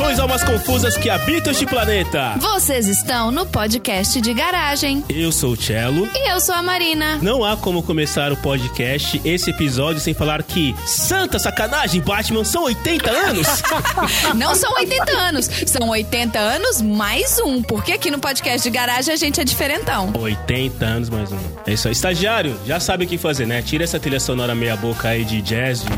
Saudações almas confusas que habitam este planeta. Vocês estão no podcast de garagem. Eu sou o Cello. E eu sou a Marina. Não há como começar o podcast, esse episódio, sem falar que santa sacanagem, Batman, são 80 anos. Não são 80 anos, são 80 anos mais um, porque aqui no podcast de garagem a gente é diferentão. 80 anos mais um. É isso aí. Estagiário, já sabe o que fazer, né? Tira essa trilha sonora meia boca aí de jazz, de,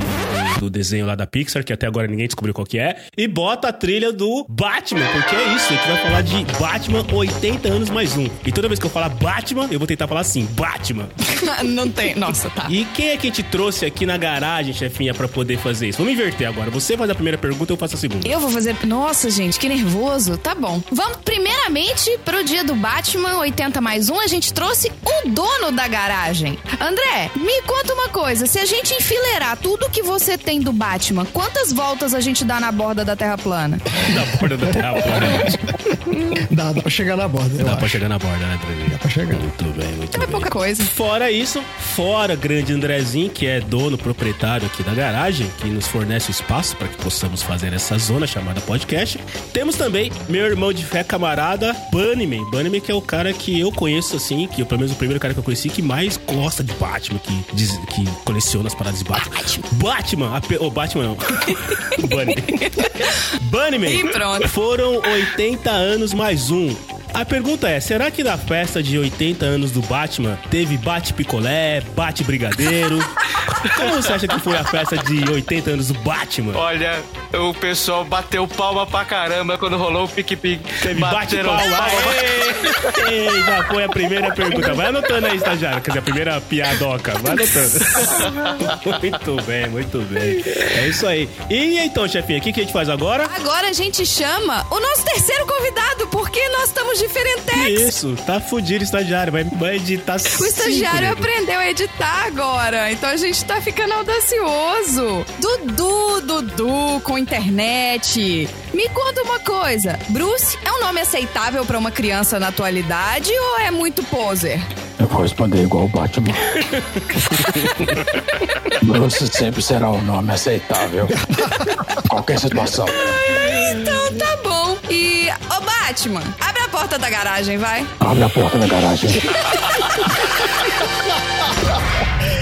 do desenho lá da Pixar, que até agora ninguém descobriu qual que é, e bota a trilha do Batman, porque é isso, a gente vai falar de Batman 80 anos mais um. E toda vez que eu falar Batman, eu vou tentar falar assim, Batman. Não tem. Nossa, tá. E quem é que te trouxe aqui na garagem, chefinha, pra poder fazer isso? Vamos inverter agora. Você faz a primeira pergunta, eu faço a segunda. Eu vou fazer. Nossa, gente, que nervoso. Tá bom. Vamos primeiramente pro dia do Batman 80 mais um. A gente trouxe o dono da garagem. André, me conta uma coisa. Se a gente enfileirar tudo que você tem do Batman, quantas voltas a gente dá na borda da Terra plana? Na borda da terra plana. Dá, dá pra chegar na borda. eu Dá pra acho. chegar na borda, né, Trevi? Dá pra chegar. Muito bem, muito É bem. pouca coisa. Fora isso, fora grande Andrezinho, que é dono, proprietário aqui da garagem, que nos fornece o espaço para que possamos fazer essa zona chamada podcast. Temos também meu irmão de fé camarada, Bunnyman. Bunnyman que é o cara que eu conheço, assim, que pelo menos o primeiro cara que eu conheci que mais gosta de Batman, que, diz- que coleciona as paradas de Batman. Batman, a pe- o Batman não. Bunnyman. Bunnyman. E pronto. Foram 80 anos mais um. A pergunta é, será que na festa de 80 anos do Batman teve bate-picolé, bate-brigadeiro? Como você acha que foi a festa de 80 anos do Batman? Olha, o pessoal bateu palma pra caramba quando rolou o pique-pique. Teve bate-palma? Ei, ei, já foi a primeira pergunta. Vai anotando aí, estagiário, quer dizer, a primeira piadoca. Vai anotando. muito bem, muito bem. É isso aí. E então, chefinha, o que, que a gente faz agora? Agora a gente chama o nosso terceiro convidado, porque nós estamos diferentex. Isso, tá fudido estagiário, vai, vai editar O estagiário cinco, aprendeu a editar agora, então a gente tá ficando audacioso. Dudu, Dudu, com internet. Me conta uma coisa, Bruce é um nome aceitável pra uma criança na atualidade ou é muito poser? Eu vou responder igual o Batman. Bruce sempre será um nome aceitável. Qualquer situação. Então tá bom. E, ô Batman, abre a porta da garagem, vai. Abre a porta da garagem.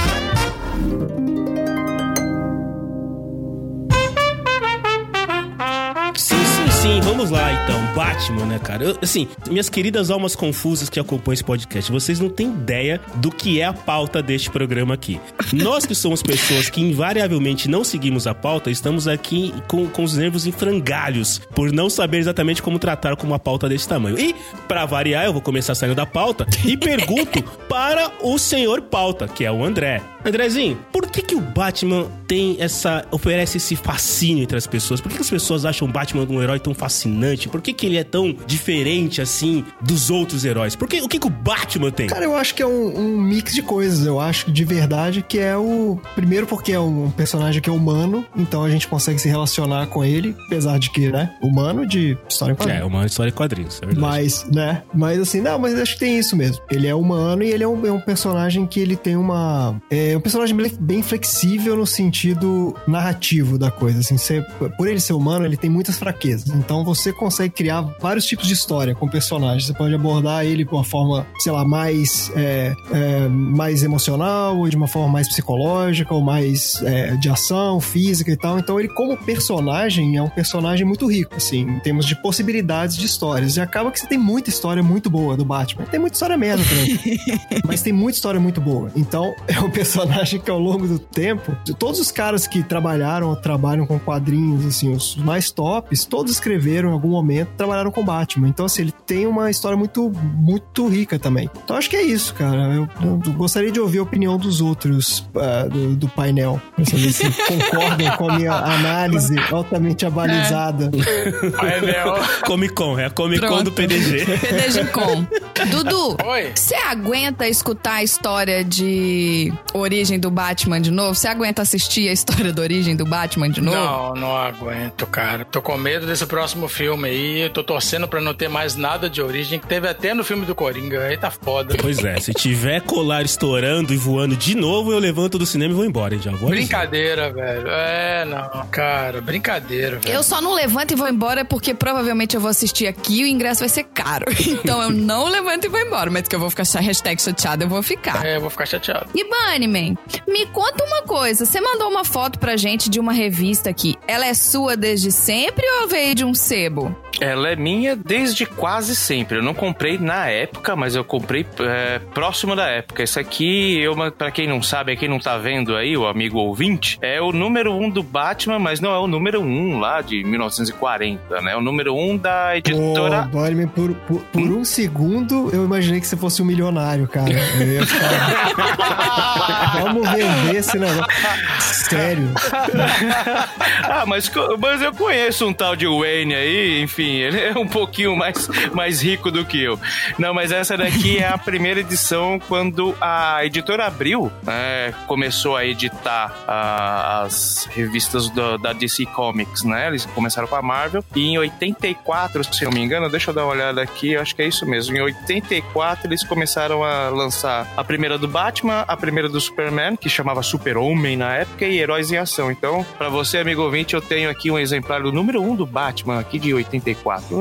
Sim, vamos lá então. Batman, né, cara? Eu, assim, minhas queridas almas confusas que acompanham esse podcast, vocês não têm ideia do que é a pauta deste programa aqui. Nós que somos pessoas que invariavelmente não seguimos a pauta, estamos aqui com, com os nervos em frangalhos por não saber exatamente como tratar com uma pauta desse tamanho. E, pra variar, eu vou começar saindo da pauta e pergunto para o senhor pauta, que é o André. Andrezinho, por que que o Batman tem essa oferece esse fascínio entre as pessoas? Por que, que as pessoas acham o Batman um herói tão fascinante? Por que que ele é tão diferente assim dos outros heróis? Por que, o que que o Batman tem? Cara, eu acho que é um, um mix de coisas. Eu acho de verdade que é o. Primeiro, porque é um personagem que é humano, então a gente consegue se relacionar com ele, apesar de que, né? Humano de história em É, quadrinhos. uma história de quadrinhos, é verdade. Mas, né? Mas assim, não, mas acho que tem isso mesmo. Ele é humano e ele é um, é um personagem que ele tem uma. É um personagem bem- flexível no sentido narrativo da coisa. Assim, você- por ele ser humano, ele tem muitas fraquezas. Então você consegue criar vários tipos de história com o personagem. Você pode abordar ele de uma forma, sei lá, mais, é, é, mais emocional, ou de uma forma mais psicológica, ou mais é, de ação, física e tal. Então ele, como personagem, é um personagem muito rico, assim, em termos de possibilidades de histórias. E acaba que você tem muita história muito boa do Batman. Tem muita história também. mas tem muita história muito boa. Então, é um personagem que ao longo do tempo, todos os caras que trabalharam ou trabalham com quadrinhos, assim, os mais tops, todos escreveram em algum momento, trabalharam com Batman. Então, assim, ele tem uma história muito, muito rica também. Então, acho que é isso, cara. Eu, eu gostaria de ouvir a opinião dos outros ah, do, do painel, pra saber se concordam com a minha análise altamente abalizada. Painel. Comic Con, é a Comic Con Pronto. do PDG. PDG Com. Dudu, você aguenta escutar a história de origem do Batman de novo? Você aguenta assistir a história da origem do Batman de novo? Não, não aguento, cara. Tô com medo desse próximo filme aí. Tô torcendo pra não ter mais nada de origem, que teve até no filme do Coringa. Aí tá foda. Pois é, se tiver colar estourando e voando de novo, eu levanto do cinema e vou embora, hein? Já vou avisar. Brincadeira, velho. É, não, cara. Brincadeira, velho. Eu só não levanto e vou embora porque provavelmente eu vou assistir aqui e o ingresso vai ser caro. Então eu não levanto e vou embora. Mas que eu vou ficar hashtag chateada, eu vou ficar. É, eu vou ficar chateado. E Bunnyman, me conta uma coisa. Você mandou uma foto pra gente de uma revista aqui. Ela é sua desde sempre ou veio de um sebo? Ela é minha desde quase sempre. Eu não comprei na época, mas eu comprei é, próximo da época. Esse aqui, eu, pra quem não sabe, quem não tá vendo aí, o amigo ouvinte, é o número um do Batman, mas não é o número um lá de 1940, né? É o número um da editora. Pô, por, por, por um segundo eu imaginei que você fosse um milionário, cara. Eu ia ficar... Vamos vender esse negócio. Sério. ah, mas, mas eu conheço um tal de Wayne aí, enfim, ele é um pouquinho mais, mais rico do que eu. Não, mas essa daqui é a primeira edição quando a editora Abril né, começou a editar ah, as revistas da, da DC Comics, né? Eles começaram com a Marvel e em 84, se não me engano, deixa eu dar uma olhada aqui, acho que é isso mesmo. Em 84 eles começaram a lançar a primeira do Batman, a primeira do Superman, que chamava Super-Homem na época, e Heróis em Ação. Então, pra você, amigo ouvinte, eu tenho aqui um exemplar do número 1 do Batman, aqui de 84.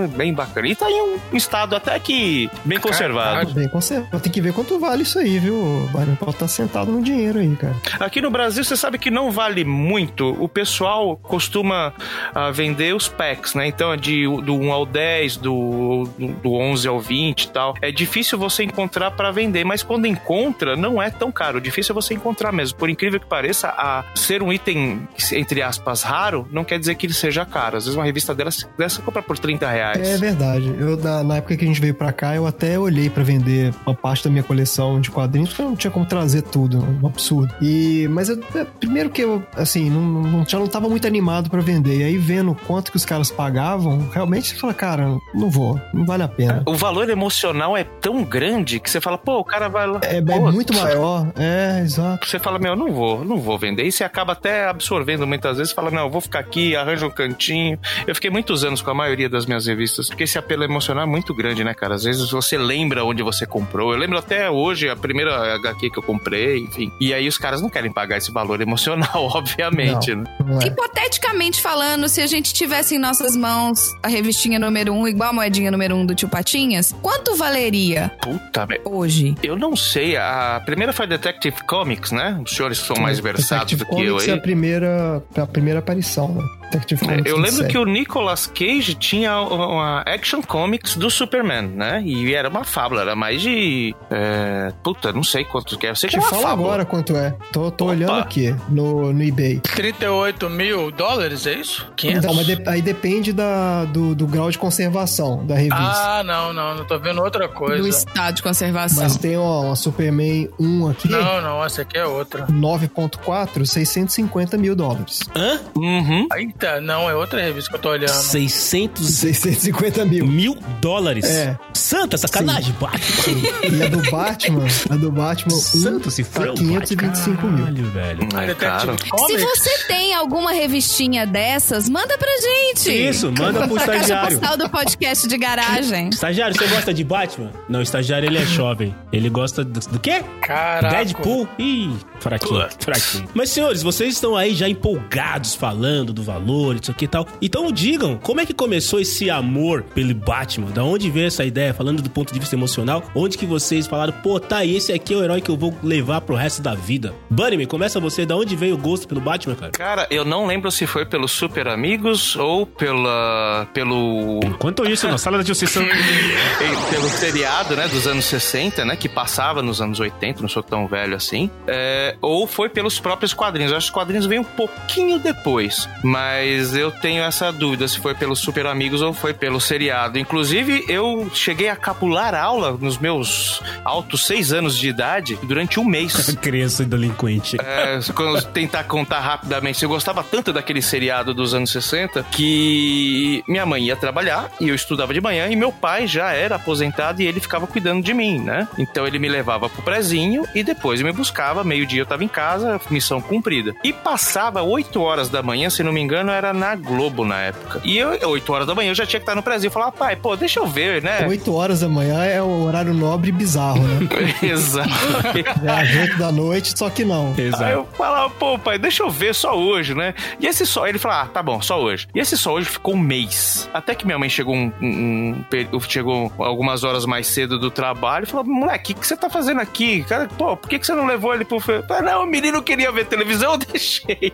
É Bem bacana. E tá em um estado até que bem conservado. Bem conservado. Tem que ver quanto vale isso aí, viu? Bunnyman pode estar sentado no dinheiro aí, cara. Aqui no Brasil, você sabe que não vale muito. O pessoal costuma ah, vender os packs, né? Então, é de, do 1 ao 10, do, do 11 ao 20 e tal. É difícil você encontrar para vender, mas quando encontra, não é tão caro. Difícil é você encontrar mesmo. Por incrível que pareça, a ser um item, entre aspas, raro, não quer dizer que ele seja caro. Às vezes uma revista dessa, dessa compra por 30 reais. É verdade. Eu, na, na época que a gente veio pra cá, eu até olhei pra vender uma parte da minha coleção de quadrinhos, porque eu não tinha como trazer tudo, um absurdo. E, mas eu, é, primeiro que eu, assim, não, não, já não tava muito animado pra vender. E aí, vendo quanto que os caras pagavam, realmente você fala, cara, não vou, não vale a pena. O valor emocional é tão grande que você fala, pô, o cara vai lá. É, é muito maior. É, exato. Você fala, meu, não vou, não vou vender. E você acaba até absorvendo muitas vezes. Fala, não, eu vou ficar aqui, arranja um cantinho. Eu fiquei muitos anos com a maioria das minhas revistas, porque esse apelo emocional é muito grande, né, cara? Às vezes você lembra onde você comprou. Eu lembro até hoje, a primeira HQ que eu comprei, enfim. E aí os caras não querem pagar esse valor emocional, obviamente, né? Não é. Hipoteticamente falando, se a gente tivesse em nossas mãos a revistinha número 1, um, igual a moedinha número 1 um do tio Patinhas, quanto valeria Puta merda. hoje? Eu não sei, a primeira foi Detective Comics, né? Os senhores são mais versados Detective do que eu Comics é aí. a primeira, a primeira aparição, né? Detective É, Eu lembro 27. que o Nicolas Cage tinha uma Action Comics do Superman, né? E era uma fábula, era mais de. É, puta, não sei quanto que era. Sei que fábula. agora quanto é. Tô, tô olhando aqui no, no eBay. 38 mil dólares, é isso? 500? Então, mas de- aí depende da, do, do grau de conservação da revista. Ah, não, não, não tô vendo outra Do coisa. estado de conservação. Mas tem, ó, uma Superman 1 aqui, Não, não, essa aqui é outra. 9.4, 650 mil dólares. Hã? Uhum. Eita, não, é outra revista que eu tô olhando. 600 650 mil. mil dólares? É. Santa sacanagem, Batman. E a do Batman, a do Batman 1 Santo cifrão. tá 525 mil. Caralho, velho. A É caro. Detective Se você tem alguma revistinha dessas, manda pra gente. Isso, manda pro Na caixa estagiário. postal do podcast de garagem. Estagiário, você gosta de Batman? Não, estagiário ele é jovem. Ele gosta do, do quê? Caraca. Deadpool? Ih, fraquinho, fraquinho. Mas, senhores, vocês estão aí já empolgados falando do valor, isso aqui e tal. Então digam, como é que começou esse amor pelo Batman? Da onde veio essa ideia? Falando do ponto de vista emocional, onde que vocês falaram, pô, tá, esse aqui é o herói que eu vou levar pro resto da vida? Bunny, começa você, da onde veio o gosto pelo Batman, cara? Cara, eu não lembro se foi pelos Super Amigos ou pela. pelo. Enquanto isso, na sala da justiça... pelo seriado, né, dos anos 60, né, que passava nos anos 80, não sou tão velho assim, é, ou foi pelos próprios quadrinhos. Eu acho que os quadrinhos vêm um pouquinho depois, mas eu tenho essa dúvida se foi pelos Super Amigos ou foi pelo seriado. Inclusive, eu cheguei a capular aula nos meus altos seis anos de idade durante um mês. Criança delinquente. É, quando tentar contar rapidamente, eu gostava tanto daquele seriado dos anos 60 que minha mãe ia trabalhar e eu estudava de manhã e meu pai já era aposentado e ele ficava cuidando de mim, né? Então ele me levava pro prezinho e depois me buscava meio-dia dia eu tava em casa, missão cumprida. E passava 8 horas da manhã, se não me engano, era na Globo na época. E eu, 8 horas da manhã, eu já tinha que estar no Brasil. Eu falava, pai, pô, deixa eu ver, né? 8 horas da manhã é o horário nobre e bizarro, né? Exato. É às 8 da noite, só que não. Aí eu falava, pô, pai, deixa eu ver só hoje, né? E esse só, ele falou, ah, tá bom, só hoje. E esse só hoje ficou um mês. Até que minha mãe chegou um, um- um chegou algumas horas mais cedo do trabalho e falou, moleque, o que, que você tá fazendo aqui? Cara, pô, por que, que você não levou ele pro... filme?" Eu falei, não, o menino queria ver televisão, eu deixei.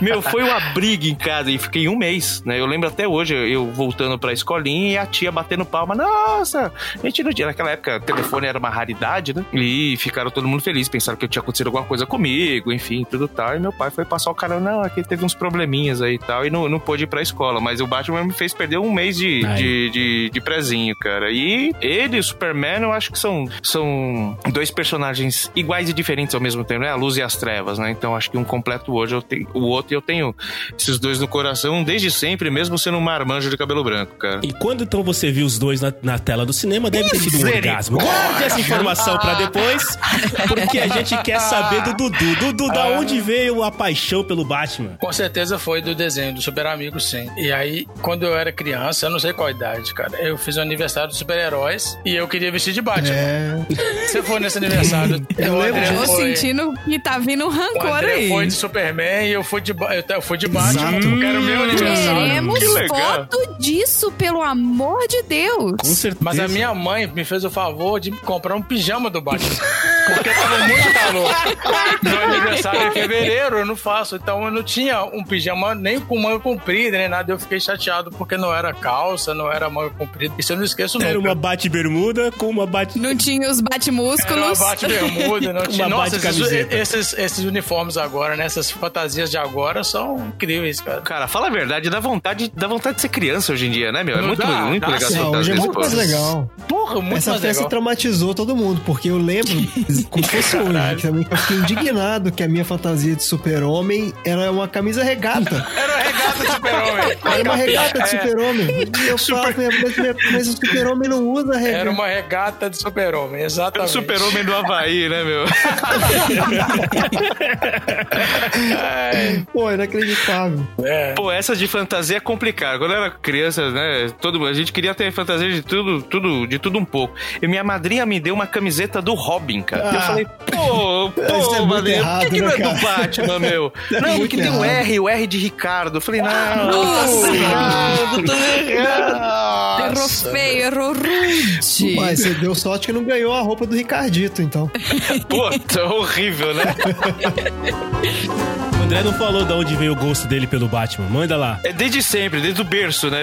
Meu, foi uma briga em casa e fiquei um mês, né? Eu lembro até hoje, eu, voltando pra escolinha e a tia batendo palma, nossa, a gente não tinha, naquela época, o telefone era uma raridade, né? E ficaram todo mundo feliz, pensaram que tinha acontecido alguma coisa comigo, enfim, tudo tal. E meu pai foi passar o cara, não, aqui teve uns probleminhas aí e tal, e não, não pôde ir pra escola. Mas o Batman me fez perder um mês de, de, de, de prezinho, cara. E ele e o Superman, eu acho que são, são dois personagens iguais e diferentes ao mesmo tempo, né? A luz e as trevas, né? Então acho que um completo hoje eu tenho, o outro e eu tenho esses dois no coração desde sempre, mesmo sendo um marmanjo de cabelo branco, cara. E quando então você viu os dois na, na tela do cinema, deve ter sido um orgasmo. Guarde essa informação pra depois, porque a gente quer saber do Dudu. Dudu, da onde veio a paixão pelo Batman? Com certeza foi do desenho do Super Amigo, sim. E aí, quando eu era criança, eu não sei qual idade, cara, eu fiz um aniversário dos super-heróis e eu queria vestir de Batman. É. Você foi nesse aniversário. Eu lembro André Tô foi- sentindo que tá vindo um rancor aí. foi de Superman e eu fui de, Ba- eu fui de Batman, Exato. porque era o meu aniversário. Queremos Que foto disso, pelo amor de Deus. Com certeza. Mas a minha mãe me fez o favor de comprar um pijama do Batman. Porque tava muito calor. Meu aniversário é em fevereiro, eu não faço. Então eu não tinha um pijama nem com manga comprida, nem nada. Eu fiquei chateado porque não era calça, não era manga comprida. Isso eu não esqueço nunca. Era uma bate-bermuda com uma bate... Não tinha os Era uma bate-músculos. bate-bermuda, não tinha. Uma Nossa, esses, bate-camiseta. esses, esses uniformes agora, né? Essas fantasias de agora são incríveis, cara. Cara, fala a verdade, dá vontade, dá vontade de ser criança hoje em dia, né, meu? É muito, dá, muito dá legal sim. essa Não, hoje é muito pô. mais legal. Porra, muito Essa mais festa legal. traumatizou todo mundo, porque eu lembro, como se fosse hoje, também que eu fiquei indignado que a minha fantasia de super-homem era uma camisa regata. Era uma regata de super-homem. Era uma regata de É. super-homem. E eu falava, mas, o super-homem não usa regata. Era uma regata de super-homem, É o exatamente. super-homem do Havaí, né, meu? Pô, inacreditável. É. Pô, essa de fantasia é complicada. Quando eu era criança, né, todo, a gente queria ter fantasia de tudo, tudo, de tudo um pouco. E minha madrinha me deu uma camiseta do Robin, cara. E eu Ah. falei, pô, pô, é madrinha, por errado, que, que não né, é do cara? Batman, meu? Não, muito porque tem o errado. R, o R de Ricardo. Eu falei, não, Nossa. tá tá errado. Errou feio, errou rude. Mas você deu sorte que não ganhou a roupa do Ricardito, então. Pô, tá horrível, né? O André não falou de onde veio o gosto dele pelo Batman. Manda lá. É desde sempre, desde o berço, né?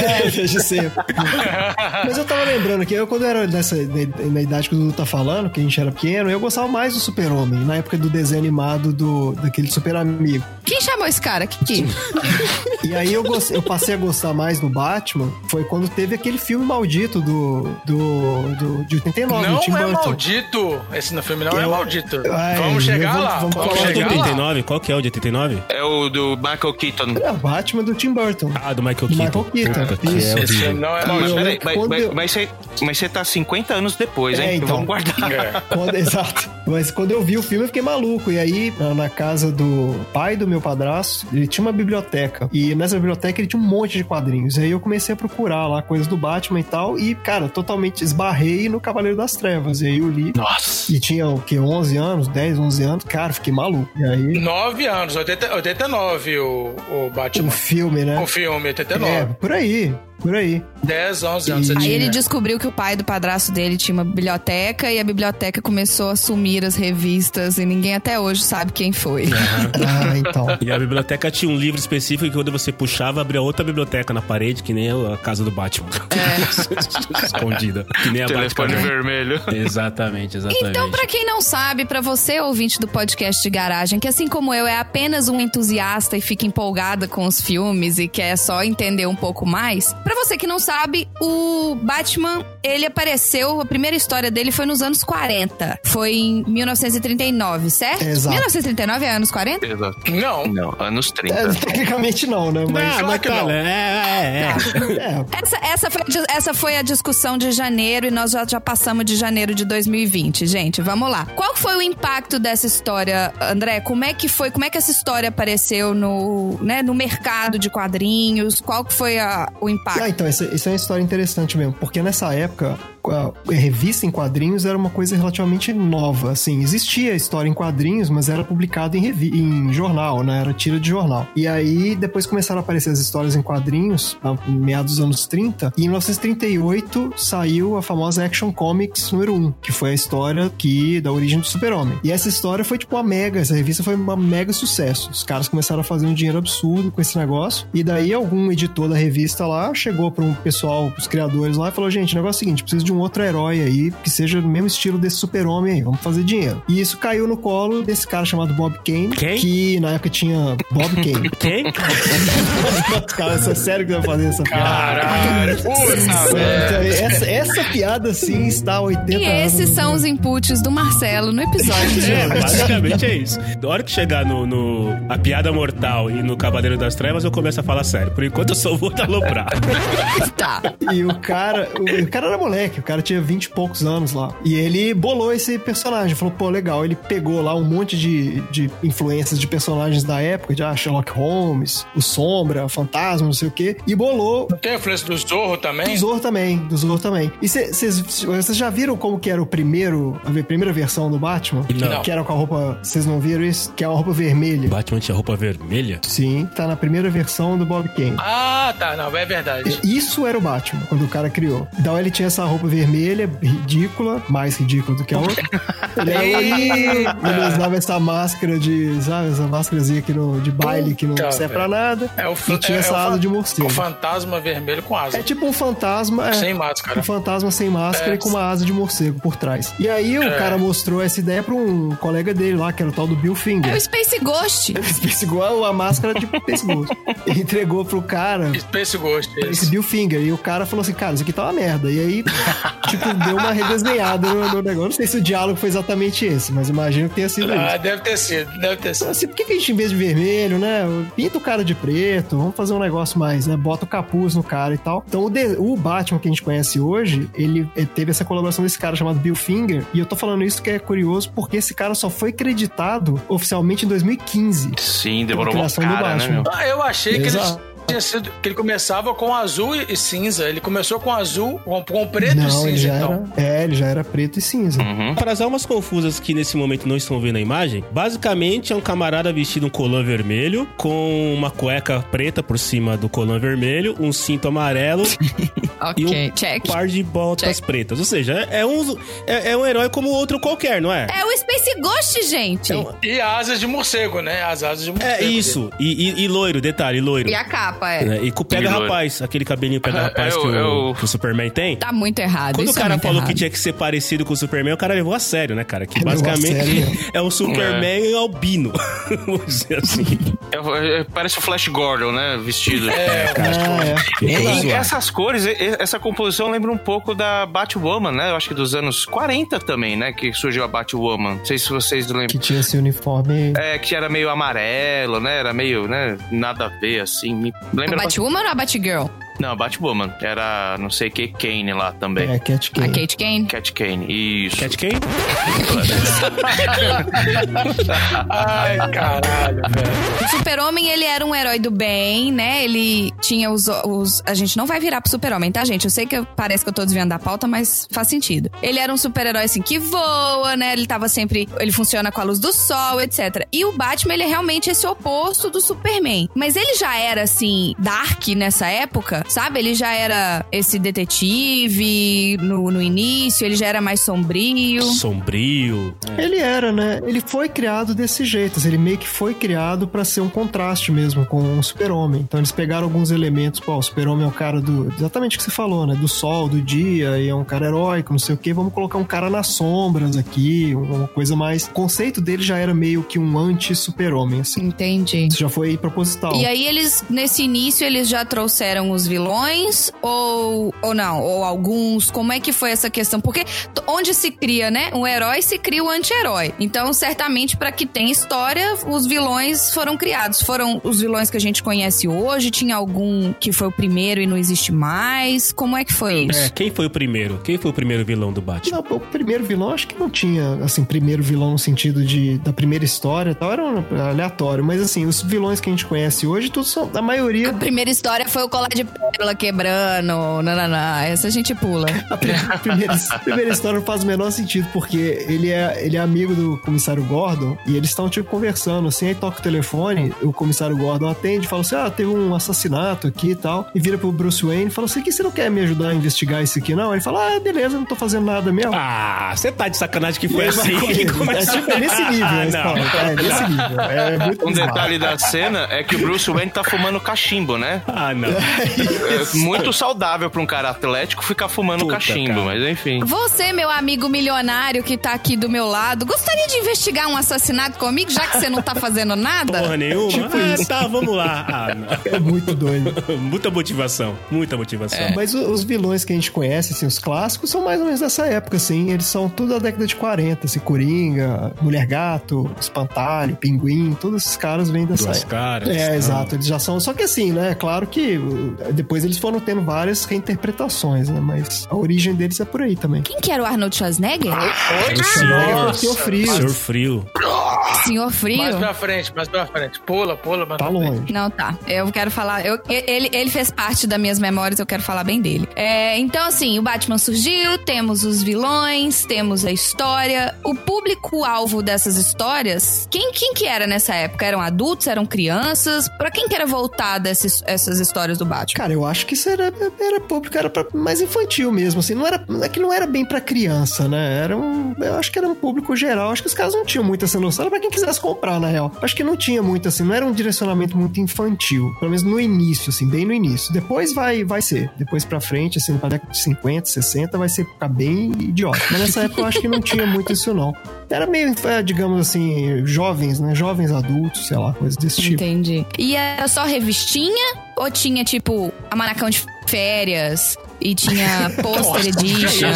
É, desde sempre. Mas eu tava lembrando que eu, quando eu era nessa, na, idade que o Dudu tá falando, que a gente era pequeno, eu gostava mais do Super-Homem, na época do desenho animado do, daquele Super Amigo. Quem chamou esse cara? Kiki? E aí eu, gost- eu passei a gostar mais do Batman, foi quando teve aquele filme maldito do, do, do de 89, Não do Tim é Burton. maldito. Esse filme não é Eu- maldito. Ai, vamos chegar vamos- lá. vamos Vamos, é chegar de lá. 89? Qual que é o de 89? É o do Michael Keaton. É o Batman do Tim Burton. Ah, do Michael Do Keaton. Michael Keaton, isso. é Esse não é Não, mas peraí, mas, mas, mas você, mas você tá 50 anos depois, hein? É, então. Vamos guardar. É. Quando- exato. Mas quando eu vi o filme, eu fiquei maluco. E aí, na- na casa do pai do meu padrasto, ele tinha uma biblioteca. E nessa biblioteca ele tinha um monte de quadrinhos. E aí eu comecei a procurar lá coisas do Batman e tal. E, cara, totalmente esbarrei no Cavaleiro das Trevas. E aí eu li. Nossa. E tinha o que? 11 anos? 10, 11 anos? Cara, fiquei maluco. E aí, Nove anos, 80, 89 o, o Batman. filme, né? O filme, É, 89. por aí. Por aí. 10, 11 anos. E- Aí ele descobriu que o pai do padrasto dele tinha uma biblioteca e a biblioteca começou a sumir as revistas e ninguém até hoje sabe quem foi. Ah, então. E a biblioteca tinha um livro específico que quando você puxava, abria outra biblioteca na parede, que nem a casa do Batman. Escondida. Que nem a Telefone Batman. vermelho. Exatamente, exatamente. Então, pra quem não sabe, pra você ouvinte do podcast de garagem, que assim como eu é apenas um entusiasta e fica empolgada com os filmes e quer só entender um pouco mais, pra Pra você que não sabe, o Batman, ele apareceu, a primeira história dele foi nos anos 40. Foi em 1939, certo? Exato. 1939 é anos 40? Exato. Não. Não, anos 30. É, tecnicamente não, né? Mas. Ah, mas que cara, não. é, é, é. É, Essa, essa, foi, essa foi a discussão de janeiro e nós já, já passamos de janeiro de 2020, gente. Vamos lá. Qual foi o impacto dessa história, André? Como é que foi? Como é que essa história apareceu no, né, no mercado de quadrinhos? Qual que foi a- o impacto? Ah, então, isso, isso é uma história interessante mesmo, porque nessa época, revista em quadrinhos era uma coisa relativamente nova, assim, existia história em quadrinhos, mas era publicado em, revi em jornal, né, era tira de jornal. E aí, depois começaram a aparecer as histórias em quadrinhos, meados dos anos 30, e em 1938 saiu a famosa Action Comics número 1, que foi a história que, da origem do super-homem. E essa história foi tipo uma mega, essa revista foi uma mega sucesso. Os caras começaram a fazer um dinheiro absurdo com esse negócio, e daí algum editor da revista lá chegou para um pessoal, os criadores lá, e falou: gente, o negócio é o seguinte, precisa de um outro herói aí que seja do mesmo estilo desse super-homem aí, vamos fazer dinheiro. E isso caiu no colo desse cara chamado Bob Kane, Quem? que na época tinha Bob Kane. Quem? cara, isso é sério que vai fazer essa piada? Caralho. Puta, Então, velho. essa, essa piada sim está há 80 E anos. esses são os inputs do Marcelo no episódio de É, hoje. basicamente é isso. Na hora que chegar no, no A Piada Mortal e no Cavaleiro das Trevas, eu começo a falar sério. Por enquanto eu só vou aloprar. Tá. E o cara, o, o cara era moleque, cara tinha 20 e poucos anos lá. E ele bolou esse personagem, falou, pô, legal. Ele pegou lá um monte de, de influências de personagens da época, de ah, Sherlock Holmes, o Sombra, o Fantasma, não sei o quê, e bolou Não tem a influência do Zorro também? do Zorro também, do Zorro também. E vocês já viram como que era o primeiro, a primeira versão do Batman? Não. Que era com a roupa, vocês não viram isso? Que é uma roupa vermelha. Batman tinha roupa vermelha? Sim, tá na primeira versão do Bob Kane. Ah, tá. Não, é verdade. Isso era o Batman, quando o cara criou. Então ele tinha essa roupa vermelha, ridícula, mais ridícula do que a outra. e aí ele usava essa máscara de, sabe, essa máscarazinha aqui no, de baile que não serve pra nada. É o e tinha é- essa é asa de morcego. O fantasma vermelho com asa. É tipo um fantasma. É, Sem máscara. Um fantasma sem máscara É. e com uma asa de morcego por trás. E aí o É. cara mostrou essa ideia pra um colega dele lá, que era o tal do Bill É Finger. o Space Ghost. Space igual a máscara de Space Ghost. Ele entregou pro cara Space Ghost. esse Esse. Bill Finger. E o cara falou assim, cara, isso aqui tá uma merda. E aí, tipo, deu uma redesenhada no, no negócio. Não sei se o diálogo foi exatamente esse, mas imagino que tenha sido Ah, isso. deve ter sido, deve ter sido. Assim, por que, que a gente, em vez de vermelho, né? Pinta o cara de preto, vamos fazer um negócio mais, né? Bota o capuz no cara e tal. Então, o, de- o Batman que a gente conhece hoje, ele, ele teve essa colaboração desse cara chamado Bill Finger. E eu tô falando isso que é curioso, porque esse cara só foi creditado oficialmente em 2015. Sim, demorou A uma criação do cara, né, Batman. meu? Ah, eu achei que Exato. Ele tinha sido. Que ele começava com azul e cinza. Ele começou com azul, com, com preto Não, e cinza, ele já então. era. É, ele já era preto e cinza. Uhum. Para as almas confusas que nesse momento não estão vendo a imagem, basicamente é um camarada vestido um colã vermelho, com uma cueca preta por cima do colã vermelho, um cinto amarelo e Ok, um check. par de botas Check. pretas. Ou seja, é um, é, é um herói como outro qualquer, não é? É o Space Ghost, gente. Então, E asas de morcego, né? As asas de morcego. é isso. E, e- e loiro, detalhe, loiro. E a capa, é. Né? E com o pega E loiro. rapaz, aquele cabelinho pega É, rapaz eu- que, o, eu- que o Superman tem. Tá muito errado. Quando Isso o cara é falou errado. que tinha que ser parecido com o Superman, o cara levou a sério, né, cara? Que basicamente sério. é um Superman albino. Vamos dizer assim. É- é- parece o Flash Gordon, né? Vestido. É, é. Ficou E essas cores, essa composição lembra um pouco da Batwoman, né? Eu acho que dos anos 40 também, né? Que surgiu a Batwoman. Não sei se vocês lembram. Que tinha esse uniforme. É, que era meio amarelo, né? Era meio, né? Nada a ver, assim. Me A lembra... Batwoman ou a Batgirl? Não, a Batwoman. Era, não sei que, Kane lá também. É, Cat A Kane. Kate Kane? Cat Kane, isso. Cat quem? Ai, caralho, velho. O Super-Homem, ele era um herói do bem, né? Ele tinha os, os... A gente não vai virar pro Super-Homem, tá, gente? Eu sei que eu- parece que eu tô desviando da pauta, mas faz sentido. Ele era um super-herói, assim, que voa, né? Ele tava sempre... Ele funciona com a luz do sol, etc. E o Batman, ele é realmente esse oposto do Superman. Mas ele já era, assim, dark nessa época, sabe? Ele já era esse detetive no, no início, ele já era mais sombrio. Sombrio. Ele era, né? Ele foi criado desse jeito. assim, Ele meio que foi criado pra ser um contraste mesmo com o super-homem. Então eles pegaram alguns elementos. Pô, o super-homem é o cara do. Exatamente o que você falou, né? Do sol, do dia, e é um cara heróico, não sei o quê. Vamos colocar um cara nas sombras aqui, uma coisa mais. O conceito dele já era meio que um anti-super-homem, assim. Entendi. Isso já foi proposital. E aí eles, nesse início, eles já trouxeram os vilões ou, ou não? Ou alguns? Como é que foi essa questão? Porque onde se cria, né? Um herói se cria o anti-herói. Então, certamente, para que tenha história, os vilões foram criados. Foram os vilões que a gente conhece hoje? Tinha algum que foi o primeiro e não existe mais? Como é que foi isso? É, quem foi o primeiro? Quem foi o primeiro vilão do Batman? Não, o primeiro vilão acho que não tinha, assim, primeiro vilão no sentido de da primeira história e tal, era um aleatório. Mas assim, os vilões que a gente conhece hoje, todos são, a maioria. A primeira história foi o colar de pérola quebrando, nananá. Essa a gente pula. A pri- a primeira, a primeira história não faz o menor sentido, porque ele é, ele é amigo do comissário Gordon e eles estão, tipo, conversando, assim, aí toca o telefone, o comissário Gordon atende e fala assim: ah, teve um assassinato aqui e tal. E vira pro Bruce Wayne e fala assim: que você não quer me ajudar a investigar isso aqui, não? Ele fala: ah, beleza, não tô fazendo nada mesmo. Ah, você tá de sacanagem que foi E assim. ele. Começa- É, tipo, é nesse nível, Ah, não. É nesse nível. É muito Um bizarro. detalhe da cena é que o Bruce Wayne tá fumando cachimbo, né? Ah, não. É muito saudável pra um cara atlético ficar fumando Puta, cachimbo, cara. mas enfim. Você, meu amigo milionário que tá aqui do meu lado, gostaria de investigar um assassinato comigo, já que você não tá fazendo nada? Porra nenhuma. Tipo ah, isso. tá, vamos lá. Ah, não. É muito doido. Muita motivação, muita motivação. Mas o- os vilões que a gente conhece, assim, os clássicos, são mais ou menos dessa época, assim. Eles são tudo da década de 40, assim, Coringa, Mulher Gato, Espantalho, Pinguim, todos esses caras vêm dessa Duas época. caras. É, Ah. exato, eles já são. Só que assim, né? É claro que depois eles foram tendo várias reinterpretações, né? Mas a origem deles é por aí também. Quem que era o Arnold Schwarzenegger? Era o Senhor, senhor, Senhor Frio. Senhor Frio. Senhor Frio? Mais pra frente, mais pra frente. Pula, pula, mais Tá longe. Não, tá. Eu quero falar. eu- ele, ele fez parte das minhas memórias, eu quero falar bem dele. É, então, assim, o Batman surgiu, temos os vilões, temos a história. O público-alvo dessas histórias, quem, quem que era nessa época? Eram adultos, eram crianças? Pra quem que era voltada esses, essas histórias do Batman? Cara, eu acho que isso era, era público, era pra, mais infantil mesmo, assim, não era, é que não era bem pra criança, né? Era um, eu acho que era um público geral, acho que os caras não tinham muito essa noção, era pra quem quisesse comprar, na real. Acho que não tinha muito, assim, não era um direcionamento muito infantil, pelo menos no início, assim, bem no início. Depois vai, vai ser, depois pra frente, assim, pra década de 50, 60, vai ser ficar bem idiota. Mas nessa época eu acho que não tinha muito isso, não. Era meio, é, digamos assim, jovens, né? Jovens adultos, sei lá, coisas desse tipo. Entendi. E era só revistinha? Ou tinha, tipo, a manacão de férias? E tinha pôster edition?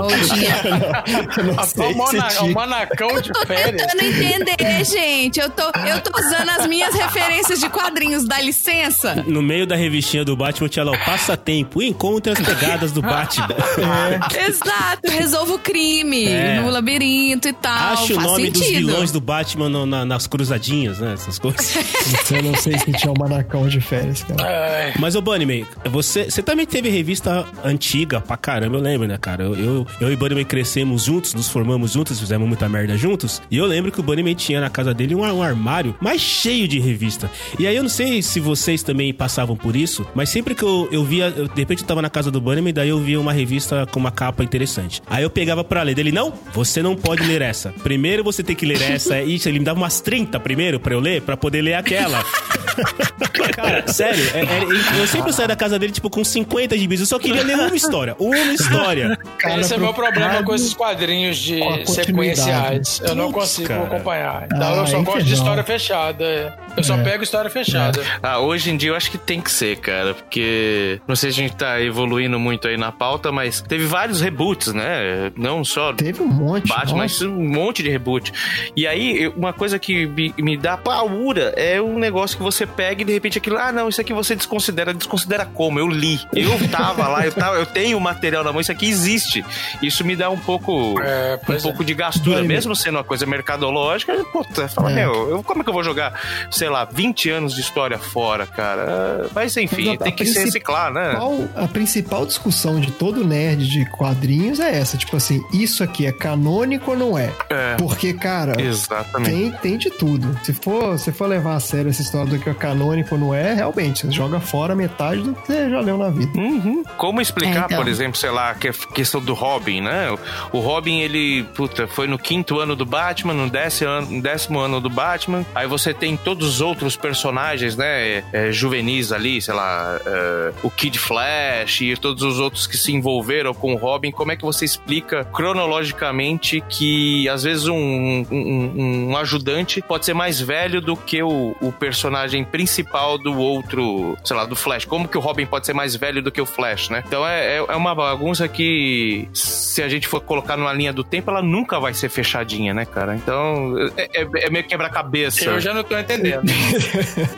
Ou tinha... Eu não sei o, mana, o manacão de Tô férias. tentando entender, gente. Eu tô, eu tô usando as minhas referências de quadrinhos, dá licença? No meio da revistinha do Batman tinha lá o passatempo, encontre as pegadas do Batman. Exato, resolvo o crime É. no labirinto e tal. Acho o Faz nome dos sentido. vilões do Batman no- na- nas cruzadinhas, né? Essas coisas. Eu não sei se tinha um manacão de férias, cara. Ai, Mas, ô Bunnyman, você, você também teve revista antiga pra caramba, eu lembro, né, cara? Eu, eu, eu e o Bunnyman crescemos juntos, nos formamos juntos, fizemos muita merda juntos. E eu lembro que o Bunnyman tinha na casa dele um, um armário mais cheio de revista. E aí eu não sei se vocês também passavam por isso, mas sempre que eu, eu via, eu, de repente eu tava na casa do Bunnyman, daí eu via uma revista com uma capa interessante. Aí eu pegava pra ler dele, não, você não pode ler essa. Primeiro você tem que ler essa. E ele me dava umas 30 primeiro pra eu ler, pra poder ler aquela. Cara, sério, é- é- eu sempre saía da casa dele, tipo, com 50 gibis. Eu só queria ler uma história. Uma história. Cara, Esse é meu problema com esses quadrinhos de sequenciais. Eu não Putz, consigo cara. acompanhar. Então Ah, eu só gosto de história fechada. É. Eu só pego história fechada. Ah, hoje em dia eu acho que tem que ser, cara, porque não sei se a gente tá evoluindo muito aí na pauta, mas teve vários reboots, né? Não só Teve um monte. Batman, mas um monte de reboot. E aí, uma coisa que me, me dá paura é um negócio que você pega e de repente aquilo, ah, não, isso aqui você desconsidera. Desconsidera como? Eu li. Eu tava lá, eu, tava, eu tenho o material na mão, isso aqui existe. Isso me dá um pouco, É, um pois é. pouco de gastura, Vai, mesmo sendo uma coisa mercadológica. Puta, fala, É. meu, eu, como é que eu vou jogar, sei lá, 20 anos de história fora, cara? Mas enfim, Mas a- tem a que se reciclar, né? A principal discussão de todo nerd de quadrinhos é essa, tipo assim, isso aqui é canônico ou não é? É. Porque, cara, Exatamente. tem, tem de tudo. Se for, se for levar a sério essa história do que é canônico ou não é, realmente, você joga fora metade do que você já leu na vida. Uhum. Como explicar, É, então. por exemplo, sei lá, a que- questão do Robin, né? O Robin, ele, puta, foi no quinto ano do Batman, no décimo ano, no décimo ano do Batman. Aí você tem todos os outros personagens, né, é, juvenis ali, sei lá, é, o Kid Flash e todos os outros que se envolveram com o Robin, como é que você explica cronologicamente que às vezes um, um, um ajudante pode ser mais velho do que o, o, personagem principal do outro, sei lá, do Flash? Como que o Robin pode ser mais velho do que o Flash, né? Então é, é, é uma bagunça que, se a gente for colocar numa linha do tempo, ela nunca vai ser fechadinha, né, cara? Então é, é, é meio quebra-cabeça. Eu já não tô entendendo.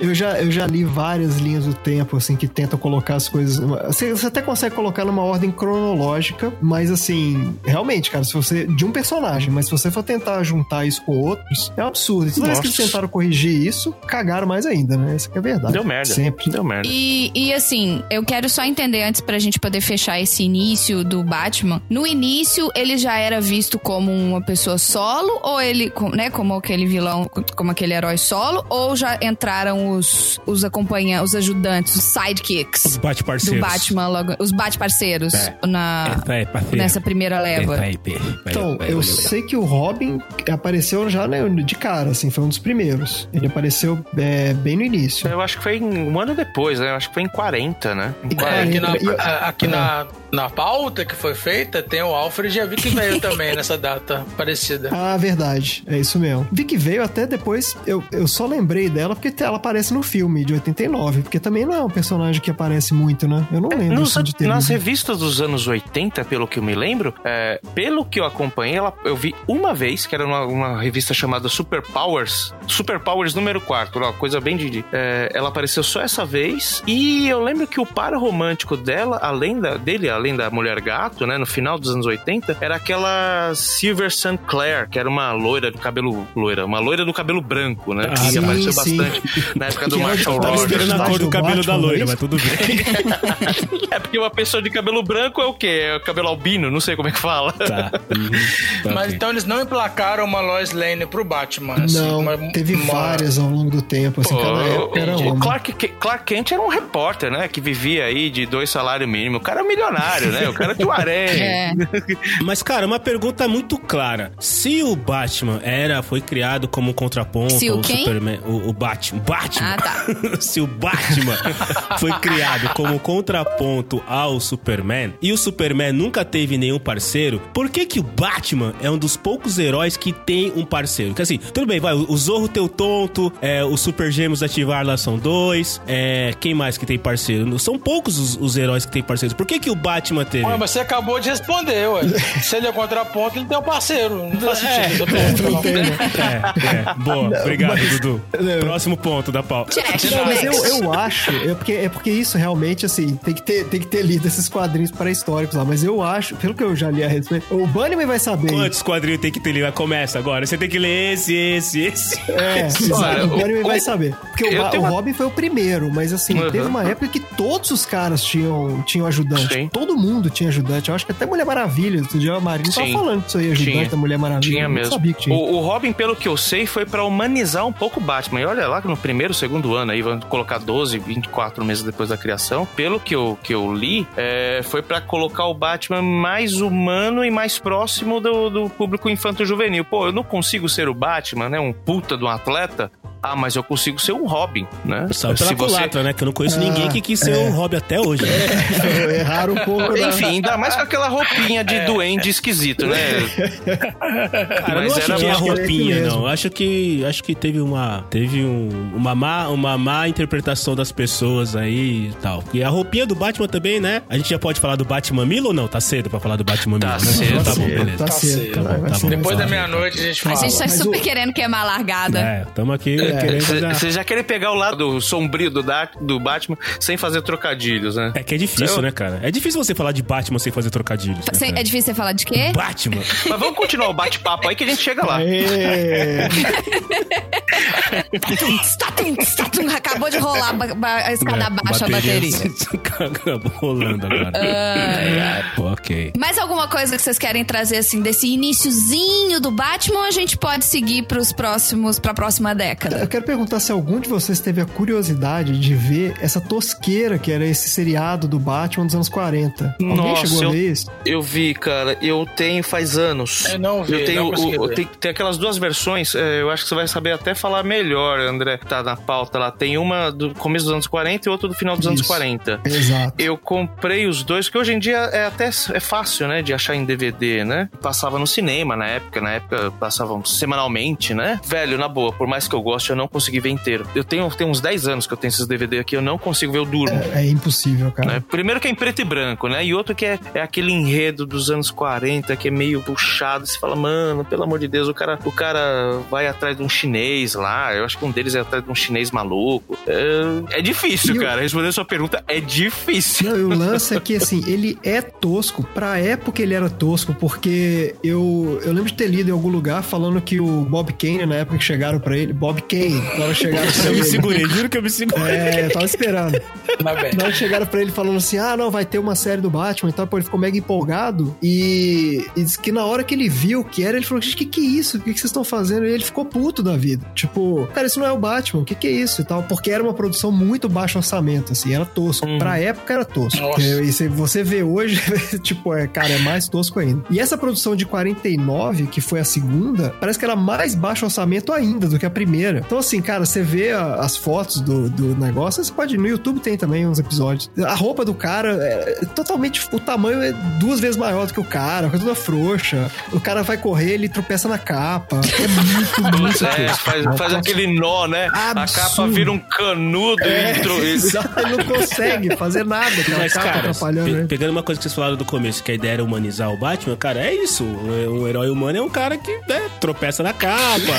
Eu, já, eu já li várias linhas do tempo, assim, que tentam colocar as coisas. Você, você até consegue colocar numa ordem cronológica, mas assim, realmente, cara, se você. De um personagem, mas se você for tentar juntar isso com outros, é um absurdo. E toda vez que eles tentaram corrigir isso, cagaram mais ainda, né? Essa é a verdade. Deu merda. Sempre. Deu merda. E, e assim, eu quero só entender antes pra gente poder fechar esse início do Batman. No início, ele já era visto como uma pessoa solo, ou ele, né, como aquele vilão, como aquele herói solo, ou já entraram os, os acompanha, os ajudantes, os sidekicks. Os bate-parceiros. Do Batman logo. Os bate-parceiros É. na, É, nessa primeira leva. É, é, é, Então, é, é, eu é, sei que o Robin apareceu já né, de cara, assim, foi um dos primeiros. Ele apareceu é, bem no início. Eu acho que foi um ano depois, né? Eu acho que foi em 40, né? Em Em 40. Aqui, na, aqui na, na pauta que foi feita, tem o Alfred e a Vicky veio também nessa data parecida. Ah, verdade. É isso mesmo. Vi que veio até depois. Eu, eu só lembrei dela porque ela aparece no filme de 89. Porque também não é um personagem que aparece muito, né? Eu não lembro Nos- assim, de ter. nas lido. revistas dos anos 80, pelo que eu me lembro, é, pelo que eu acompanhei, ela, eu vi uma vez, que era uma, uma revista chamada Super Powers, Super Powers número 4, uma coisa bem de. é, ela apareceu só essa vez, e eu lembro que o par romântico dela, além da, dele, além da mulher gato, né, no final dos anos 80, era aquela Silver St. Clair, que era uma loira do cabelo loira, uma loira do cabelo branco, né? Ah, que sim, apareceu. Bastante na época do Marshall de- Tava esperando a cor do do cabelo da loira, é mas tudo bem. É porque uma pessoa de cabelo branco é o quê? É o cabelo albino? Não sei como é que fala. Tá. Uhum. Tá, Mas então eles não emplacaram uma Lois Lane pro Batman. assim, Não, uma- teve uma- várias ao longo do tempo. Assim, cada época era o uma. Clark, Clark Kent era um repórter, né? Que vivia aí de dois salários mínimos. O cara é milionário, né? O cara o aranha. É. Mas, cara, uma pergunta muito clara. Se o Batman era, foi criado como um contraponto Se o? Superman. O, o Batman. Batman. Ah, tá. Se o Batman foi criado como contraponto ao Superman e o Superman nunca teve nenhum parceiro, por que que o Batman é um dos poucos heróis que tem um parceiro? Porque assim, tudo bem, vai, o Zorro teu tonto, é, os Super Gêmeos ativar lá são dois, é, quem mais que tem parceiro? São poucos os, os heróis que tem parceiros. Por que que o Batman teve? Ué, mas você acabou de responder, ué. Se ele é contraponto, ele tem um parceiro. Não faz sentido. É, tem, né? É, é. Boa, obrigado, Dudu. Próximo ponto da pauta. Check. Não, mas eu, eu acho, é porque, é porque isso realmente, assim, tem que, ter, tem que ter lido esses quadrinhos pré-históricos lá, mas eu acho, pelo que eu já li a respeito, o Bunnyman vai saber. Quantos quadrinhos tem que ter ali? Começa agora. Você tem que ler esse, esse, esse. É, exato, o Bunnyman vai saber. Porque o, o uma- Robin foi o primeiro, mas assim, Uhum. teve uma época que todos os caras tinham, tinham ajudante. Sim. Todo mundo tinha ajudante. Eu acho que até Mulher Maravilha, outro dia a Marina tava falando disso aí, ajudante Tinha. da Mulher Maravilha. Tinha mesmo. sabia que tinha. O, o Robin, pelo que eu sei, foi pra humanizar um pouco o Batman. E olha lá que no primeiro, segundo ano aí, vamos colocar 12, 24 meses depois da criação. Pelo que eu, que eu li, é, foi pra colocar o Batman mais humano e mais próximo do, do público infanto-juvenil. Pô, eu não consigo ser o Batman, né? Um puta de um atleta. Ah, mas eu consigo ser um Robin, né? Só pela culatra, né? Que eu não conheço Ah, ninguém que quis ser é. o Hobby até hoje. Erraram um pouco. Enfim, ainda mais com aquela roupinha de duende esquisito, né? Cara, eu Mas não acho era que é a roupinha, não. Acho que acho que teve uma teve um, uma má uma má interpretação das pessoas aí e tal. E a roupinha do Batman também, né? A gente já pode falar do Batman Milo ou não? Tá cedo pra falar do Batman Tá Milo, né? cedo, Tá bom, cedo, beleza. Tá Tá cedo. cedo. Tá, vai, vai Tá bom. Depois da meia-noite a gente A fala. gente tá super o- querendo queimar a largada. É, estamos aqui querendo já... Vocês já querem pegar o lado sombrio do, Dark, do Batman sem fazer trocadilhos, né? É que é difícil, Eu- né, cara? É difícil você falar de Batman sem fazer trocadilhos. né, Cê- é difícil você falar de quê? Batman. Mas vamos continuar o bate-papo aí que a gente chega lá. Aê! Tatum, tatum, tatum. Acabou de rolar a ba- ba- a escada baixa a bateria. Acabou rolando agora. ok. Mais alguma coisa que vocês querem trazer assim desse iniciozinho do Batman ou a gente pode seguir pros próximos pra próxima década? Eu quero perguntar se algum de vocês teve a curiosidade de ver essa tosqueira que era esse seriado do Batman dos anos 40. Alguém Nossa, chegou a eu- ver isso? Eu vi, cara. Eu tenho faz anos. Eu não vi, Eu tenho, não o- ver. tem, tem aquelas duas versões. é, eu acho que você vai saber até falar melhor, André. Tá na pauta lá. Tem uma do começo dos anos 40 e outra do final dos anos Isso. 40. Exato. Eu comprei os dois, que hoje em dia é até é fácil, né, de achar em DVD, né? Passava no cinema na época, na época passavam semanalmente, né? Velho, na boa, por mais que eu goste, eu não consegui ver inteiro. Eu tenho, tenho uns 10 anos que eu tenho esses DVD aqui, eu não consigo ver, eu durmo. É, é impossível, cara. né? Primeiro que é em preto e branco, né? E outro que é, é aquele enredo dos anos 40 que é meio puxado. Você fala, mano, pelo amor de Deus, o cara, o cara vai atrás de um chinês lá. Eu acho que um deles é atrás de um chinês maluco. É, é difícil, E o- cara. Responder a sua pergunta é difícil. Não, e o lance é que, assim, ele é tosco. Pra época ele era tosco, porque eu, eu lembro de ter lido em algum lugar falando que o Bob Kane, na época que chegaram pra ele... Bob Kane, na hora que chegaram pra Eu me segurei, juro que eu me segurei. É, eu tava esperando. Mas bem. Na hora que chegaram pra ele falando assim, ah, não, vai ter uma série do Batman e tal, pô, ele ficou mega empolgado e, e disse que na hora que ele viu o que era, ele falou, gente, que que é isso? O que, que vocês estão fazendo? E ele ficou puto da vida. Tipo, cara, isso não é o Batman, o que que é isso e tal? Porque era uma produção muito baixo orçamento, assim, era tosco. Pra época era tosco. Nossa. E se você vê hoje, tipo, é, cara, é mais tosco ainda. E essa produção de 49, que foi a segunda, parece que era mais baixo orçamento ainda do que a primeira. Então, assim, cara, você vê a- as fotos do, do negócio, você pode. No YouTube tem também uns episódios. A roupa do cara é totalmente. O tamanho é duas vezes maior do que o cara, fica toda frouxa. O cara vai correr, ele tropeça na capa. É muito, muito É, faz, faz aquele nó, né? A Absurdo. capa vira um canudo É, e ele não consegue fazer nada. Mas, capa cara, atrapalhando, pe- pegando uma coisa que vocês falaram do começo, que a ideia era humanizar o Batman, cara, é isso. Um, um herói humano é um cara que né, tropeça na capa,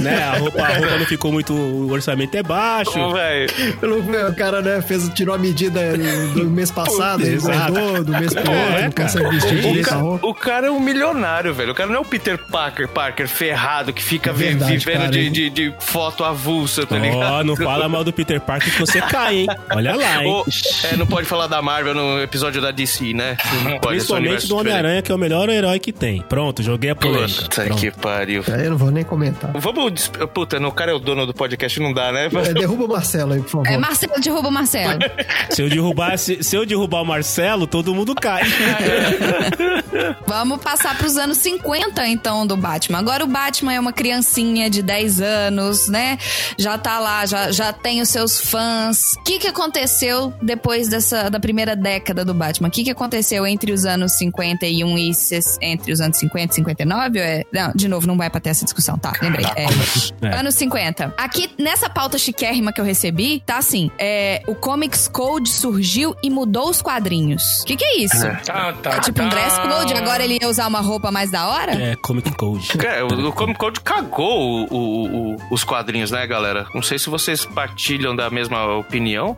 né? A roupa, a roupa não ficou muito. O orçamento é baixo. Ô, velho. O cara, né, fez, tirou a medida do mês passado, ele engordou do mês pro outro, É, consegue vestir O, direito a roupa. o cara é um milionário, velho. O cara não é o Peter Parker, Parker ferrado que fica É verdade, vivendo cara. de, de, de foto avulsa, tá Ó, ligado? não fala mal do Peter Parker que você cai, hein? Olha lá, hein? É, não pode falar da Marvel no episódio da DC, né? Não pode, Principalmente do Homem-Aranha, que é o melhor herói que tem. Pronto, joguei a polêmica. Puta Pronto. que pariu. Aí eu não vou nem comentar. Vamos. Puta, no cara é o dono do podcast, não dá, né? É, derruba o Marcelo aí, por favor. É, Marcelo, derruba o Marcelo. Se eu derrubar, se, se eu derrubar o Marcelo, todo mundo cai. Vamos passar pros anos 50, então, do Batman. Agora o Batman é uma criancinha de 10 anos, né? Já tá lá, já, já tem os seus fãs. O que, que aconteceu depois dessa da primeira década do Batman? O que, que aconteceu entre os anos 51 e entre os anos 50 e 59? Ou É, não, de novo, não vai pra ter essa discussão, tá? Lembrei. É, É. Anos 50. Aqui, nessa pauta chiquérrima que eu recebi, tá assim: é, o Comics Code surgiu e mudou os quadrinhos. O que, que é isso? Tá, tá, Tipo um tá. dress code, agora ele ia usar uma roupa mais da hora? É, Comic Code. Cara, o o Comic Code cagou o- o- o- os quadrinhos, né, galera? Não sei se vocês partilham da mesma opinião.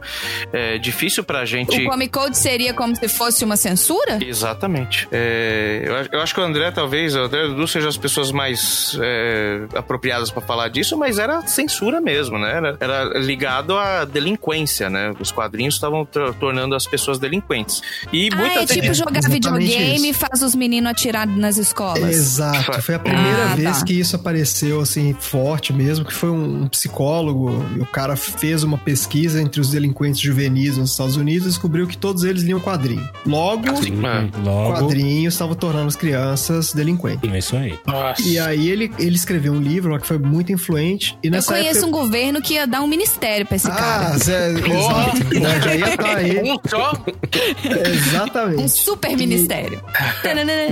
É difícil pra gente. O Comic Code seria como se fosse uma censura? Exatamente. É, eu, acho- eu acho que o André, talvez, o André o Edu sejam as pessoas mais é, apropriadas pra falar disso, mas era censura mesmo, né? Era, era ligado à delinquência, né? Os quadrinhos estavam tor- tornando as pessoas delinquentes. E Ah, muita é tipo é, jogar exatamente videogame e isso. faz os meninos atirar nas escolas. Exato, foi a primeira Ah, vez tá. que isso apareceu assim forte mesmo, que foi um psicólogo e o cara fez uma pesquisa entre os delinquentes juvenis nos Estados Unidos e descobriu que todos eles liam quadrinho. Logo, Assim. Logo. quadrinhos estavam tornando as crianças delinquentes. É isso aí. Nossa. E aí ele, ele escreveu um livro lá que foi muito influente e Eu nessa conheço época um governo que ia dar um ministério pra esse cara. Ah, Zé, exato. né, Já ia estar aí. Exatamente. Um super ministério.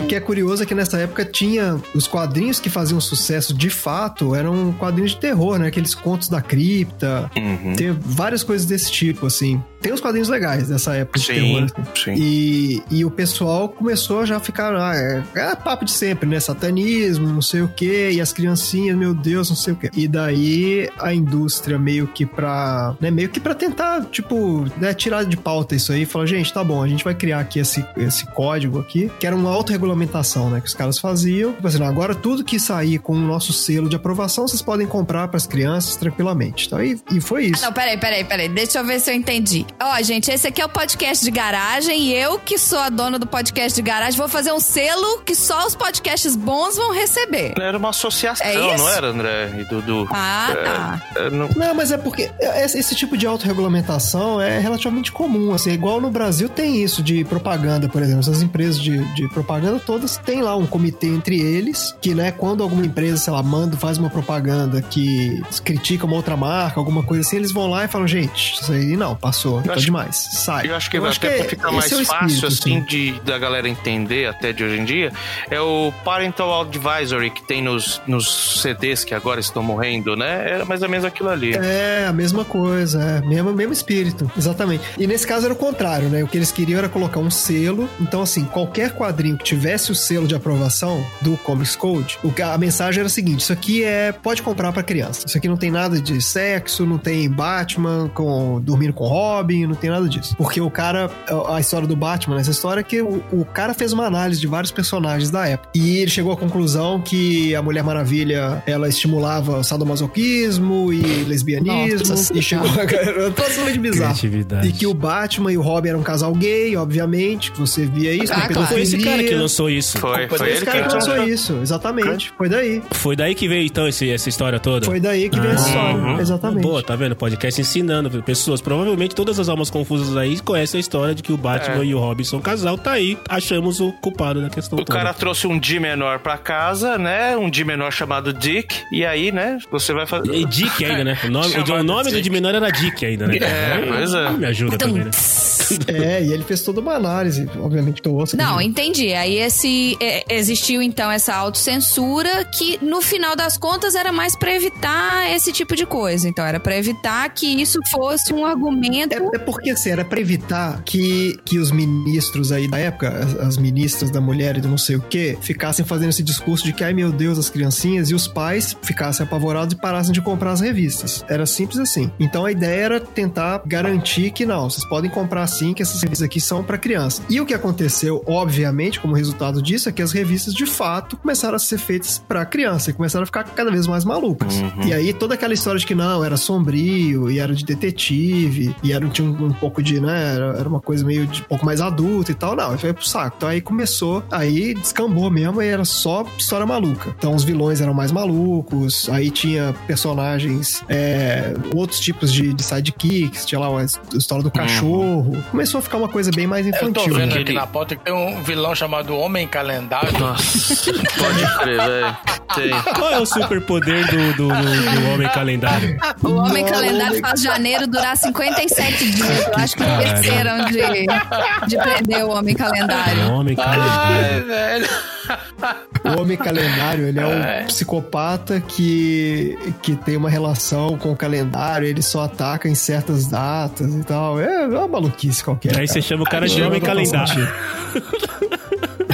O que é curioso é que nessa época tinha os quadrinhos que faziam sucesso de fato, eram quadrinhos de terror, né? Aqueles contos da cripta. Uhum. Tem várias coisas desse tipo, assim. Tem uns quadrinhos legais dessa época de Sim, terror. assim. sim. E, e o pessoal começou já a ficar. Ah, é, é papo de sempre, né? Satanismo, não sei o quê. E as criancinhas, meu Deus, não sei o quê. E daí a indústria meio que pra. Né, meio que pra tentar, tipo, né, tirar de pauta isso aí. Falar, gente, tá bom, a gente vai criar aqui esse, esse código aqui, que era uma autorregulamentação, né? Que os caras faziam. Tipo assim, agora tudo que sair com o nosso selo de aprovação, vocês podem comprar pras crianças tranquilamente. Então, e, e foi isso. Não, peraí, peraí, peraí. Deixa eu ver se eu entendi. Aqui. Ó, gente, esse aqui é o podcast de garagem e eu, que sou a dona do podcast de garagem, vou fazer um selo que só os podcasts bons vão receber. Era uma associação, É isso? não era, André e Dudu? Ah, tá. É, não- Não, mas é porque esse esse tipo de autorregulamentação é relativamente comum. Assim, igual no Brasil tem isso de propaganda, por exemplo. Essas empresas de, de propaganda todas têm lá um comitê entre eles, que, né, quando alguma empresa, sei lá, manda, faz uma propaganda que critica uma outra marca, alguma coisa assim, eles vão lá e falam, gente, isso aí não, passou, tá acho- demais, sai. Eu acho que Eu até pra ficar mais é fácil, espírito, assim, de, da galera entender até de hoje em dia, é o Parental Advisory que tem nos, nos CDs que agora estão morrendo, né? Era mais ou menos aquilo ali. É, a mesma coisa, é, mesmo, mesmo espírito, exatamente. E nesse caso era o contrário, né? O que eles queriam era colocar um selo. Então, assim, qualquer quadrinho que tivesse o selo de aprovação do Comics Code, o que- a mensagem era a seguinte: isso aqui é pode comprar pra criança. Isso aqui não tem nada de sexo, não tem Batman com dormindo com Robin, não tem nada disso. Porque o cara, a história do Batman, essa história é que o, o cara fez uma análise de vários personagens da época. E ele chegou à conclusão que a Mulher Maravilha, ela estimulava o sadomasoquismo e lesbianismo. Nossa e chegou a totalmente bizarro. E que o Batman e o Robin eram um casal gay, obviamente, que você via isso. Ah, claro. Foi esse cara que lançou isso. Foi, foi ele Esse cara que que lançou isso, exatamente. Foi daí. Foi daí que veio, então, esse- essa história toda? Foi daí que veio essa história. Uhum. Exatamente. Boa, tá vendo? Podcast ensinando pessoas. Provavelmente todas as almas confusas aí conhecem a história de que o Batman É. e o Robin são casal. Tá aí, achamos o culpado da questão O toda. cara trouxe um D menor pra casa, né? Um D menor chamado Dick. E aí, né? Você vai fazer. E Dick ainda, né? O nome, o nome do Dick. de menor era Dick ainda, né? É, pois é. Me ajuda também, né? É, e ele fez toda uma análise, obviamente, do osso. Não, entendi. Aí esse é, existiu então essa autocensura que no final das contas era mais pra evitar esse tipo de coisa. Então era pra evitar que isso fosse um argumento. É, é porque, assim, era pra evitar que, que os ministros aí da época, as, as ministras da mulher e do não sei o quê, ficassem fazendo esse discurso de que, ai meu Deus, as criancinhas, e os pais ficassem apavorados e parassem de comprar as revistas. Era simples assim. Então a ideia era tentar garantir que não, vocês podem comprar sim, que essas revistas aqui são pra criança. E o que aconteceu, obviamente, como resultado disso, é que as revistas de fato começaram a ser feitas pra criança e começaram a ficar cada vez mais malucas. E aí toda aquela história de que não, era sombrio e era de detetive e era, tinha um, um pouco de, né, era, era uma coisa meio de um pouco mais adulta e tal, não, foi pro saco. Então aí começou, aí descambou mesmo e era só história maluca. Então os vilões eram mais malucos, aí tinha personagens, é, outros tipos de, de sidekicks, tinha lá a história do cachorro. Começou a ficar uma coisa bem mais Eu tô infantil. vendo né? aqui na pauta que tem um vilão chamado Homem Calendário. Nossa, pode crer, velho. Qual é o superpoder do, do, do, do Homem Calendário? O Homem. Calendário faz janeiro durar 57 dias. Eu acho que esqueceram de, de prender o Homem Calendário. Homem Calendário. Ai, velho. O homem calendário, ele é um psicopata que, que tem uma relação com o calendário, ele só ataca em certas datas e tal. É uma maluquice qualquer. Aí você cara. chama o cara de Homem Calendário.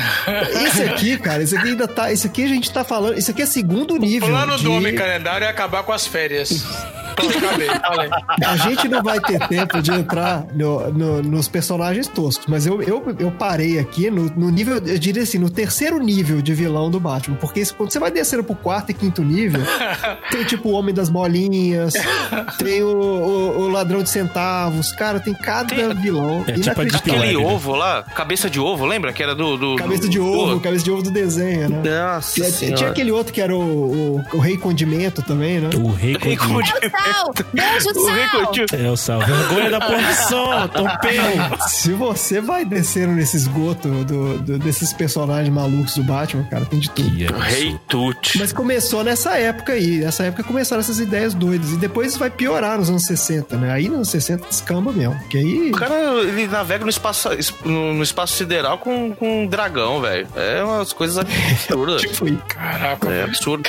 Esse aqui, cara, esse aqui ainda tá. Esse aqui a gente tá falando. Isso aqui é segundo nível. O plano de- do Homem Calendário é acabar com as férias. Falei. A gente não vai ter tempo de entrar no- no- nos personagens toscos, mas eu, eu, eu parei aqui no, no nível, eu diria assim, no terceiro nível de vilão do Batman. Porque esse- quando você vai descendo pro quarto e quinto nível, tem tipo o Homem das Bolinhas, tem o, o- o Ladrão de Centavos, cara, tem cada vilão. É, tipo inacreditável. Aquele né? ovo lá, cabeça de ovo, lembra? Que era do. do Cabeça de ovo, do- cabeça de ovo do desenho, né? Nossa. Tinha, Senhora. tinha aquele outro que era o, o, o Rei Condimento também, né? O Rei Condimento. Sal! Beijo, O Rei! Coutinho. É o sal. Vergonha da porção, Tompeu. Se você vai descendo nesse esgoto do, do- desses personagens malucos do Batman, cara, tem de tudo. O Rei Tut. Mas começou nessa época aí. Nessa época começaram essas ideias doidas. E depois vai piorar nos anos 60, né? Aí nos anos 60 descamba mesmo. Que aí. O cara, ele navega no espaço, no, no espaço sideral com, com um dragão, velho. É umas coisas absurdas. Foi. Caraca, É absurdo.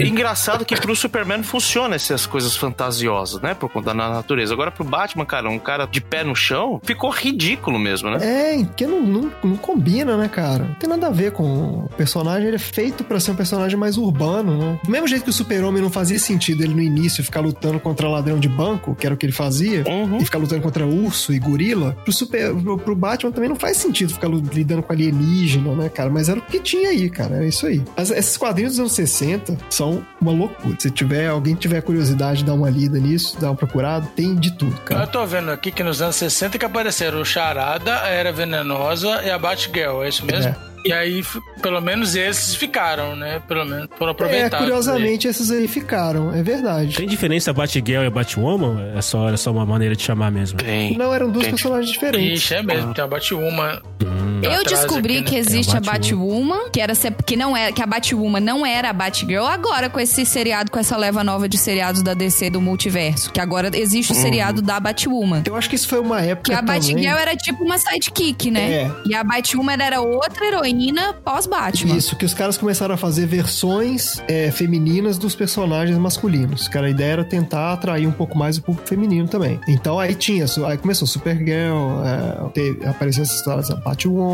É engraçado que pro Superman funciona essas coisas fantasiosas, né? Por conta da natureza. Agora pro Batman, cara, um cara de pé no chão, ficou ridículo mesmo, né? É, porque não, não, não combina, né, cara? Não tem nada a ver com o personagem. Ele é feito pra ser um personagem mais urbano, né? Do mesmo jeito que o Super-Homem não fazia sentido ele no início ficar lutando contra ladrão de banco, que era o que ele fazia, Uhum. e ficar lutando contra urso e gorila, pro, super, pro, pro Batman também não faz sentido ficar lidando com alienígena, né, cara? Mas era o que tinha aí, cara. É isso aí. As- esses quadrinhos dos anos 60 são uma loucura. Se tiver, alguém tiver curiosidade dar uma lida nisso, dar uma procurada, tem de tudo, Eu cara. tô vendo aqui que nos anos 60 que apareceram o Charada, a Era Venenosa e a Batgirl, é isso mesmo? É. E aí, pelo menos esses ficaram, né? Pelo menos foram É, aproveitados. curiosamente, esses aí ficaram, é verdade. Tem diferença Batgirl e Batwoman? É só, é só uma maneira de chamar mesmo. Tem. Não, eram duas Tem. personagens diferentes. Ixi, é mesmo, tem a Batwoman. Eu descobri que existe É a Batwoman, que era que não era, que a Batwoman não era a Batgirl, agora com esse seriado, com essa leva nova de seriados da DC do multiverso, que agora existe o seriado da Batwoman. Eu acho que isso foi uma época Que a também... Batgirl era tipo uma sidekick, né? É. E a Batwoman era outra heroína pós-Batman. Isso, que os caras começaram a fazer versões é, femininas dos personagens masculinos. Cara, a ideia era tentar atrair um pouco mais o público feminino também. Então aí tinha, aí começou Supergirl, é, teve, apareceu essas histórias, a Batwoman,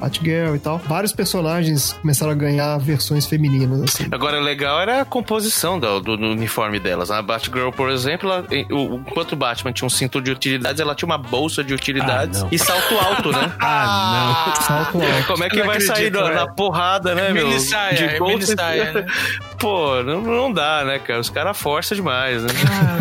Batgirl e tal. Vários personagens começaram a ganhar versões femininas, assim. Agora, o legal era a composição do, do- do uniforme delas. A Batgirl, por exemplo, ela, o- enquanto o Batman tinha um cinto de utilidades, ela tinha uma bolsa de utilidades Ah, não. e salto alto, né? Ah, Salto alto. Como é que Não vai sair acredito, na, é. na porrada, né, meu? Mini saia, é bolsa- mini saia, né? Pô, não, não dá, né, cara? Os caras forçam demais, né?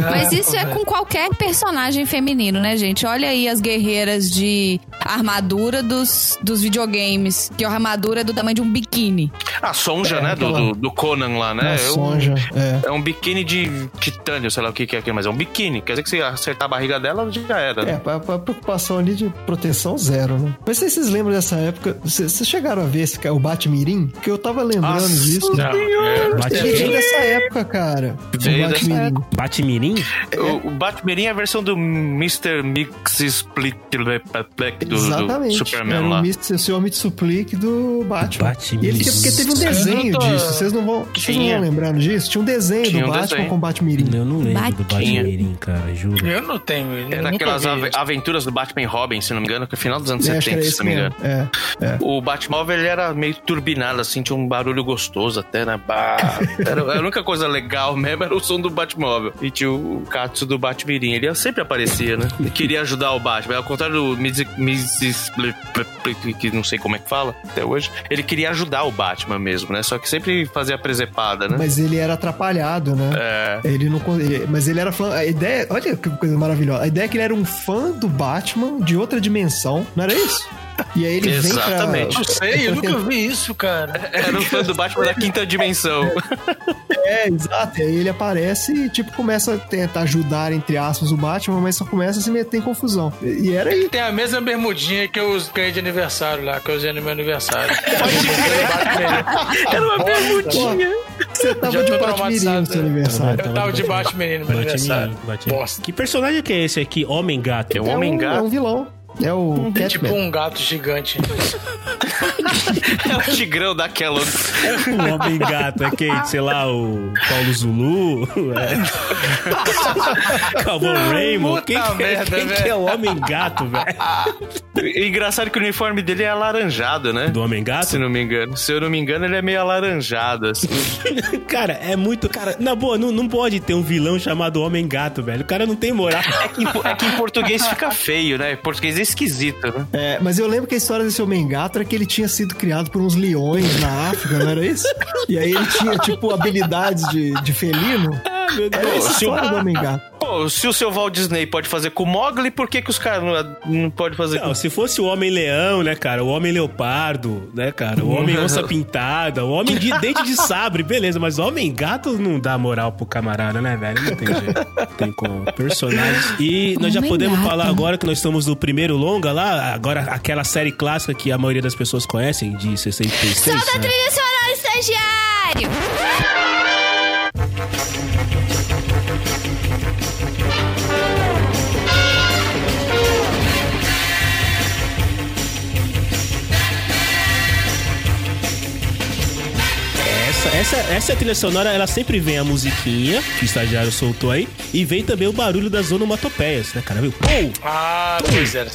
Mas isso é com qualquer personagem feminino, né, gente? Olha aí as guerreiras de armadura dos, dos videogames, que a armadura é do tamanho de um biquíni. A Sonja, É, né, do, do, do Conan lá, né? A É um- Sonja, é. É um biquíni de titânio, sei lá o que que é aquilo, mas é um biquíni. Quer dizer que se acertar a barriga dela, já era. né? É, pra, pra preocupação ali de proteção zero, né? Mas se vocês lembram dessa época, vocês chegaram a ver esse, o Batmirim? Que eu tava lembrando Nossa disso. Não, é. Batmirim? dessa época, cara. O Veio dessa Batmirim. Batmirim? O, o Batmirim é a versão do Mr. Mix Split do, do Exatamente. Superman Era lá. o Mr. Sr. Mitsuplique do Batman. Batmirim. E ele porque teve um desenho tô- disso. Vocês não vão, vocês não vão lembrando disso? Tinha um desenho Tinha do um Batman desenho. com o Batmirim. Eu não lembro do Batinha. Batmirim, cara, juro. Eu não tenho. Era eu nunca aquelas aventuras do Batman e Robin, se não me engano, que é final dos anos É, acho que 70, era se não me engano. É, é. O Batmóvel ele era meio turbinado, assim, tinha um barulho gostoso até, né? Bah, era, a única coisa legal mesmo era o som do Batmóvel. E tinha o Katsu do Batmirim. Ele sempre aparecia, né? Ele queria ajudar o Batman. Ao contrário do Mrs. Mrs. que não sei como é que fala até hoje. Ele queria ajudar o Batman mesmo, né? Só que sempre fazia presepada, né? Mas ele era atrapalhado, né? É. Ele não, ele- mas ele era fã. A ideia, olha que coisa maravilhosa. A ideia é que ele era um fã do Batman de outra dimensão, não era isso? E aí ele Exatamente. vem Eu sei, eu nunca vi isso, cara. Era um fã do Batman da quinta dimensão. pra. É, exato. E aí ele aparece e, tipo, começa a tentar ajudar, entre aspas, o Batman, mas só começa a se meter em confusão. E era aí. Tem a mesma bermudinha que eu ganhei de aniversário lá, que eu usei no meu aniversário. Era uma bermudinha. Você tava Já de Batmirim no seu aniversário. Eu tava de Batman no meu aniversário. Bosta. Que personagem que é esse aqui? Homem-Gato. É um É um, homem-gato. é um vilão. É o Tipo Catman. um gato gigante. É o tigrão da Kellogg's. Um homem-gato. É quem? Sei lá, o Paulo Zulu? É. Calvin Raymond? Quem, que- merda, quem que velho. é o homem-gato, velho? E Engraçado que o uniforme dele é alaranjado, né? Do homem-gato? Se não me engano. Se eu não me engano, ele é meio alaranjado, assim. Cara, é muito. Cara, na boa, não, não pode ter um vilão chamado Homem-Gato, velho. O cara não tem moral. É que, é que em português fica feio, né? Em português esquisito, né? É, mas eu lembro que a história desse homem gato era que ele tinha sido criado por uns leões na África, não era isso? E aí ele tinha, tipo, habilidades de, de felino. Ah, meu Era essa Deus. história do homem gato. Pô, se o seu Walt Disney pode fazer com o Mogli, por que, que os caras não, não podem fazer com Não, se fosse o Homem-Leão, né, cara? O Homem-Leopardo, né, cara? O Homem-Onça Pintada, o Homem de dente de sabre, beleza. Mas o Homem-Gato não dá moral pro camarada, né, velho? Não tem jeito. Tem como. Personagens. E nós já podemos falar agora que nós estamos no primeiro longa lá, agora aquela série clássica que a maioria das pessoas conhecem, de 66. Solta a né? trilha sonora, estagiário! Essa, essa, trilha sonora, ela sempre vem a musiquinha que o estagiário soltou aí, e vem também o barulho das onomatopeias, né, cara? Viu? Pou! Ah, pois é.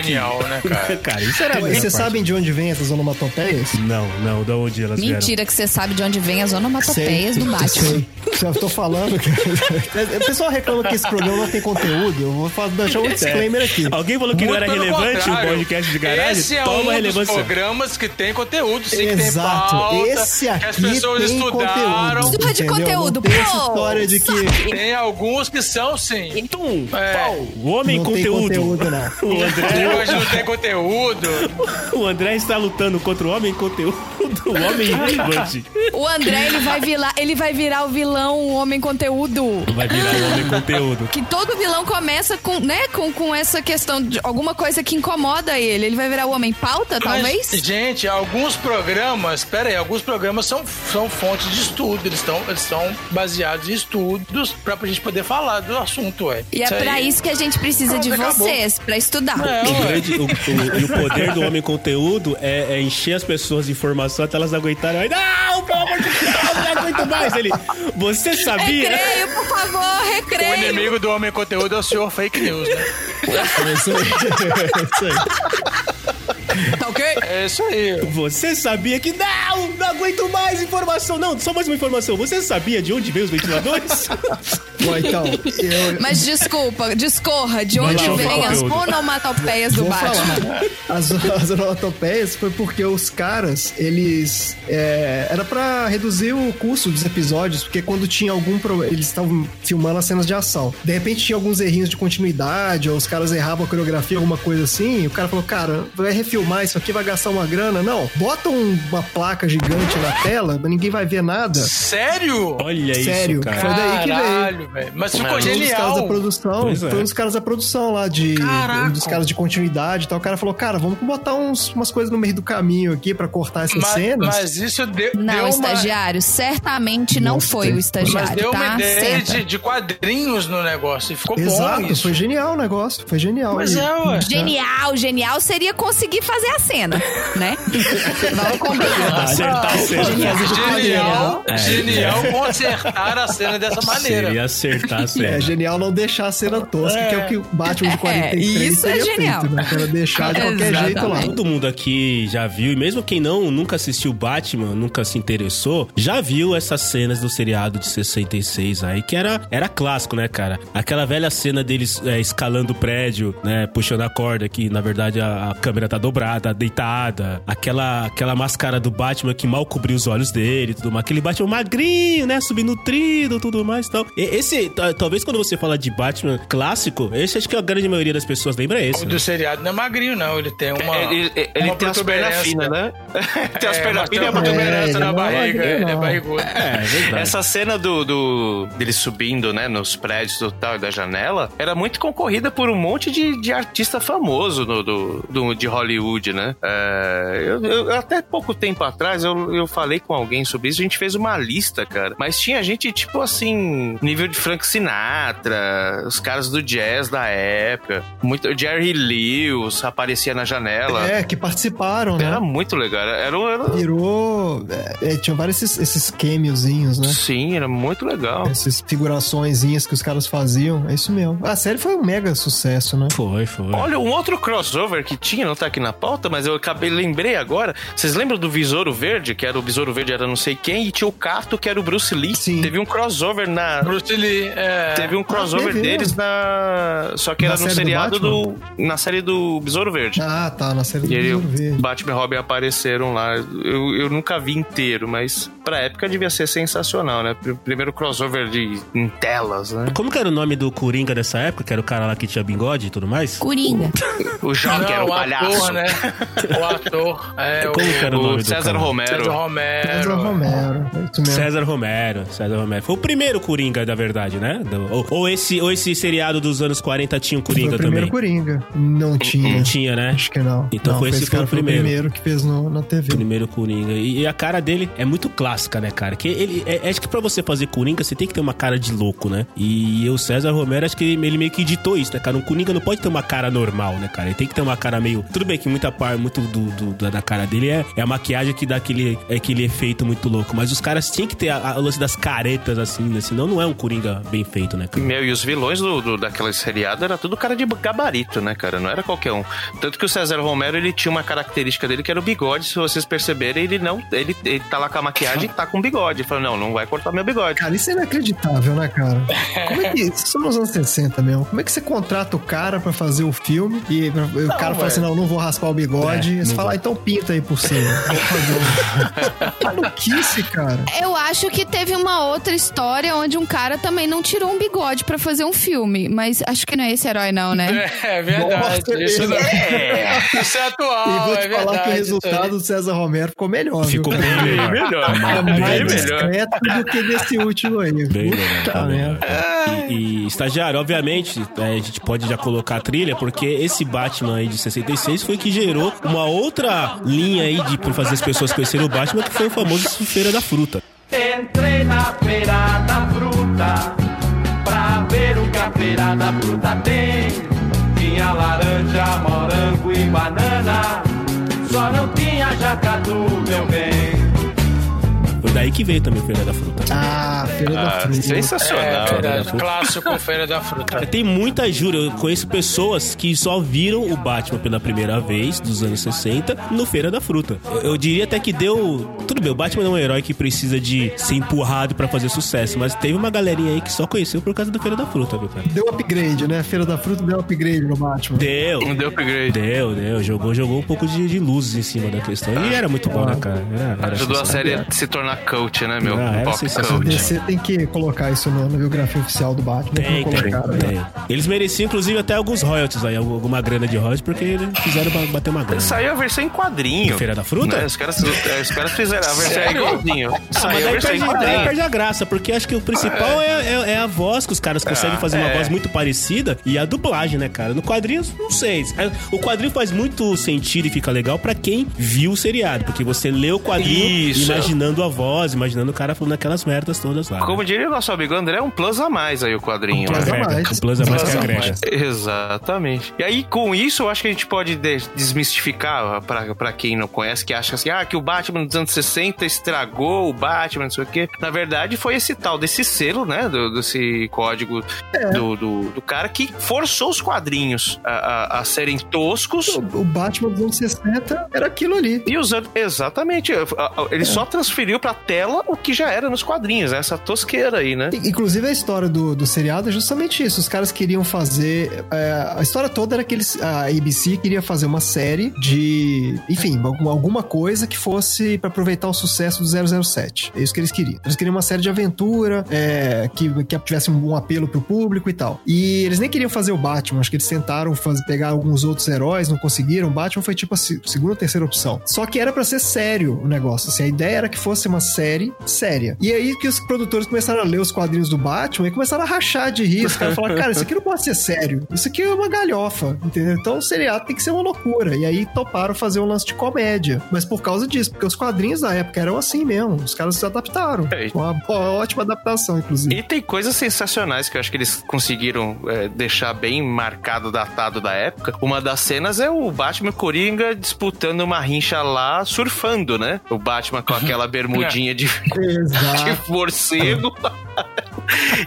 Genial, né, cara? cara, isso era Vocês parte. sabem de onde vem essas onomatopeias? Não, não, da onde elas vieram? Mentira que você sabe de onde vem as onomatopeias Sei, do Batman. sei. Já tô falando. cara. O pessoal reclama que esse programa não tem conteúdo. Eu vou fazer, deixar um disclaimer aqui. Alguém falou que não Muito era pelo relevante o podcast de garagem? Esse é Toma um dos relevância. programas que tem conteúdo, sim, que tem Exato. pauta, Esse que as aqui pessoas tem estudaram. conteúdo. Surra de entendeu? conteúdo, Não tem essa pô, história de que Tem alguns que são, sim. Tum, É. pau. O homem não conteúdo. tem conteúdo, não. O André, Hoje não tem conteúdo. o André está lutando contra o homem conteúdo, o homem irrelevante. O André, ele vai virar, ele vai virar o vilão, o homem conteúdo. Vai virar o homem conteúdo. Que todo vilão começa com, né, com, com essa questão de alguma coisa que incomoda ele. Ele vai virar o homem pauta, talvez? Mas, gente, alguns programas, pera aí, alguns programas são, são fontes de estudo, eles estão eles estão baseados em estudos pra gente poder falar do assunto, ué. E é pra aí- isso que a gente precisa de Pronto, acabou. vocês, pra estudar. É, O, grande, o, o- e o poder do homem conteúdo é, é encher as pessoas de informação até elas aguentarem. Não, pelo amor de Deus, não aguento mais. Ele, você sabia? Recreio, por favor, O recreio. inimigo do homem conteúdo é o senhor fake news, né? É isso aí. É isso aí. Tá ok? É isso aí. Você sabia que não, não aguento mais informação. Não, só mais uma informação. Você sabia de onde veio os ventiladores? Bom, então, eu, Mas desculpa, discorra de onde lá, vêm as conteúdo. onomatopeias do Batman. falar. As, as onomatopeias foi porque os caras, eles. é, era pra reduzir o custo dos episódios, porque quando tinha algum problema. Eles estavam filmando as cenas de ação. De repente tinha alguns errinhos de continuidade, ou os caras erravam a coreografia, alguma coisa assim. E o cara falou: Cara, vai refilmar isso aqui, vai gastar uma grana. Não, bota um- uma placa gigante na tela, mas ninguém vai ver nada. Sério? Olha Sério, isso, cara. foi daí que veio. Caralho, velho. Mas ficou Mano, Foi um dos caras da genial. produção. Pois é. Foi um dos caras da produção lá, de. Caraca. Um dos caras de continuidade e tal. O cara falou, cara, vamos botar uns, umas coisas no meio do caminho aqui pra cortar essas Mas, cenas. mas isso deu, Não, deu uma... estagiário, certamente não Nossa, foi o Mas estagiário, deu tá? uma ideia de, de quadrinhos no negócio. E ficou bom Exato, foi genial o negócio. Foi genial. Mas E- é, ué. Genial, genial seria conseguir fazer a cena, né? Vamos combinar. Acertar a cena. Genial, É. genial consertar a cena dessa maneira. Seria acertar a cena. É genial não deixar a cena tosca, que é o que o Batman de 43 isso é genial. feito, né? Deixar de qualquer Exatamente. jeito lá. Todo mundo aqui já viu, e mesmo quem não nunca assistiu Batman, nunca se interessou, já viu essas cenas do seriado de 66 aí, que era, era clássico, né, cara? Aquela velha cena deles é, escalando o prédio, né, puxando a corda, que na verdade a, a câmera tá dobrada, deitada. Aquela, aquela máscara do Batman que mal cobriu os olhos dele, e tudo mais. Aquele Batman magrinho, né, subnutrido, tudo mais e tal. E- Esse, ta- talvez quando você fala de Batman clássico, esse acho que a grande maioria das pessoas lembra esse, O né? do seriado não é magrinho, não. Ele tem uma. ele ele, ele uma tem as pernas finas, né? tem as É, pernas finas e uma protuberância protuberância na é barriga. magrinho, Ele é barrigudo. É, é. Essa cena do, do dele subindo, né, nos prédios do tal e da janela, era muito concorrida por um monte de, de artista famoso no, do, do- de Hollywood, né? É, eu, eu- até pouco tempo atrás eu, eu falei com alguém sobre isso, a gente fez uma lista, cara. Mas tinha gente, tipo assim, nível de Frank Sinatra, os caras do jazz da época, muito, Jerry Lewis aparecia na janela. É, que participaram, né? Era muito legal. Era, era, era- Virou. É, é, tinha vários esses, esses cameozinhos, né? Sim, era muito legal. Essas figuraçõezinhas que os caras faziam. É isso mesmo. A série foi um mega sucesso, né? Foi, foi. Olha, um outro crossover que tinha, não tá aqui na pauta, mas eu acabei, lembrei agora. Vocês lembram do Besouro Verde? Que era o Besouro Verde, era não sei quem, e tinha o Cato, que era o Bruce Lee. Sim. Teve um crossover na. Bruce Lee, é. Teve um crossover teve, deles na. Só que Na era no do seriado do. Batman? Na série do Besouro Verde. Ah, tá, na série do E Besouro Verde. Batman e Robin apareceram lá. Eu, eu nunca vi inteiro, mas pra época devia ser sensacional, né? Pr- Primeiro crossover de em telas, né? Como que era o nome do Coringa dessa época? Que era o cara lá que tinha bigode e tudo mais? Coringa. O Joker o palhaço. ator, né? O ator. É, o, Como que era o nome O do César cara? Romero. César Romero. César Romero. É. César Romero, César Romero. Foi o primeiro Coringa, da verdade, né? Ou, ou esse, ou esse seriado dos anos 40 tinha Foi Coringa o primeiro também? Coringa. Não tinha. Não tinha, né? Acho que não. Então não, foi esse esse foi cara o foi o primeiro. primeiro que fez no, na TV. Primeiro Coringa. E, e a cara dele é muito clássica, né, cara? Que ele. É, acho que pra você fazer Coringa, você tem que ter uma cara de louco, né? E o César Romero, acho que ele, ele meio que editou isso, né, cara? Um Coringa não pode ter uma cara normal, né, cara? Ele tem que ter uma cara meio. Tudo bem que muita parte, muito do, do- da- da cara dele é, é a maquiagem que dá aquele, aquele efeito muito louco. Mas os caras tinham que ter a, a- o lance das caretas, assim, né? Senão não é um Coringa bem feito, né, cara? Meu, e os vilões do, do, daquela seriado era tudo cara de gabarito, né, cara? Não era qualquer um. Tanto que o César Romero, ele tinha uma característica dele que era o bigode. Se vocês perceberem, ele não. Ele, ele tá lá com a maquiagem e tá com bigode. Ele falou, não, não vai cortar meu bigode. Cara, isso é inacreditável, né, cara? Como é que. Isso são nos anos 60 mesmo. Como é que você contrata o cara pra fazer o filme e o cara fala assim, não, não vou raspar o bigode. É, você não fala, vou. ah, então pinta aí por cima. Maluquice, cara. Eu acho que teve uma outra história onde um cara também não tirou um bigode pra fazer um filme. Mas acho que não é esse herói, não, né? É, é verdade. Nossa, isso, não... É. isso é E atual, vou é te falar verdade. que o resultado do César Romero ficou melhor. Ficou viu? bem melhor. melhor. É Bem mais melhor. discreto do que desse último aí. Bem Puta melhor, tá merda. E, estagiário, obviamente, é, a gente pode já colocar a trilha, porque esse Batman aí de 66 foi que gerou uma outra linha aí de pra fazer as pessoas conhecerem o Batman, que foi o famoso Feira da Fruta. Entrei na feira da fruta pra ver o que a feira da fruta tem. Tinha laranja, morango e banana, só não tinha jacatu, meu bem. Daí que veio também o Feira da Fruta. Ah, Feira da Ah, Fruta. É sensacional. verdade. Clássico Feira da Fruta. Cara, tem muita jura. Eu conheço pessoas que só viram o Batman pela primeira vez, dos anos 60, no Feira da Fruta. Eu, eu diria até que deu. Tudo bem, o Batman não é um herói que precisa de ser empurrado pra fazer sucesso, mas teve uma galerinha aí que só conheceu por causa do Feira da Fruta, viu, cara? Deu upgrade, né? Feira da Fruta deu upgrade no Batman. Deu. Não deu upgrade. Deu, deu. Jogou, jogou um pouco de, de luzes em cima da questão. E era muito bom, né, cara? Era, era Ajudou a série sensacional. a se tornar coach, né, meu? Ah, era Pop coach. DC tem que colocar isso na na biografia oficial do Batman. Tem, não tem, colocaram, né? tem. Eles mereciam, inclusive, até alguns royalties aí, alguma grana de royalties, porque eles fizeram ba- bater uma grana. Saiu a versão em quadrinho. Feira da Fruta? Né? Os, caras, é, os caras fizeram a versão é igualzinho. Ah, mas Saiu a daí versão em quadrinho. perde a graça, porque acho que o principal é, é- é a voz, que os caras conseguem fazer uma é. voz muito parecida, e a dublagem, né, cara? No quadrinho, não sei. O quadrinho faz muito sentido e fica legal pra quem viu o seriado, porque você lê o quadrinho Isso. imaginando a voz, imaginando o cara falando aquelas merdas todas lá. Como né? diria o nosso amigo André, é um plus a mais aí o quadrinho. Um plus né? a mais. O plus a mais que Plus agrega. mais. Exatamente. E aí, com isso, eu acho que a gente pode de- desmistificar pra, pra quem não conhece, que acha assim, ah, que o Batman dos anos 60 estragou o Batman, não sei o quê. Na verdade, foi esse tal desse selo, né? do- desse código do, do, do cara que forçou os quadrinhos a, a- a serem toscos. O o Batman dos anos 60 era aquilo ali. E usando. Exatamente. Ele só transferiu pra tela o que já era nos quadrinhos, essa tosqueira aí, né? Inclusive a história do, do seriado é justamente isso. Os caras queriam fazer. é, a história toda era que eles. A ABC queria fazer uma série de. Enfim, alguma, coisa que fosse pra aproveitar o sucesso do 007. É isso que eles queriam. Eles queriam uma série de aventura é, que, que tivesse um, apelo pro público e tal. E eles nem queriam fazer o Batman. Acho que eles tentaram fazer, pegar alguns outros heróis, não conseguiram. Batman foi tipo a se- segunda ou terceira opção. Só que era pra ser sério o negócio. Assim, a ideia era que fosse uma série séria. E aí que os produtores começaram a ler os quadrinhos do Batman e começaram a rachar de rir. Os caras falaram, cara, isso aqui não pode ser sério. Isso aqui é uma galhofa, entendeu? Então o seriado tem que ser uma loucura. E aí toparam fazer um lance de comédia. Mas por causa disso, porque os quadrinhos da época eram assim mesmo. Os caras se adaptaram. É. Uma, uma ótima adaptação, inclusive. E tem coisas sensacionais que eu acho que eles conseguiram é, deixar bem marcado, datado da época. Uma das cenas é o Batman e o Coringa disputando uma rincha lá, surfando, né? O Batman com aquela bermudinha de, de Exato. morcego.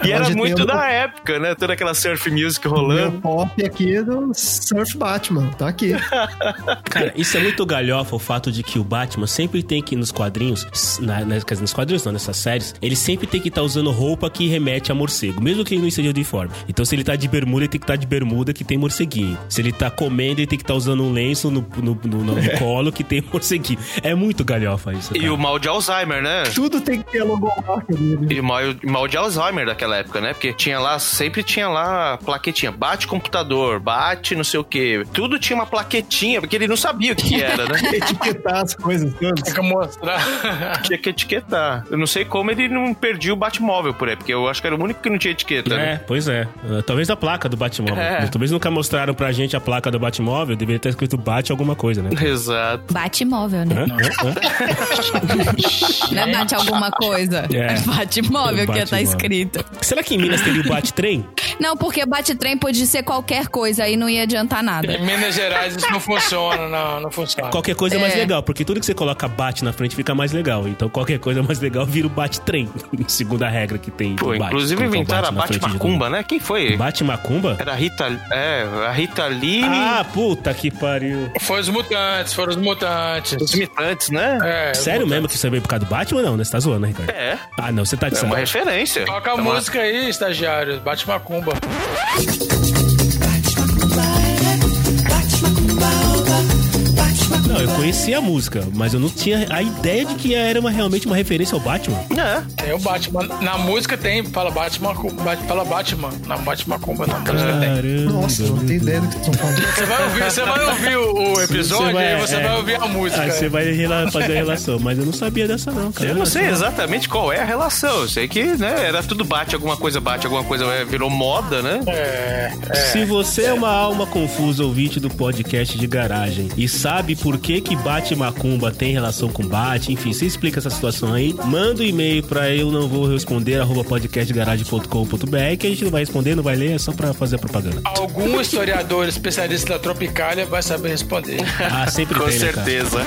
e era muito da época, né? Toda aquela surf music Meu rolando. pop aqui do Surf Batman. Tá aqui. Cara, isso é muito galhofa, o fato de que o Batman sempre tem que ir nos quadrinhos, na, na, quer dizer, nos quadrinhos não, nessas séries, ele sempre tem que estar usando roupa que remete a morcego, mesmo que ele não esteja de uniforme. Então, se ele tá de bermuda, ele tem que estar de bermuda que tem morceguinho. Se ele tá comendo, ele tem que estar usando um lenço no, no, no- no colo que tem morceguinho. É muito galhofa isso. E cara. o mal de Alzheimer, né? Tudo tem que ter logomarca dele. E mal, mal de Alzheimer daquela época, né? Porque tinha lá, sempre tinha lá plaquetinha. Bate computador, bate não sei o quê. Tudo tinha uma plaquetinha, porque ele não sabia o que, era, né? Etiquetar as coisas todas. Tem que mostrar. tinha que etiquetar. Eu não sei como ele não perdia o Batmóvel por aí, porque eu acho que era o único que não tinha etiqueta, né? É, pois é. Uh, Talvez a placa do Batmóvel. É. Talvez nunca mostraram pra gente a placa do Batmóvel, deveria ter escrito Bate alguma coisa, né? Exato. Bate-móvel, né? Hã? Hã? Hã? Não é bate alguma coisa. É. É bate-móvel que tá Bate-móvel. escrito. Será que em Minas teria o Bate-Trem? Não, porque bate-trem pode ser qualquer coisa aí não ia adiantar nada. Em Minas Gerais isso não funciona, não, não funciona. Qualquer coisa é mais É. legal, porque tudo que você coloca bate na frente fica mais legal. Então qualquer coisa mais legal vira o bate-trem, segundo a regra que tem. Pô, do bate, inclusive inventaram a Bate-Macumba, né? Quem foi? Bate-macumba? Era a Rita... É, a Rita Lee... Ah, puta que pariu. Foi os mutantes, foram os mutantes. Os Imitantes, né? É, Sério mesmo que você veio por causa do Batman? Não, né? Você tá zoando, né, Ricardo? É, Ah, não, você tá de é uma mutantes. referência. Toca a música aí, estagiário. Bate macumba. Eu conhecia a música, mas eu não tinha a ideia de que era uma, realmente uma referência ao Batman. É. Tem o Batman. Na música tem, fala Batman, Bat- fala Batman. Na Batman Comba, na música tem. Caramba. Nossa, eu não tenho ideia do que estão falando. Você vai ouvir, você vai ouvir o, o episódio e você é. vai ouvir a música. Aí você vai rela- fazer a relação, mas eu não sabia dessa não, cara. Eu não sei exatamente qual é a relação. Eu sei que, né, era tudo bate, alguma coisa bate, alguma coisa é, virou moda, né? É, Se você é uma alma confusa ouvinte do podcast de garagem e sabe por que que bate macumba tem relação com bate, enfim, você explica essa situação aí, manda um e-mail pra eu não vou responder, arroba podcastgarage.com.br, que a gente não vai responder, não vai ler, é só pra fazer a propaganda. algum historiador especialista da Tropicália vai saber responder. Ah, sempre Com tem, né, cara? certeza.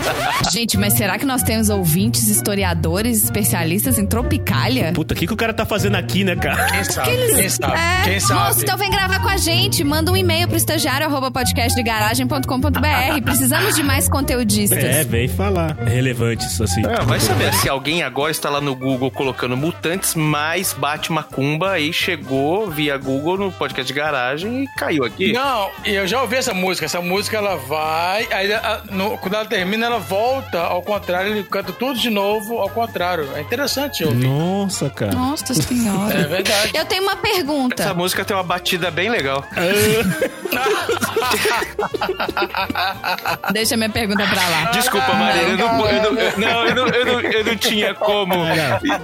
Gente, mas será que nós temos ouvintes, historiadores, especialistas em Tropicália? Puta, o que, que o cara tá fazendo aqui, né, cara? Quem sabe? Quem sabe? É, Quem sabe? moço, então vem gravar com a gente. Manda um e-mail pro estagiário arroba podcastdegaragem.com.br. Precisamos de mais conteudistas. É, vem falar. Relevantes, assim. É, vai saber se alguém agora está lá no Google colocando mutantes mais bate macumba aí chegou via Google no podcast de garagem e caiu aqui. Não, e eu já ouvi essa música. Essa música ela vai. Aí, a- no- quando ela termina, ela volta ao contrário. Ele canta tudo de novo ao contrário. É interessante ouvir. Nossa, cara. Nossa senhora. É verdade. Eu tenho uma pergunta. Essa música tem uma batida bem legal. Deixa minha pergunta pra lá. Desculpa, Maria, eu não, eu não, eu não, eu não, eu não, eu não tinha como.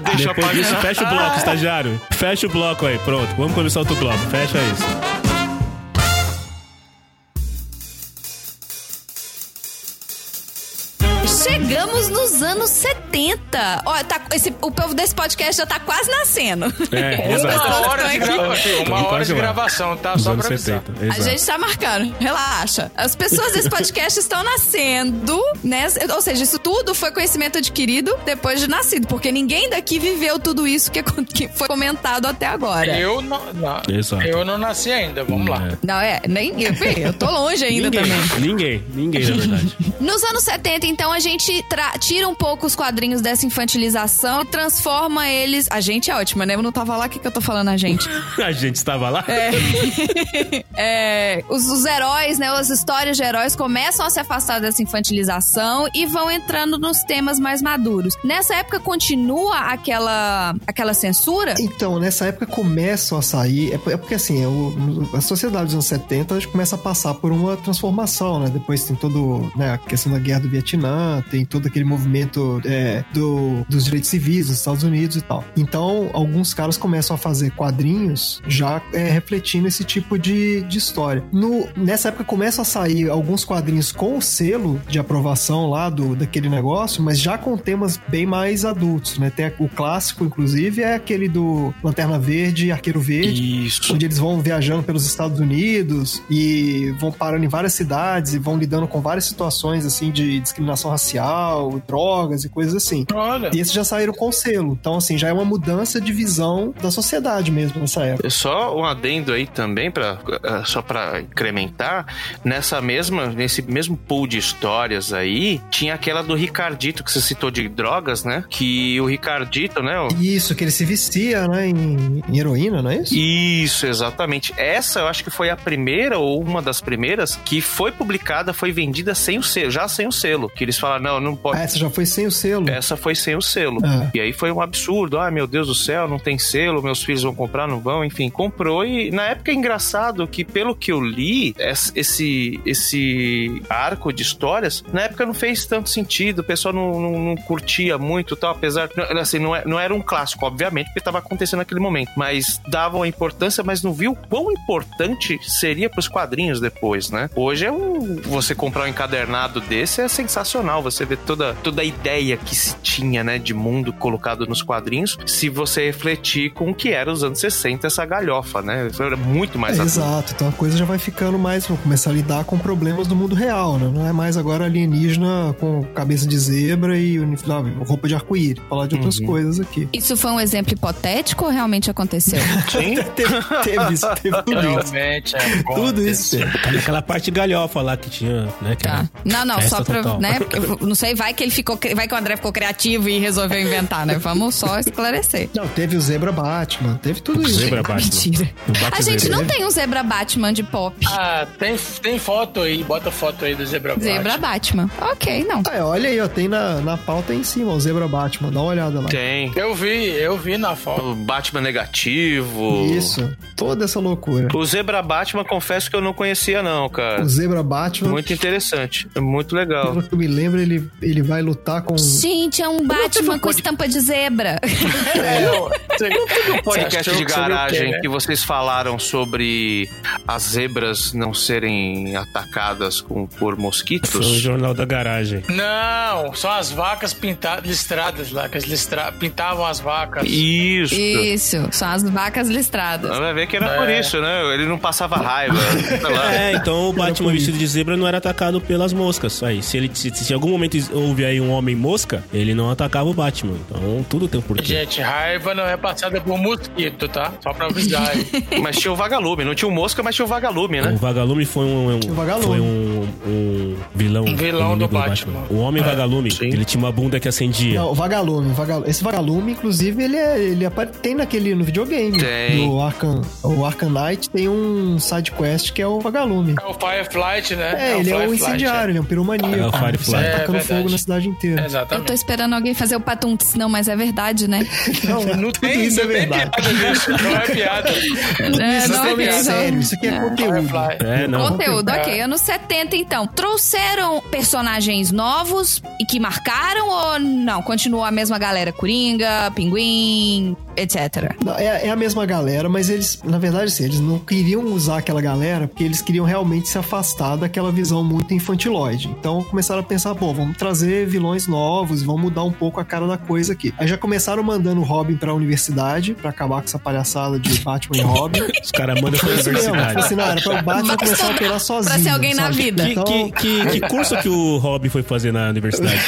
Deixa Depois disso, fecha o bloco, estagiário. Fecha o bloco aí, pronto. Vamos começar outro bloco. Fecha isso. Chegamos nos anos 70. Ó, tá, esse, o povo desse podcast já tá quase nascendo. É, Uma hora de, grava- uma hora de gravação, tá? Nos Só pra avisar. 70. A gente tá marcando, relaxa. As pessoas desse podcast estão nascendo, né? Ou seja, isso tudo foi conhecimento adquirido depois de nascido, porque ninguém daqui viveu tudo isso que, que foi comentado até agora. Eu não, não- Exato. eu não nasci ainda, vamos lá. É. Não, é, nem eu, eu tô longe ainda Ninguém, também. ninguém, ninguém, na verdade. Nos anos 70, então, a gente tra- tira um pouco os quadrinhos dessa infantilização e transforma eles. A gente é ótima, né? Eu não tava lá, o que, que eu tô falando a gente? A gente estava lá. É, os, os heróis, né? As histórias de heróis começam a se afastar dessa infantilização e vão entrando nos temas mais maduros. Nessa época continua aquela, aquela censura? Então, nessa época começam a sair. É é porque assim, é o- a sociedade dos anos 70 a gente começa a passar por uma transformação, né? Depois tem todo né, a questão da guerra do Vietnã, tem todo aquele movimento é, do- dos direitos civis dos Estados Unidos e tal. Então, alguns caras começam a fazer quadrinhos já é, refletindo esse tipo de, de história. No, nessa época começam a sair alguns quadrinhos com o selo de aprovação lá do, daquele negócio, mas já com temas bem mais adultos, né? Tem o clássico, inclusive, é aquele do Lanterna Verde e Arqueiro Verde. Isso. Onde eles vão viajando pelos Estados Unidos e vão parando em várias cidades e vão lidando com várias situações assim de discriminação racial, drogas e coisas assim. Olha. E esses já saíram com selo. Então, assim, já é uma mudança de visão da sociedade mesmo nessa época. Só um adendo aí também, pra, eh, só para incrementar, nessa mesma, nesse mesmo pool de histórias aí, tinha aquela do Ricardito que você citou de drogas, né? Que o Ricardito, né? o- Isso, que ele se vestia, né, em, em heroína, não é isso? Isso, exatamente. Essa eu acho que foi a primeira ou uma das primeiras que foi publicada, foi vendida sem o selo, já sem o selo. Que eles falaram, não, não pode. Ah, essa já foi sem o selo. Essa foi sem o selo. Ah. E aí foi um absurdo. Ah, meu Deus do céu, não tem selo, meus filhos vão comprar, não vão. Enfim, comprou e na época é engraçado que, pelo que eu li, es- esse, esse arco de histórias, na época não fez tanto sentido. O pessoal não, não, não curtia muito tal, apesar assim, não, é- não era um clássico, obviamente, porque estava acontecendo naquele momento. Mas davam a importância, mas não viu quão importante seria para os quadrinhos depois, né? Hoje é um. Você comprar um encadernado desse é sensacional. Você vê toda, toda a ideia que se tinha, né, de mundo colocado nos quadrinhos, se você refletir com o que era os anos 60, essa galhofa, né? Isso Era muito mais É, exato, então a coisa já vai ficando mais, vou começar a lidar com problemas do mundo real, né? Não é mais agora alienígena com cabeça de zebra e roupa de arco-íris, falar de outras coisas aqui. Isso foi um exemplo hipotético ou realmente aconteceu? Sim. teve, teve isso, teve tudo isso. Realmente, é bom. Tudo isso teve. Aquela parte galhofa lá que tinha, né? Que Tá. era Não, não, só pra. total. Né, porque não sei, vai que ele ficou. Vai que o André ficou criativo e resolveu inventar, né? Vamos só esclarecer. Não, teve o Zebra Batman, teve tudo isso. Zebra Batman. Mentira. A gente não tem um zebra Batman Batman de pop. Ah, tem, tem foto aí, bota foto aí do Zebra Zebra Batman. Batman. Ok, não. Ah, é, olha aí, ó, tem na, na pauta aí em cima, o Zebra Batman, dá uma olhada lá. Tem. Eu vi, eu vi na foto. O Batman negativo. Isso, toda essa loucura. O Zebra Batman, confesso que eu não conhecia, não, cara. O Zebra Batman, Muito interessante. É muito legal. eu me lembro, ele, ele vai lutar com... Gente, é um Batman com estampa de zebra. É, eu, você, O podcast de garagem né? que vocês falaram sobre as zebras não serem atacadas com, por Foi o mosquitos. jornal da garagem. Não, são as vacas pintadas, listradas lá, que eles listra, pintavam as vacas. Isso. Isso, são as vacas listradas. Vai ver que era por É. isso, né? Ele não passava raiva. É, então o Batman vestido de zebra não era atacado pelas moscas. Aí, se ele se, se em algum momento houve aí um homem mosca, ele não atacava o Batman. Então tudo tem um porquê. Gente, raiva não é passada por mosquito, tá? Só pra avisar aí. Mas tinha o vagalume. Não tinha o mosca, mas tinha o vagalume, né? O Vagalume foi um, um- Vagalume. foi um, um vilão, Um vilão inimigo do Batman. O Homem Vagalume, sim. ele tinha uma bunda que acendia. Não, o Vagalume, o Vagalume. Esse Vagalume, inclusive, ele, é, ele tem naquele, no videogame. Tem. No Arkham, o Arkham Knight tem um side quest que é o Vagalume. É o Fireflight, né? É, ele é um Fireflight, incendiário, ele é um piromaníaco. É o Firefly. É, tacando verdade. fogo na cidade inteira. É, Eu Exatamente. tô esperando alguém fazer o patuntes, não, mas é verdade, né? Não, Não tudo tem, isso é tem verdade. piada. Não é piada. É, Isso não, é então- sério, isso aqui é, conteúdo. Firefly. É, não. Conteúdo, É. ok. Anos 70, então. Trouxeram personagens novos e que marcaram ou não? Continuou a mesma galera? Coringa, Pinguim, etc. Não, é, é a mesma galera, mas eles, na verdade, assim, eles não queriam usar aquela galera porque eles queriam realmente se afastar daquela visão muito infantiloide. Então começaram a pensar, pô, vamos trazer vilões novos, vamos mudar um pouco a cara da coisa aqui. Aí já começaram mandando o Robin pra universidade pra acabar com essa palhaçada de Batman e Robin. Os caras mandam pra universidade. assim, não, era pra o Batman começar a operar sozinho. Pra ser alguém na sabe? vida. Que, Então, que, que, que curso que o Rob foi fazer na universidade?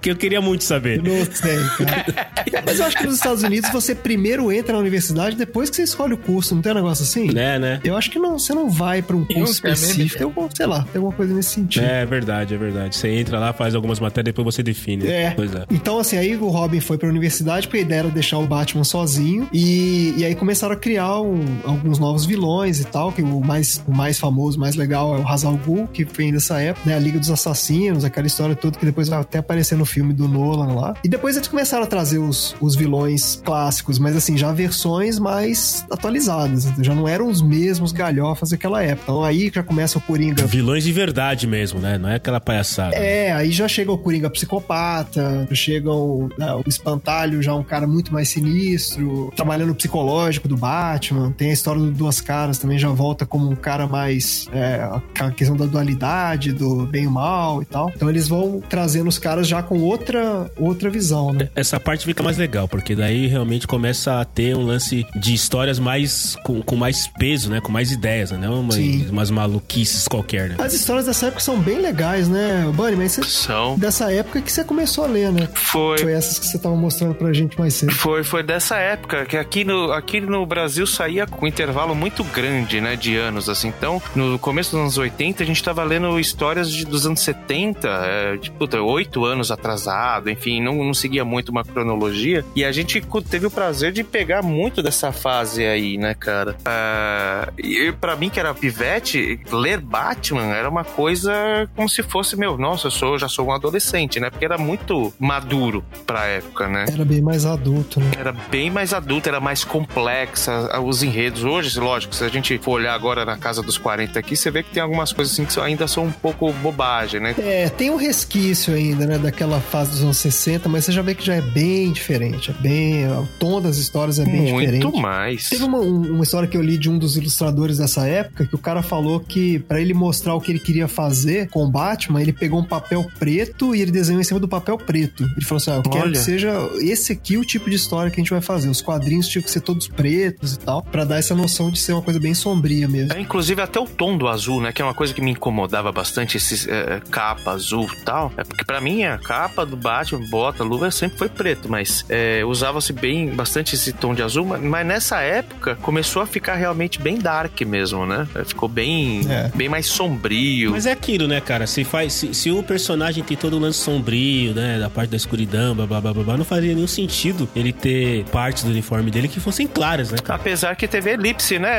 que eu queria muito saber. Não sei, cara. Mas eu acho que nos Estados Unidos você primeiro entra na universidade, depois que você escolhe o curso, não tem um negócio assim? Né, né? Eu acho que não, você não vai pra um Eu curso também, específico. Tem algum, sei lá, tem alguma coisa nesse sentido. É verdade, é verdade. Você entra lá, faz algumas matérias, depois você define. É. Pois é. Então, assim, aí o Robin foi pra universidade porque a ideia era deixar o Batman sozinho. E, e aí começaram a criar um- alguns novos vilões e tal. Que o mais, o mais famoso, mais legal é o Hazal Ghul, que vem dessa época, né? A Liga dos Assassinos, aquela história toda que depois vai até aparecer no filme do Nolan lá. E depois eles começaram a trazer os, os vilões clássicos, mas assim, já versões mais atualizadas. Então, já não eram os mesmos galhofas daquela época. Então aí já começa o Coringa Vilões de verdade mesmo, né? Não é aquela palhaçada. é, aí já chega o Coringa psicopata, chega o, né, o Espantalho, já um cara muito mais sinistro, trabalhando no psicológico do Batman. Tem a história do Duas Caras também, já volta como um cara mais. É, a questão da dualidade, do bem e mal e tal. Então eles vão trazendo os caras já com outra, outra visão, né? Essa parte fica mais legal, porque daí realmente começa a ter um lance de histórias mais com, com mais peso, né? Com mais ideias, né? Não umas, umas maluquices qualquer, né? As histórias dessa época são bem legais, né, Bunny? Mas você, São. dessa época que você começou a ler, né? Foi. Foi essas que você tava mostrando pra gente mais cedo. Foi, foi dessa época que aqui no, aqui no Brasil saía com um intervalo muito grande, né, de anos, assim. Então, no começo dos anos 80, a gente tava lendo histórias de, dos anos 70, é, de, puta, oito anos atrasado, enfim, não, não seguia muito uma cronologia. E a gente teve o prazer de pegar muito dessa fase aí, né, cara? Ah, e para mim, que era pivete, ler Batman era uma coisa como se fosse, meu, nossa, eu sou, já sou um adolescente, né? Porque era muito maduro pra época, né? Era bem mais adulto, né? era bem mais adulta, era mais complexa, os enredos. Hoje, lógico, se a gente for olhar agora na casa dos 40 aqui, você vê que tem algumas coisas assim que ainda são um pouco bobagem, né? É, tem um resquício ainda, né, daquela fase dos anos 60, mas você já vê que já é bem diferente. É bem. O tom das histórias é bem Muito diferente. mais. Teve uma, um- uma história que eu li de um dos ilustradores dessa época que o cara falou que pra ele mostrar o que ele queria fazer com Batman, ele pegou um papel preto e ele desenhou em cima do papel preto. Ele falou assim: ah, eu quero Olha. que seja esse aqui o tipo de história que a gente vai fazer. Os quadrinhos tinham que ser todos pretos e tal, pra dar essa noção de ser uma coisa bem sombria mesmo. É, inclusive até o tom do azul, né? Que é uma coisa que me incomodava bastante, esse capa azul e tal. É porque pra mim a capa do Batman, bota, luva sempre foi preto, mas é, é, usava-se bem bastante esse tom de azul, mas- mas nessa época começou a ficar realmente bem dark mesmo, né? Ficou bem, É. bem mais sombrio. Mas é aquilo, né, cara? Se, faz, se, se o personagem tem todo o lance sombrio, né? Da parte da escuridão, blá blá blá blá, blá não fazia nenhum sentido ele ter partes do uniforme dele que fossem claras, né? cara? Apesar que teve elipse, né,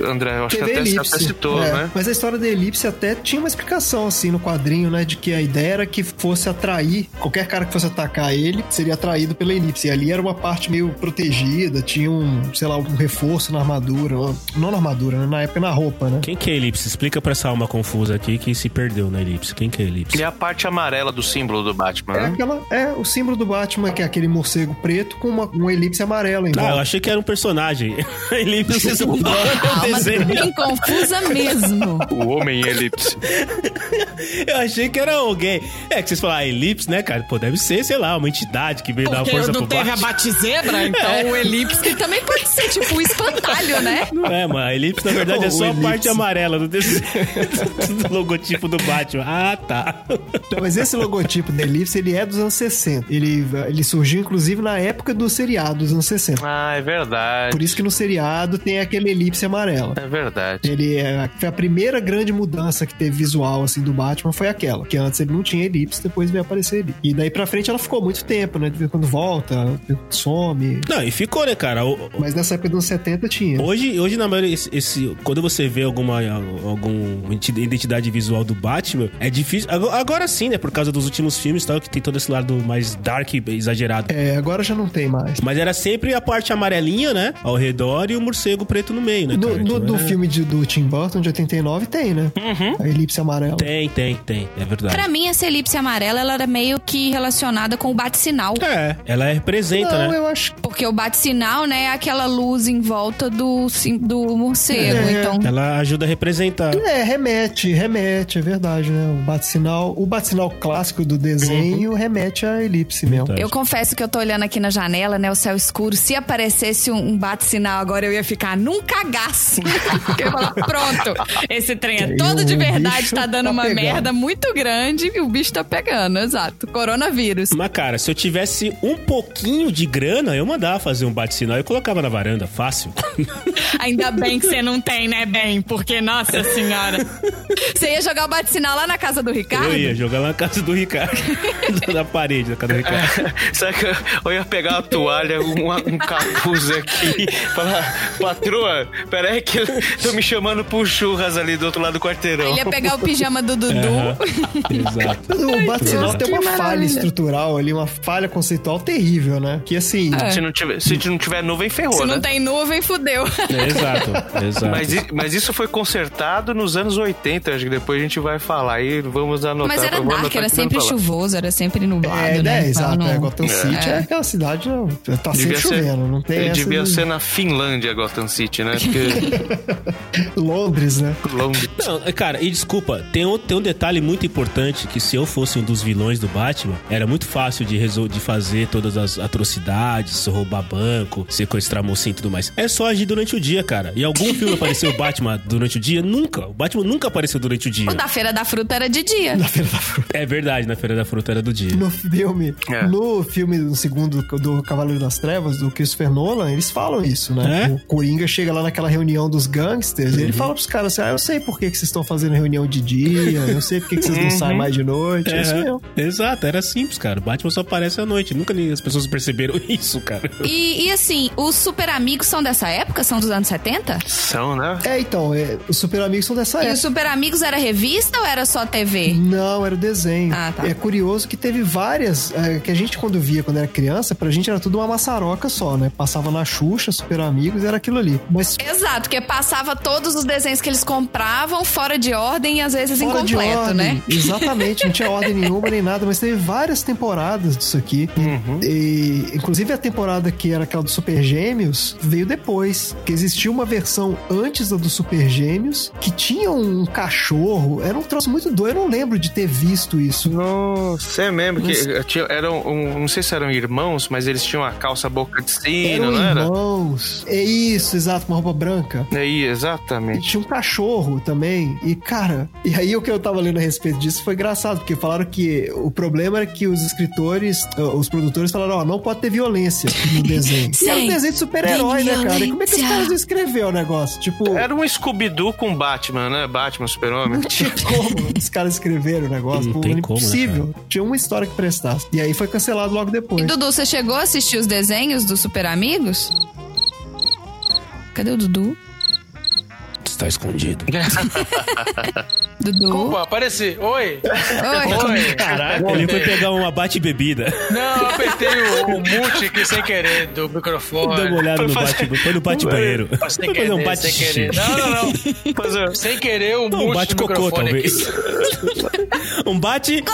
André? Eu acho Teve que até, elipse. até citou, é, né? Mas a história da elipse até tinha uma explicação, assim, no quadrinho, né? De que a ideia era que fosse atrair, qualquer cara que fosse atacar ele seria atraído pela elipse. E ali era uma parte meio protegida, tinha um, sei lá, um reforço na armadura. Não na armadura, né? na época na roupa, né? Quem que é Elipse? Explica pra essa alma confusa aqui que se perdeu na Elipse. Quem que é Elipse? E a parte amarela do símbolo do Batman, É, né? aquela, é o símbolo do Batman, que é aquele morcego preto com uma, uma elipse amarela em Ah, eu achei que era um personagem. A Elipse vocês mudaram o Calma, desenho. bem confusa mesmo. O homem em elipse. Eu achei que era alguém. É que vocês falaram, ah, Elipse, né, cara? Pô, deve ser, sei lá, uma entidade que veio dar uma Porque força não pro teve a Batman. batizebra, então o elipse Que também pode ser tipo o espantalho, né? Não é, mano. A elipse, na verdade, é só a parte amarela do, desenho, do logotipo do Batman. Ah, tá. Não, mas esse logotipo da elipse, ele é dos anos 60. Ele, ele surgiu, inclusive, na época do seriado dos anos 60. Ah, é verdade. Por isso que no seriado tem aquele elipse amarela. É verdade. Ele é, foi a primeira grande mudança que teve visual assim do Batman foi aquela, que antes ele não tinha elipse, depois veio aparecer ele. E daí pra frente ela ficou muito tempo, né? Quando volta, some. Não, e ficou, né, cara? O- Mas nessa época dos anos 70 tinha. Hoje, hoje na maioria, esse, esse- quando você vê alguma, alguma identidade visual do Batman, é difícil. Agora, sim, né? Por causa dos últimos filmes e tal, que tem todo esse lado mais dark e exagerado. É, agora já não tem mais. Mas era sempre a parte amarelinha, né? Ao redor e o morcego preto no meio, né? No, cara? no- Então do é- filme de- do Tim Burton de 89 tem, né? A elipse amarela. Tem, tem, tem. É verdade. Pra mim, essa elipse amarela, ela era meio que relacionada com o bate-sinal. É, ela representa, Não, né? eu acho Porque o bate-sinal, né, é aquela luz em volta do, sim- do morcego. É. Então, Ela ajuda a representar. É, remete, remete, é verdade, né? O bate-sinal, o bate-sinal clássico do desenho remete à elipse mesmo. Tá. eu confesso que eu tô olhando aqui na janela, né, o céu escuro. Se aparecesse um, bate-sinal agora, eu ia ficar num cagaço. eu ia falar, pronto, esse trem é todo de verdade, bicho tá dando tá uma pegando. merda muito grande e o bicho tá pegando, exato. Coronavírus. Mas, cara, se eu tivesse um pouquinho de grana, eu mandava fazer um bate-sinal e colocava na varanda, fácil. Ainda bem que você não tem, né, bem? Porque, nossa senhora. Você ia jogar o bate-sinal lá na casa do Ricardo? Eu ia jogar lá na casa do Ricardo. na parede da casa do Ricardo. Sabe que eu- ia pegar uma toalha, um, um capuz aqui, falar, patroa, peraí que estão me chamando pro churras ali do outro lado do quarteirão. Ele ia pegar o pijama do Dudu. Exato. O bate-sinal tem uma falha maravilha. estrutural ali, uma falha conceitual terrível, né? Que assim, Se não tiver, se não tiver nuvem, ferrou, Se né? não tem nuvem, fudeu. É, exato, exato. Mas, mas isso foi consertado nos anos 80, acho que depois a gente vai falar aí, vamos anotar. Mas era dark, era sempre chuvoso, era sempre nublado, é, né? né? Então, Exato, não- é, Gotham City é. É. aquela cidade, não, tá sempre Devia ser, chovendo, não tem é, essa devia de- ser na Finlândia, Gotham City, né? Porque Londres, né? longe. Não, é, cara, e desculpa, tem um, tem um detalhe muito importante que se eu fosse um dos vilões do Batman, era muito fácil de, resol- de fazer todas as atrocidades, roubar banco, sequestrar mocinho e tudo mais. É só agir durante o dia, cara. E algum filme apareceu o Batman durante o dia? Nunca. O Batman nunca apareceu durante o dia. Da Feira da Fruta era de dia. Na Feira da Fruta. É verdade, na Feira da Fruta era do dia. No filme, É. no filme no segundo do Cavaleiro das Trevas, do Christopher Nolan, eles falam isso, né? É? O Coringa chega lá naquela reunião dos gangsters e ele fala pros caras assim: Ah, eu sei por que, que vocês estão fazendo reunião de dia, eu sei por que, que vocês não saem mais de noite. É, isso É, mesmo. exato, era simples, cara. O Batman só aparece à noite. Nunca nem as pessoas perceberam isso, cara. E, e assim, os super amigos são dessa época? São dos anos 70? São, né? É, então, é, os Super Amigos são dessa E época. os super amigos era revista ou era só TV? Não, era o desenho. Ah, tá. É curioso que teve várias, é, que a gente quando via quando era criança, pra gente era tudo uma maçaroca só, né? Passava na Xuxa, Super Amigos, era aquilo ali. Mas Exato, porque passava todos os desenhos que eles compravam fora de ordem e às vezes fora de incompleto, ordem, né? Exatamente, não tinha ordem nenhuma nem nada, mas teve várias temporadas disso aqui. E, inclusive a temporada que era aquela do Super Gêmeos veio depois, que existia uma versão antes da do Super Gêmeos que tinha um cachorro, era um troço muito doido, eu não lembro de ter visto isso. Nossa, é mesmo que tinha, eram, um, não sei se eram irmãos, mas eles tinham a calça boca de sino, Eram não era? irmãos. É isso, exato, uma roupa branca. Aí, E exatamente. tinha um cachorro também. E, cara, e aí o que eu tava lendo a respeito disso foi engraçado, porque falaram que o problema era que os escritores, eh, os produtores falaram, ó, não pode ter violência no desenho. E era um Sim, desenho de super-herói, né, cara? E como é que os caras não escreveram o negócio? Tipo, Era um Scooby-Doo com Batman, né? Batman, super-homem. tinha como os caras escreveram o negócio. Não Pô, tem era como, né, impossível. tinha uma história que prestasse. E aí foi cancelado logo depois. E Dudu, você chegou a assistir os desenhos dos Super Amigos? Cadê o Dudu? Está escondido. Dudu? Opa, apareci. Oi. Oi. Oi. Caraca, ele foi pegar uma bate-bebida. Não, eu apertei o, o mute aqui sem querer do microfone. Dá uma olhada no bate, foi no bate-banheiro. Foi Sem fazer um querer, bate sem querer. Não, não, não. Fazer- Sem querer o Não, mute um bate-cocô, microfone talvez. aqui. um bate...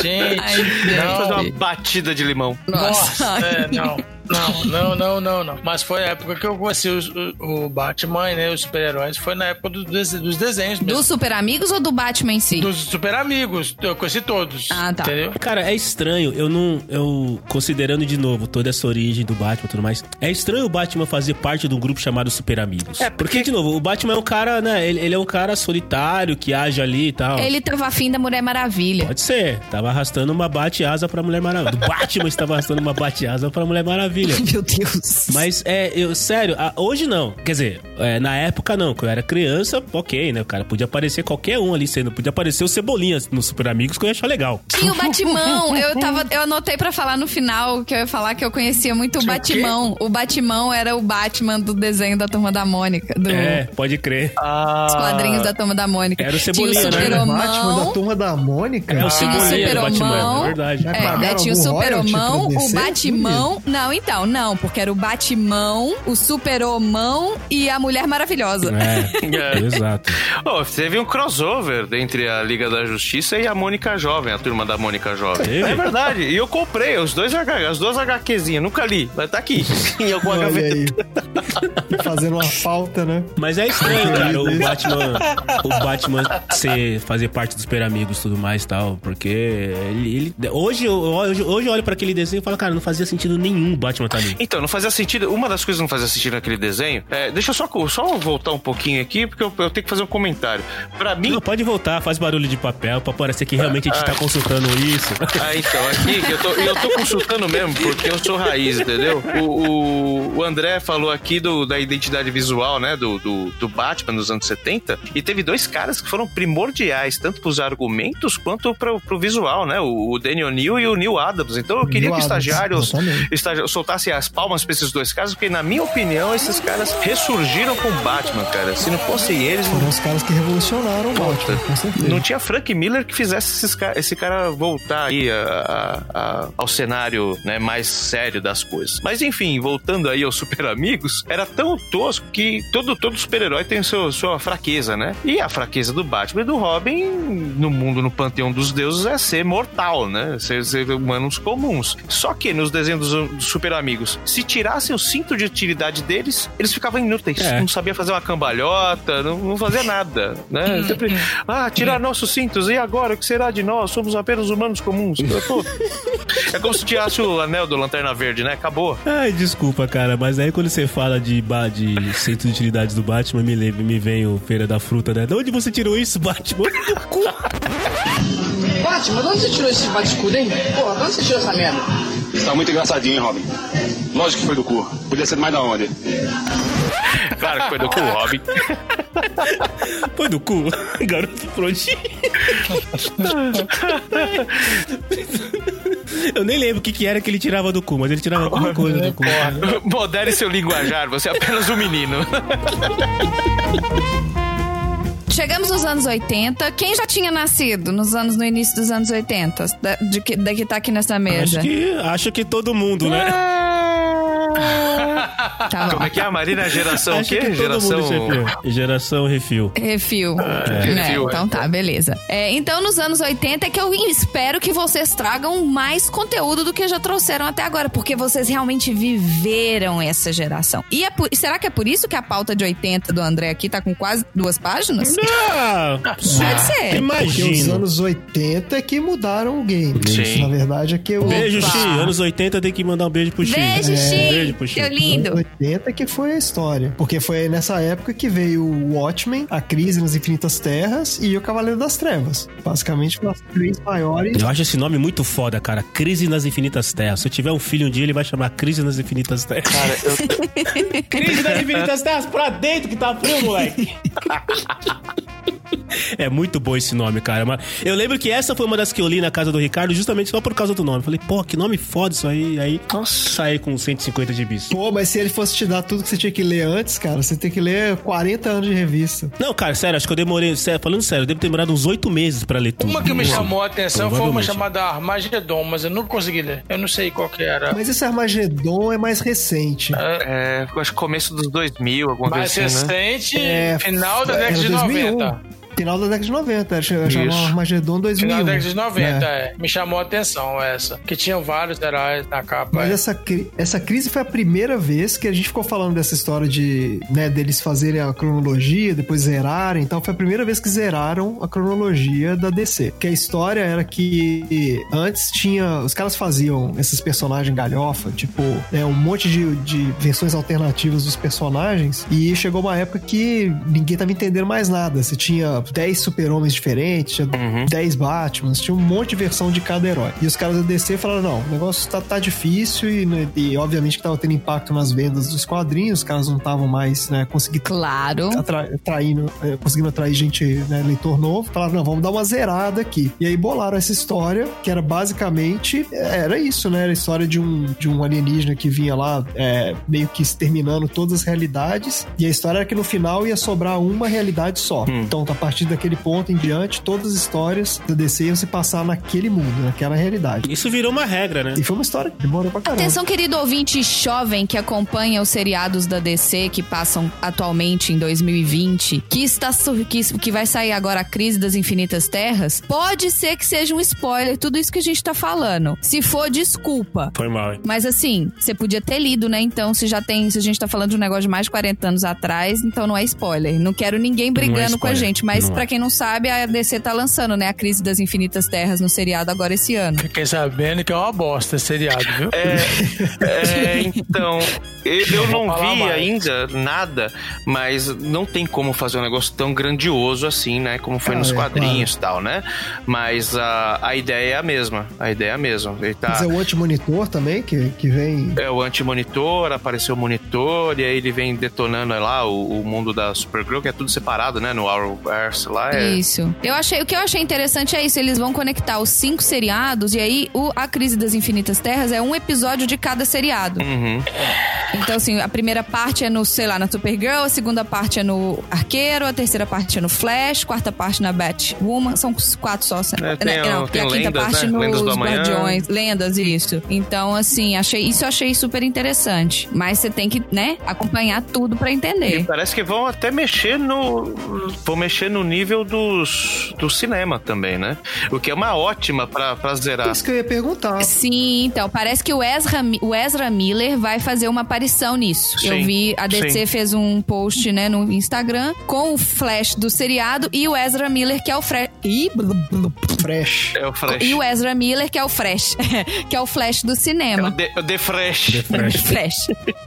Gente, Fazer não. uma batida de limão. Nossa. Nossa, é, não. Não, não, não, não, não. Mas foi a época que eu conheci os- o, o Batman, né? Os super-heróis. Foi na época do des- dos desenhos mesmo. Dos Super Amigos ou do Batman em si? Dos super amigos. Eu conheci todos. Ah, tá. Entendeu? Cara, é estranho, eu não. Eu, considerando de novo toda essa origem do Batman e tudo mais, é estranho o Batman fazer parte de um grupo chamado Super Amigos. É, porque, de novo, o Batman é um cara, né? Ele, ele é um cara solitário que age ali e tal. Ele tava afim da Mulher Maravilha. Pode ser. Tava arrastando uma bate-asa pra Mulher Maravilha. O Batman estava arrastando uma bate-asa pra Mulher Maravilha. Meu Deus. Mas é, eu, sério, hoje não. Quer dizer, é, na época não. Quando eu era criança, ok, né? O cara podia aparecer qualquer um ali sendo. Podia aparecer o Cebolinha no Super Amigos que eu ia achar legal. Tinha o Batimão. Eu, tava, eu anotei pra falar no final que eu ia falar que eu conhecia muito o Batimão. O Batimão era o Batman do desenho da Turma da Mônica. Do, É, pode crer. Dos quadrinhos da Turma da Mônica. Era o Tinha Cebolinha, o né? Super Batman da turma da Mônica? É o Tinha o Cebolinha do Super Batman, é verdade. É, né, tinha o algum Super royalty Homão, pra o? Batimão. Não, então, não, porque era o Batimão, o Super Homão e a Mulher Maravilhosa. É, exato. Oh, teve um crossover entre a Liga da Justiça e a Mônica Jovem, a turma da Mônica Jovem. É verdade. E eu comprei os dois H, as duas HQzinhas. Nunca li, mas tá aqui. em alguma Olha gaveta. aí. Fazendo uma falta, né? Mas é estranho, cara, o Batman, o Batman ser, fazer parte dos super amigos e tudo mais e tal, porque ele, ele- hoje, eu, hoje, hoje eu olho pra aquele desenho e falo, cara, não fazia sentido nenhum o Batman tá ali. Então, não fazia sentido. Uma das coisas que não fazia sentido naquele desenho. É, deixa eu só, só voltar um pouquinho aqui, porque eu, eu tenho que fazer um comentário. Pra mim. Não, pode voltar, faz barulho de papel pra parecer que realmente a gente tá consultando isso. Ah, então, aqui, que eu tô, eu tô consultando mesmo, porque eu sou raiz, entendeu? O, o, o André falou aqui do, da identidade visual, né, do, do, do Batman dos anos 70, e teve dois caras que foram primordiais, tanto pros argumentos quanto pro, pro visual, né? O, o Daniel Neal e o Neil Adams. Então eu queria Neil que Adams, estagiários exatamente. Soltassem as palmas pra esses dois caras, porque, na minha opinião, esses caras ressurgiram com o Batman, cara. Se não fossem eles, Foram os caras que revolucionaram o Batman, com certeza. não tinha Frank Miller que fizesse esse cara voltar aí a- a- a- ao cenário né, mais sério das coisas. Mas enfim, voltando aí aos Super Amigos, era tão tosco que todo, todo super-herói tem seu, sua fraqueza, né? E a fraqueza do Batman e do Robin no mundo, no panteão dos deuses, é ser mortal, né? Ser, ser humanos comuns. Só que nos desenhos dos, dos Super Amigos, se tirassem o cinto de utilidade deles, eles ficavam inúteis. É. Não sabia fazer uma cambalhota, não, não fazia nada, né? Sempre, ah, tirar nossos cintos, e agora? O que será de nós? Somos apenas humanos comuns. Pô, é como se tirasse o anel do Lanterna Verde, né? Acabou. Ai, desculpa, cara, mas aí quando você fala de, de centro de utilidades do Batman, me, lembra- me vem o Feira da Fruta, né? De onde você tirou isso, Batman? Batman, de onde você tirou esse bate-escudo, hein? Porra, de onde você tirou essa merda? Você tá muito engraçadinho, hein, Robin? Lógico que foi do cu. Podia ser mais da onde? Claro que foi do cu, Robin. Foi do cu? Garoto prontinho. Eu nem lembro o que, que era que ele tirava do cu, mas ele tirava alguma coisa do cu. Modere seu linguajar, você é apenas um menino. Chegamos nos anos 80. Quem já tinha nascido nos anos no início dos anos 80? Da, de que, da que tá aqui nessa mesa. Acho que, acho que todo mundo, né? Tá. Como é que é a Marina? Geração o Acho quê? que todo Geração. refil. Geração refil. Refil. É, refil, então tá, beleza. É, então, nos anos 80 é que eu espero que vocês tragam mais conteúdo do que já trouxeram até agora, porque vocês realmente viveram essa geração. E é por- será que é por isso que a pauta de 80 do André aqui tá com quase duas páginas? Ah, Pode ser. Porque os imagina. anos 80 é que mudaram o game. Sim. Na verdade é que o... Beijo. Xi. Anos 80 tem que mandar um beijo pro Xi. Beijo, É, Xi. Beijo pro Xi. Seu lindo. anos 80 que foi a história. Porque foi nessa época que veio o Watchmen, a Crise nas Infinitas Terras e o Cavaleiro das Trevas. Basicamente foram as três maiores. Eu acho esse nome muito foda, cara. Crise nas Infinitas Terras. Se eu tiver um filho um dia, ele vai chamar Crise nas Infinitas Terras. Cara, eu, Crise nas Infinitas Terras pra dentro que tá frio, moleque. É muito bom esse nome, cara. Mas eu lembro que essa foi uma das que eu li na casa do Ricardo, justamente só por causa do nome. Falei, pô, que nome foda isso aí. Aí, saí com 150 de bis. Pô, mas se ele fosse te dar tudo que você tinha que ler antes, cara, você tem que ler 40 anos de revista. Não, cara, sério, acho que eu demorei. Sério, falando sério, eu devo ter demorado uns oito meses pra ler tudo. Uma que me Pô, chamou a atenção foi uma chamada Armagedon, mas eu nunca consegui ler. Eu não sei qual que era. Mas esse Armagedon é mais recente. é, eu acho que começo dos 2000, alguma Mais coisa assim, né? recente, É, final da era década de 2001. 90. Final da década de 90. Era chamava. Armagedon 2001. Final da década de 90, É. é. Me chamou a atenção essa. Que tinham vários heróis na capa. Mas é. essa, cri- essa crise foi a primeira vez que a gente ficou falando dessa história de, né, deles fazerem a cronologia, depois zerarem. Então foi a primeira vez que zeraram a cronologia da DC. Que a história era que antes tinha. Os caras faziam esses personagens galhofa, tipo, né, um monte de, de versões alternativas dos personagens. E chegou uma época que ninguém tava entendendo mais nada. Você tinha 10 super-homens diferentes, tinha 10 Batmans, tinha um monte de versão de cada herói. E os caras da DC falaram: não, o negócio tá, tá difícil e, né, e obviamente que tava tendo impacto nas vendas dos quadrinhos, os caras não estavam mais, né, conseguindo Claro. atra- atraindo, é, conseguindo atrair gente, né, leitor novo, falaram, não, vamos dar uma zerada aqui. E aí bolaram essa história, que era basicamente, é, era isso, né, era a história de um, de um alienígena que vinha lá, é, meio que exterminando todas as realidades, e a história era que no final ia sobrar uma realidade só. Então, a partir daquele ponto em diante, todas as histórias da DC iam se passar naquele mundo, naquela realidade. Isso virou uma regra, né? E foi uma história que demorou pra caramba. Atenção, querido ouvinte jovem que acompanha os seriados da DC que passam atualmente em 2020, que está sur- que, que vai sair agora a Crise das Infinitas Terras. Pode ser que seja um spoiler tudo isso que a gente tá falando. Se for, desculpa. Foi mal, hein? Mas assim, você podia ter lido, né? Então, se já tem, se a gente tá falando de um negócio de mais de 40 anos atrás, então não é spoiler. Não quero ninguém brigando com a gente, mas Não é. pra quem não sabe, a DC tá lançando, né, a Crise das Infinitas Terras no seriado agora esse ano. Fiquei sabendo que é uma bosta esse seriado, viu? É, então, eu, eu Não vi mais. ainda nada, mas não tem como fazer um negócio tão grandioso assim, né? Como foi Ah, nos é, quadrinhos e tal, né? Mas a, a ideia é a mesma. A ideia é a mesma. Ele tá. Mas é o anti-monitor também, que, que vem... É o anti-monitor, apareceu o monitor, e aí ele vem detonando lá o, o mundo da Supergirl, que é tudo separado, né? No Arrowverse lá. É... Isso. Eu achei, o que eu achei interessante é isso. Eles vão conectar os cinco seriados e aí o, a Crise das Infinitas Terras é um episódio de cada seriado. Uhum. Então, assim, a primeira parte é no, sei lá, na Supergirl, a segunda parte é no Arqueiro, a terceira parte é no Flash, quarta parte na Batwoman. São quatro só. É, tem né? o- Não, tem e a quinta lendas, parte né? nos Lendas. Guardiões. Lendas, isso. Então, assim, achei, isso eu achei super interessante. Mas você tem que, né, acompanhar tudo pra E entender. parece que vão até mexer no. Vão mexer no nível dos, do cinema também, né? O que é uma ótima pra, pra zerar. Isso que eu ia perguntar. Sim, então, parece que o Ezra, o Ezra Miller vai fazer uma aparição nisso. Sim, Eu vi, a DC sim. fez um post, né, no Instagram, com o Flash do seriado e o Ezra Miller, que é o Flash. Ih. Fresh. É o Flash. E o Ezra Miller, que é o Flash, que é o Flash do É o cinema. The, o The Fresh. The Fresh. Flash.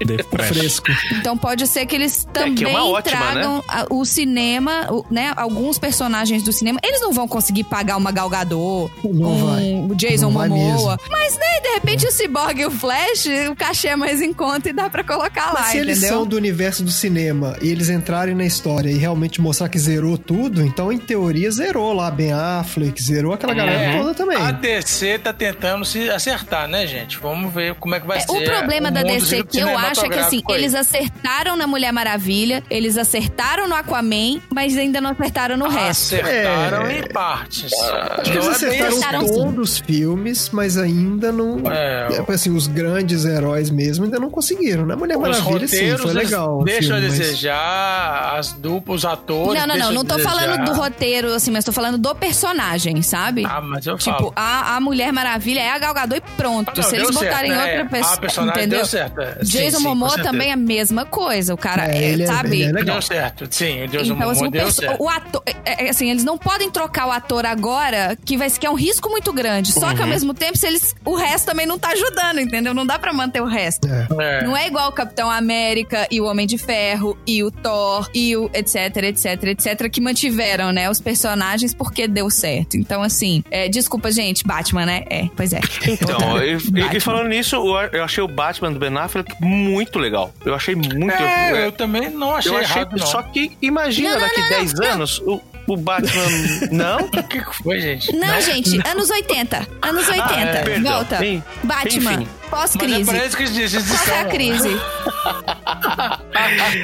The Fresh. Fresco. Então pode ser que eles também que é ótima, tragam a- o cinema, o- né? Alguns personagens do cinema. Eles não vão conseguir pagar uma Gal Gadot, Não um vai. Jason Momoa. Mas, né, de repente o Cyborg e o Flash, o cachê é mais em conta e dá pra colocar lá, Mas se eles entendeu? são do universo do cinema e eles entrarem na história e realmente mostrar que zerou tudo, então em teoria zerou lá Ben Affleck, zerou aquela galera É. toda também. A DC tá tentando se acertar, né, gente? Vamos ver como é que vai É, ser. o problema da mundo DC que eu acho é que assim, aí. eles acertaram na Mulher Maravilha, eles acertaram no Aquaman, mas ainda não acertaram no resto. Acertaram É. em partes. Acho que eles é acertaram acertaram o sim. tom dos filmes, mas ainda não. É. É, assim, os grandes heróis mesmo ainda não conseguiram, né? Mulher Os Maravilha, sim, roteiros foi legal. o deixam filme, mas- desejar, as duplas, os atores. Não, não, não, não tô desejar. falando do roteiro, assim, mas tô falando do personagem, sabe? Ah, mas eu Tipo, falo. a, a Mulher Maravilha é a Gal Gadot e pronto. Ah, não, Se eles botarem certo, outra né? pessoa, A personagem entendeu? deu certo. é. Jason sim, Momoa também é a mesma coisa. O cara, É, é, ele é- sabe? ele é legal. Deu certo, sim. O Deus Então, assim, Momoa o, deu certo. o ator. É, é, assim, eles não podem trocar o ator agora, que vai que é um risco muito grande. Só Uhum. que ao mesmo tempo, se eles, o resto também não tá ajudando, entendeu? Não dá pra manter o resto. É. É. Não é igual o Capitão América e o Homem de Ferro e o Thor e o etc, etc, etc, que mantiveram, né, os personagens porque deu certo. Então, assim, é, desculpa, gente, Batman, né? É, pois é. Então, e, e- falando nisso, eu- eu achei o Batman do Ben Affleck muito legal. Eu achei muito. É, eu, eu também não achei eu achei errado, não. só que imagina Não, não, daqui não, 10 não. anos o, o Batman não? O que foi, gente? Não, gente, anos 80. Anos 80. é, perdão. Volta. Bem, Batman, enfim. Mas é pós-crise. pra isso que eles dizem. Qual é a crise?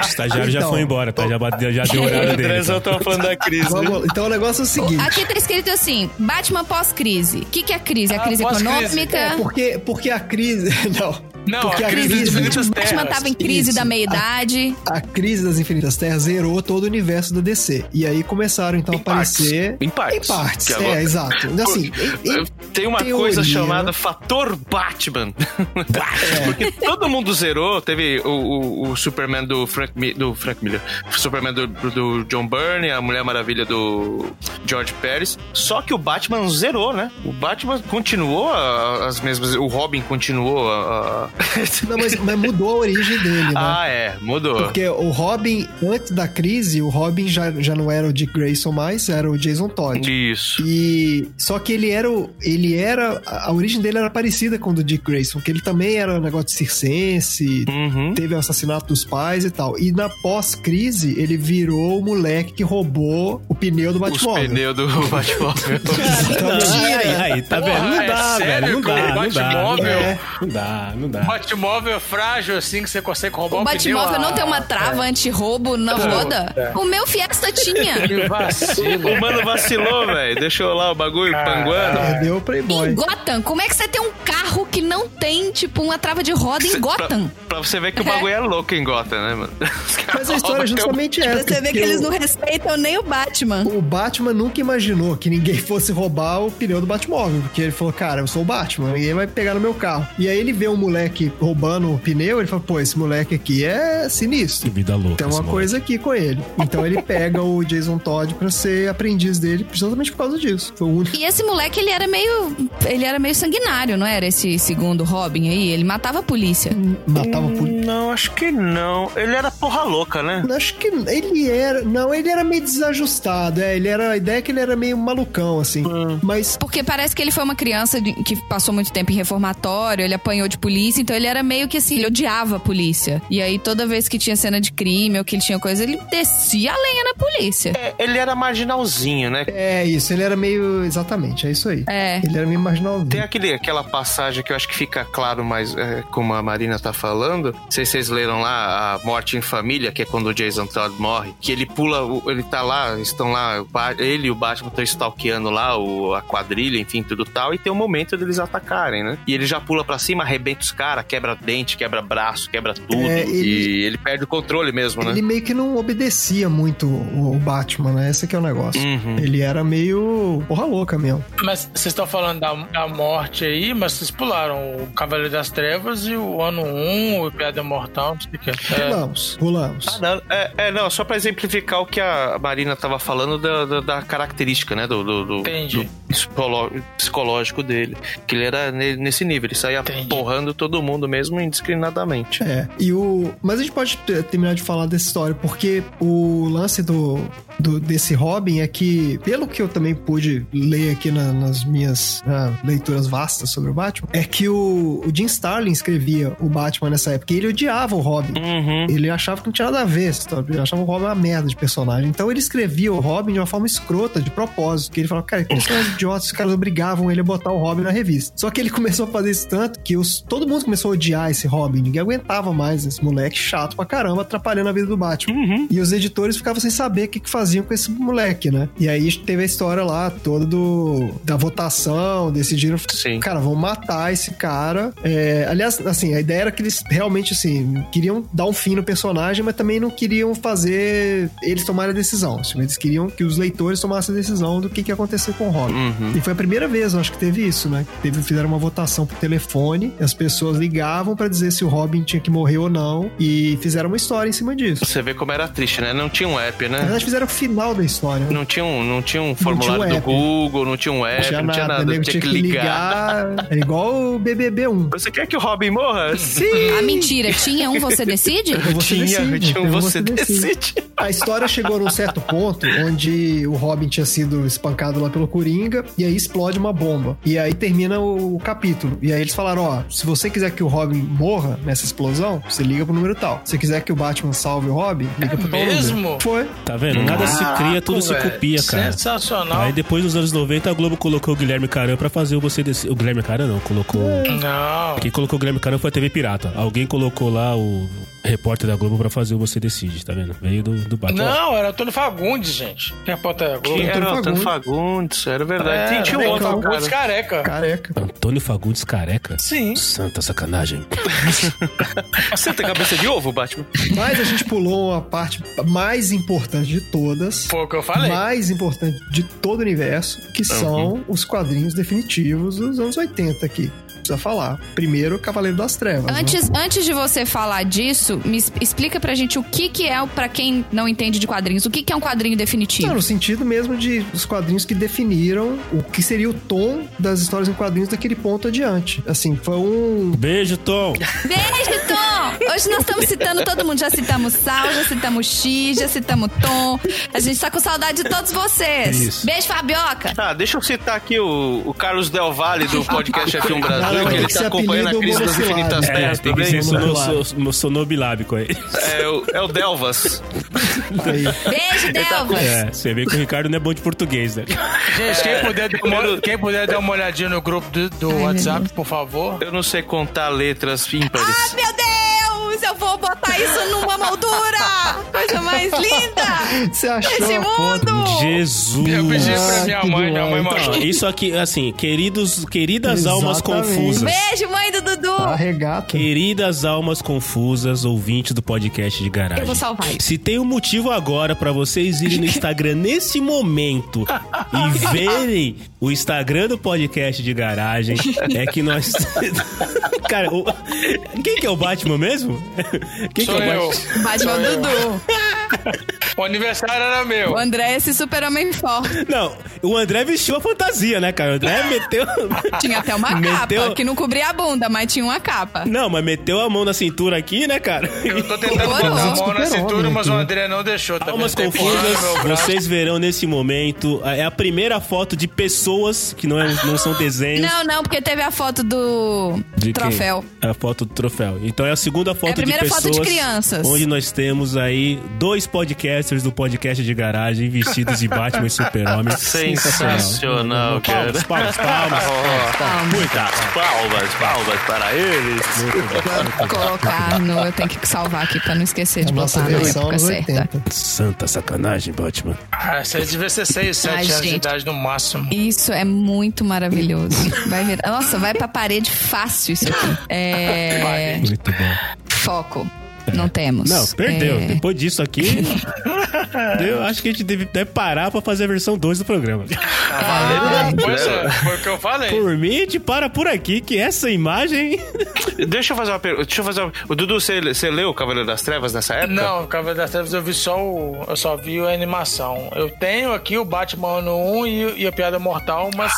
O estagiário já Então. foi embora, tá? Já, bateu- já deu horário dele. Tá? eu tava falando da crise. Então o negócio é o seguinte. Aqui tá escrito assim: Batman pós-crise. O que, que é a crise? A Ah, crise pós-crise. econômica? É, porque, porque a crise. Não. Não, porque a crise das infinitas terras. Batman tava em crise Isso. da meia-idade. A crise das Infinitas Terras zerou todo o universo da DC. E aí começaram então Em a aparecer. partes. Em partes. Em partes, Que é, agora- exato. Assim, em- em- Tem uma teoria- coisa chamada fator Batman. Porque todo mundo zerou. Teve o, o- o Superman do Frank, do Frank Miller, o Superman do, do John Byrne, a Mulher Maravilha do George Pérez. Só que o Batman zerou, né? O Batman continuou a- as mesmas. O Robin continuou a. Não, mas, mas mudou a origem dele, né? ah, é, mudou. Porque o Robin, antes da crise, o Robin já, já não era o Dick Grayson mais, era o Jason Todd. Isso. E só que ele era o, ele era a origem dele era parecida com o do Dick Grayson, que ele também era um negócio de circense, Uhum. teve o assassinato dos pais e tal. E na pós-crise, ele virou o moleque que roubou o pneu do Os Batmóvel. pneus do Batmóvel. Aí, aí, aí, tá vendo? Não é dá, sério velho. Não dá, o não dá. Não Batmóvel- dá, não dá. Não dá. Batmóvel é frágil assim que você consegue roubar O um Batmóvel pneu, não tem uma ah, trava anti-roubo na roda? O meu Fiesta tinha. Que vacilo. O mano vacilou, velho. Deixou lá o bagulho panguando. Perdeu o Playboy. Em Gotham, como é que você tem um carro que não tem, tipo, uma trava de roda em Gotham? Pra, pra você ver que o bagulho é louco em Gotham, né, mano? Mas a história é justamente essa. Você vê que eles o- não respeitam nem o Batman. O Batman nunca imaginou que ninguém fosse roubar o pneu do Batmóvel, porque ele falou, cara, eu sou o Batman, ninguém vai pegar no meu carro. E aí ele vê um moleque roubando o pneu, ele fala, pô, esse moleque aqui é sinistro. Que vida louca. Tem uma moleque. coisa aqui com ele. Então ele pega o Jason Todd pra ser aprendiz dele, justamente por causa disso. Foi o único. E esse moleque, ele era meio. Ele era meio sanguinário, não era? Esse segundo Robin aí. Ele matava a polícia. Matava por. Não, acho que não. Ele era porra louca, né? Acho que ele era. Não, ele era meio desajustado. É, ele era. A ideia é que ele era meio malucão, assim. Mas. Porque parece que ele foi uma criança de- que passou muito tempo em reformatório, ele apanhou de polícia, então ele era meio que assim, ele odiava a polícia. E aí toda vez que tinha cena de crime ou que ele tinha coisa, ele descia a lenha na polícia. É, ele era marginalzinho, né? É isso, ele era meio. Exatamente, é isso aí. É. Ele era meio marginalzinho. Tem aquele, aquela passagem que eu acho que fica claro mais é, como a Marina tá falando. Não sei se vocês leram lá a Morte em Família, que é quando o Jason Todd morre. Que ele pula, ele tá lá, estão lá, ele e o Batman estão stalkeando lá o, a quadrilha, enfim, tudo tal. E tem um momento deles atacarem, né? E ele já pula pra cima, arrebenta os caras, quebra dente, quebra braço, quebra tudo. É, ele- E ele perde o controle mesmo, né? Ele meio que não obedecia muito o o Batman, né? Esse que é o negócio. Uhum. Ele era meio porra louca mesmo. Mas vocês estão falando da, da morte aí, mas vocês pularam o Cavaleiro das Trevas e o Ano 1, o Piada Mortal, não sei o que. É, Pulamos, pulamos. Ah, não, é, é, não, só pra exemplificar o que a Marina tava falando da, da, da característica, né? Do, do, do, Entendi. do psicológico dele. Que ele era ne- nesse nível, ele saía Entendi. porrando todo mundo mesmo indiscriminadamente. É, e o. Mas a gente pode ter- terminar de falar dessa história, porque o lance do, do- desse Robin é que, pelo que eu também pude ler aqui na- nas minhas ah, leituras vastas sobre o Batman, é que o, o Jim Starlin escrevia o Batman nessa época. E ele odiava o Robin. Uhum. Ele achava que não tinha nada a ver essa história. Ele achava o Robin uma merda de personagem. Então ele escrevia o Robin de uma forma escrota, de propósito. Que ele falava, cara, que personagens idiotas, os caras obrigavam ele a botar o Robin na revista. Só que ele começou a fazer isso tanto que os, todo mundo começou a odiar esse Robin. Ninguém aguentava mais esse moleque chato pra caramba, atrapalhando a vida do Batman. E os editores ficavam sem saber o que, que faziam com esse moleque, né? E aí teve a história lá toda do, da votação, decidiram, Sim. cara, vamos matar esse cara. É, aliás, assim, a ideia era que eles realmente, assim, queriam dar um fim no personagem, mas também não queriam fazer eles tomarem a decisão. Assim, eles queriam que os leitores tomassem a decisão do que, que ia acontecer com o Robin. Uhum. E foi a primeira vez, eu acho que teve isso, né? Teve, fizeram uma votação por telefone, as pessoas ligavam pra dizer se o Robin tinha que morrer ou não, e fizeram uma história em cima disso. Você vê como era triste, né? Não tinha um app, né? verdade, fizeram o final da história. né? Não tinha um, não tinha um formulário tinha um do app. Google, não tinha um app, não tinha nada. nego Tinha que ligar. É igual o BBB1. Você quer que o Robin morra? Sim! Ah, mentira. Tinha um Você Decide? Você tinha, decide, tinha um então você decide. A história chegou num certo ponto onde o Robin tinha sido espancado lá pelo Coringa e aí explode uma bomba. E aí termina o, o capítulo. E aí eles falaram: ó, se você quiser que o Robin morra nessa explosão, você liga pro número tal. Se você quiser que o Batman salve o Robin, liga pro tal mesmo? número. Foi. Tá vendo? Nada se cria, tudo se velho. copia, cara. Sensacional. Aí depois nos anos 90 a Globo colocou o Guilherme Caran pra fazer o Você Decide. O Guilherme Caran não, colocou. Não. Quem colocou o Guilherme Caran foi a TV Pirata. Alguém colocou lá o repórter da Globo pra fazer o Você Decide, tá vendo? Veio do, do Batman. Não, era Antônio Fagundes, gente. Repórter da Globo. Que era Antônio Antônio Fagundes, era verdade. É, tinha um outro Fagundes cara. careca. Careca. Antônio Fagundes Careca? Sim. Santa sacanagem. Você tem cabeça de ovo, Batman? Mas a gente pulou a parte mais importante de todas. Foi o que eu falei. mais importante de todo o universo, que são os quadrinhos definitivos dos anos 80 aqui. Precisa falar. Primeiro, Cavaleiro das Trevas. né? Antes, antes de você falar disso, me explica pra gente o que que é, pra quem não entende de quadrinhos, o que que é um quadrinho Não, definitivo? no sentido mesmo de os quadrinhos que definiram o que seria o tom das histórias em quadrinhos daquele ponto adiante. Assim, foi um. Beijo, Tom. Beijo, Tom! Hoje nós estamos citando todo mundo. Já citamos Sal, já citamos X, já citamos Tom. A gente tá com saudade de todos vocês. Isso. Beijo, Fabioca. Ah, deixa eu citar aqui o, o Carlos Del Valle do podcast F1 Brasil, Não, que ele tá acompanhando a crise das infinitas É, terras tem que ser sono, Sonobilábico. so- sonobilábico aí. É o, é o Delvas. Aí. Beijo, Delva. É, você vê que o Ricardo não é bom de português, né? Gente, quem, puder dar uma, quem puder dar uma olhadinha no grupo do, do WhatsApp, por favor. Eu não sei contar letras Ah, ímpares. meu Deus! Vou botar isso numa moldura! Coisa mais linda! Você achou Esse mundo! Jesus. Eu pedi pra minha mãe, minha mãe mandou. isso aqui, assim, queridos, queridas almas Exatamente. confusas. Beijo, mãe do Dudu! Tá regata. Queridas almas confusas, ouvintes do podcast de garagem. Eu vou salvar isso. Se tem um motivo agora pra vocês irem no Instagram nesse momento e verem o Instagram do podcast de garagem, é que nós. Cara, o- quem que é o Batman mesmo? Quem Sou que é o eu. Batman? Batman Dudu. O aniversário era meu. O André é esse super-homem forte. Não, o André vestiu a fantasia, né, cara? O André meteu. Tinha até uma Meteu- capa, que não cobria a bunda, mas tinha uma capa. Não, mas meteu a mão na cintura aqui, né, cara? Eu tô tentando botar a mão na Super-homem cintura, mas o. André não deixou. Tá Almas meu confusas, vocês verão nesse momento. É a primeira foto de pessoas que não, é- não são desenhos. Não, não, porque teve a foto do De quem? troféu. A foto do troféu. Então é a segunda foto É a primeira de foto pessoas. de crianças. Onde nós temos aí dois podcasters do podcast de garagem vestidos de Batman e Super-Homem. Sensacional, cara. Palmas, palmas, palmas. Palmas. Muitas palmas, palmas para eles. Colocar no. Eu tenho que salvar aqui pra não esquecer de A nossa botar na época certa. 80. Santa sacanagem, Batman. Ah, você devia ser 6, Ai, 7 anos de idade no máximo. Isso é muito maravilhoso. Vai ver. Nossa, vai pra parede fácil isso aqui. É. Muito bom. Foco. Não temos. Não, perdeu. É, Depois disso aqui, eu acho que a gente deve, deve parar pra fazer a versão 2 do programa. Ai, Pois é, foi o que eu falei. Por mim, a gente para por aqui, que essa imagem. Deixa eu fazer uma pergunta. Deixa eu fazer uma... O Dudu, você, você leu o Cavaleiro das Trevas nessa época? Não, Cavaleiro das Trevas eu vi só o. Eu só vi a animação. Eu tenho aqui o Batman no 1 e, e a Piada Mortal, mas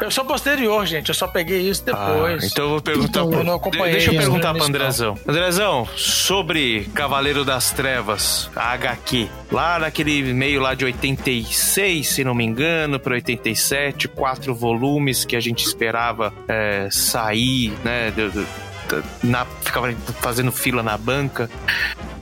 eu sou posterior, gente. Eu só peguei isso Ah, depois. então eu vou perguntar Então, pro... eu não acompanhei Deixa eu perguntar pro Andrezão. Andrezão, sobre Cavaleiro das Trevas, a HQ. Lá naquele meio lá de 86, se não me engano, para 87, quatro volumes que a gente esperava é, sair, né? do- do- na, ficava fazendo fila na banca.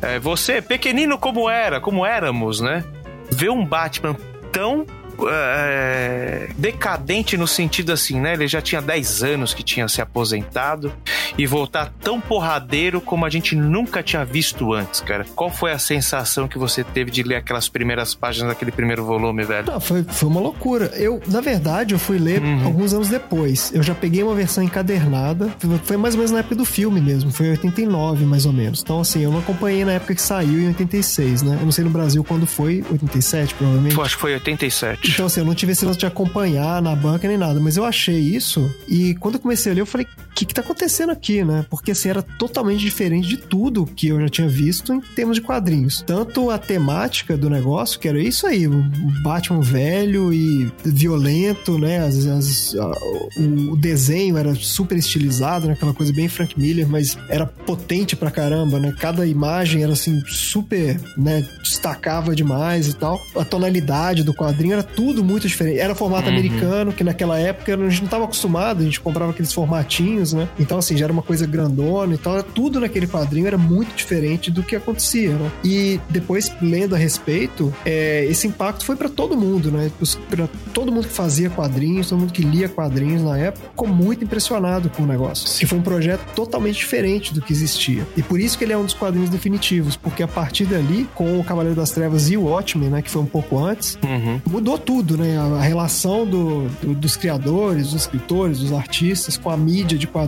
É, você, pequenino como era, como éramos, né? Ver um Batman tão é, decadente no sentido assim, né? Ele já tinha 10 anos que tinha se aposentado e voltar tão porradeiro como a gente nunca tinha visto antes, cara. Qual foi a sensação que você teve de ler aquelas primeiras páginas daquele primeiro volume, velho? Não, foi, foi uma loucura. Eu, na verdade, eu fui ler Uhum. alguns anos depois. Eu já peguei uma versão encadernada. Foi- mais ou menos na época do filme mesmo. Foi em 89, mais ou menos. Então, assim, eu não acompanhei na época que saiu, em 86, né? Eu não sei no Brasil quando foi, 87, provavelmente. Pô, acho que foi 87. Então, assim, eu não tive esse lance de acompanhar na banca nem nada, mas eu achei isso e quando eu comecei a ler, eu falei, que que tá acontecendo aqui, né? Porque, assim, era totalmente diferente de tudo que eu já tinha visto em termos de quadrinhos. Tanto a temática do negócio, que era isso aí, o Batman velho e violento, né? As, as- a- o, desenho era super estilizado, né? Aquela coisa bem Frank Miller, mas era potente pra caramba, né? Cada imagem era, assim, super, né? Destacava demais e tal. A tonalidade do quadrinho era tudo muito diferente. Era formato Uhum. americano, que naquela época a gente não tava acostumado, a gente comprava aqueles formatinhos, né? Então, assim, já era uma coisa grandona e tal. Tudo naquele quadrinho era muito diferente do que acontecia, né? E depois, lendo a respeito, é, esse impacto foi pra todo mundo, né? Pra todo mundo que fazia quadrinhos, todo mundo que lia quadrinhos na época, ficou muito impressionado com o negócio. Que foi um projeto totalmente diferente do que existia. E por isso que ele é um dos quadrinhos definitivos, porque a partir dali, com o Cavaleiro das Trevas e o Watchmen, né? Que foi um pouco antes, Uhum. mudou tudo, né? A, a relação do- do- dos criadores, dos escritores, dos artistas com a mídia de quadrinhos,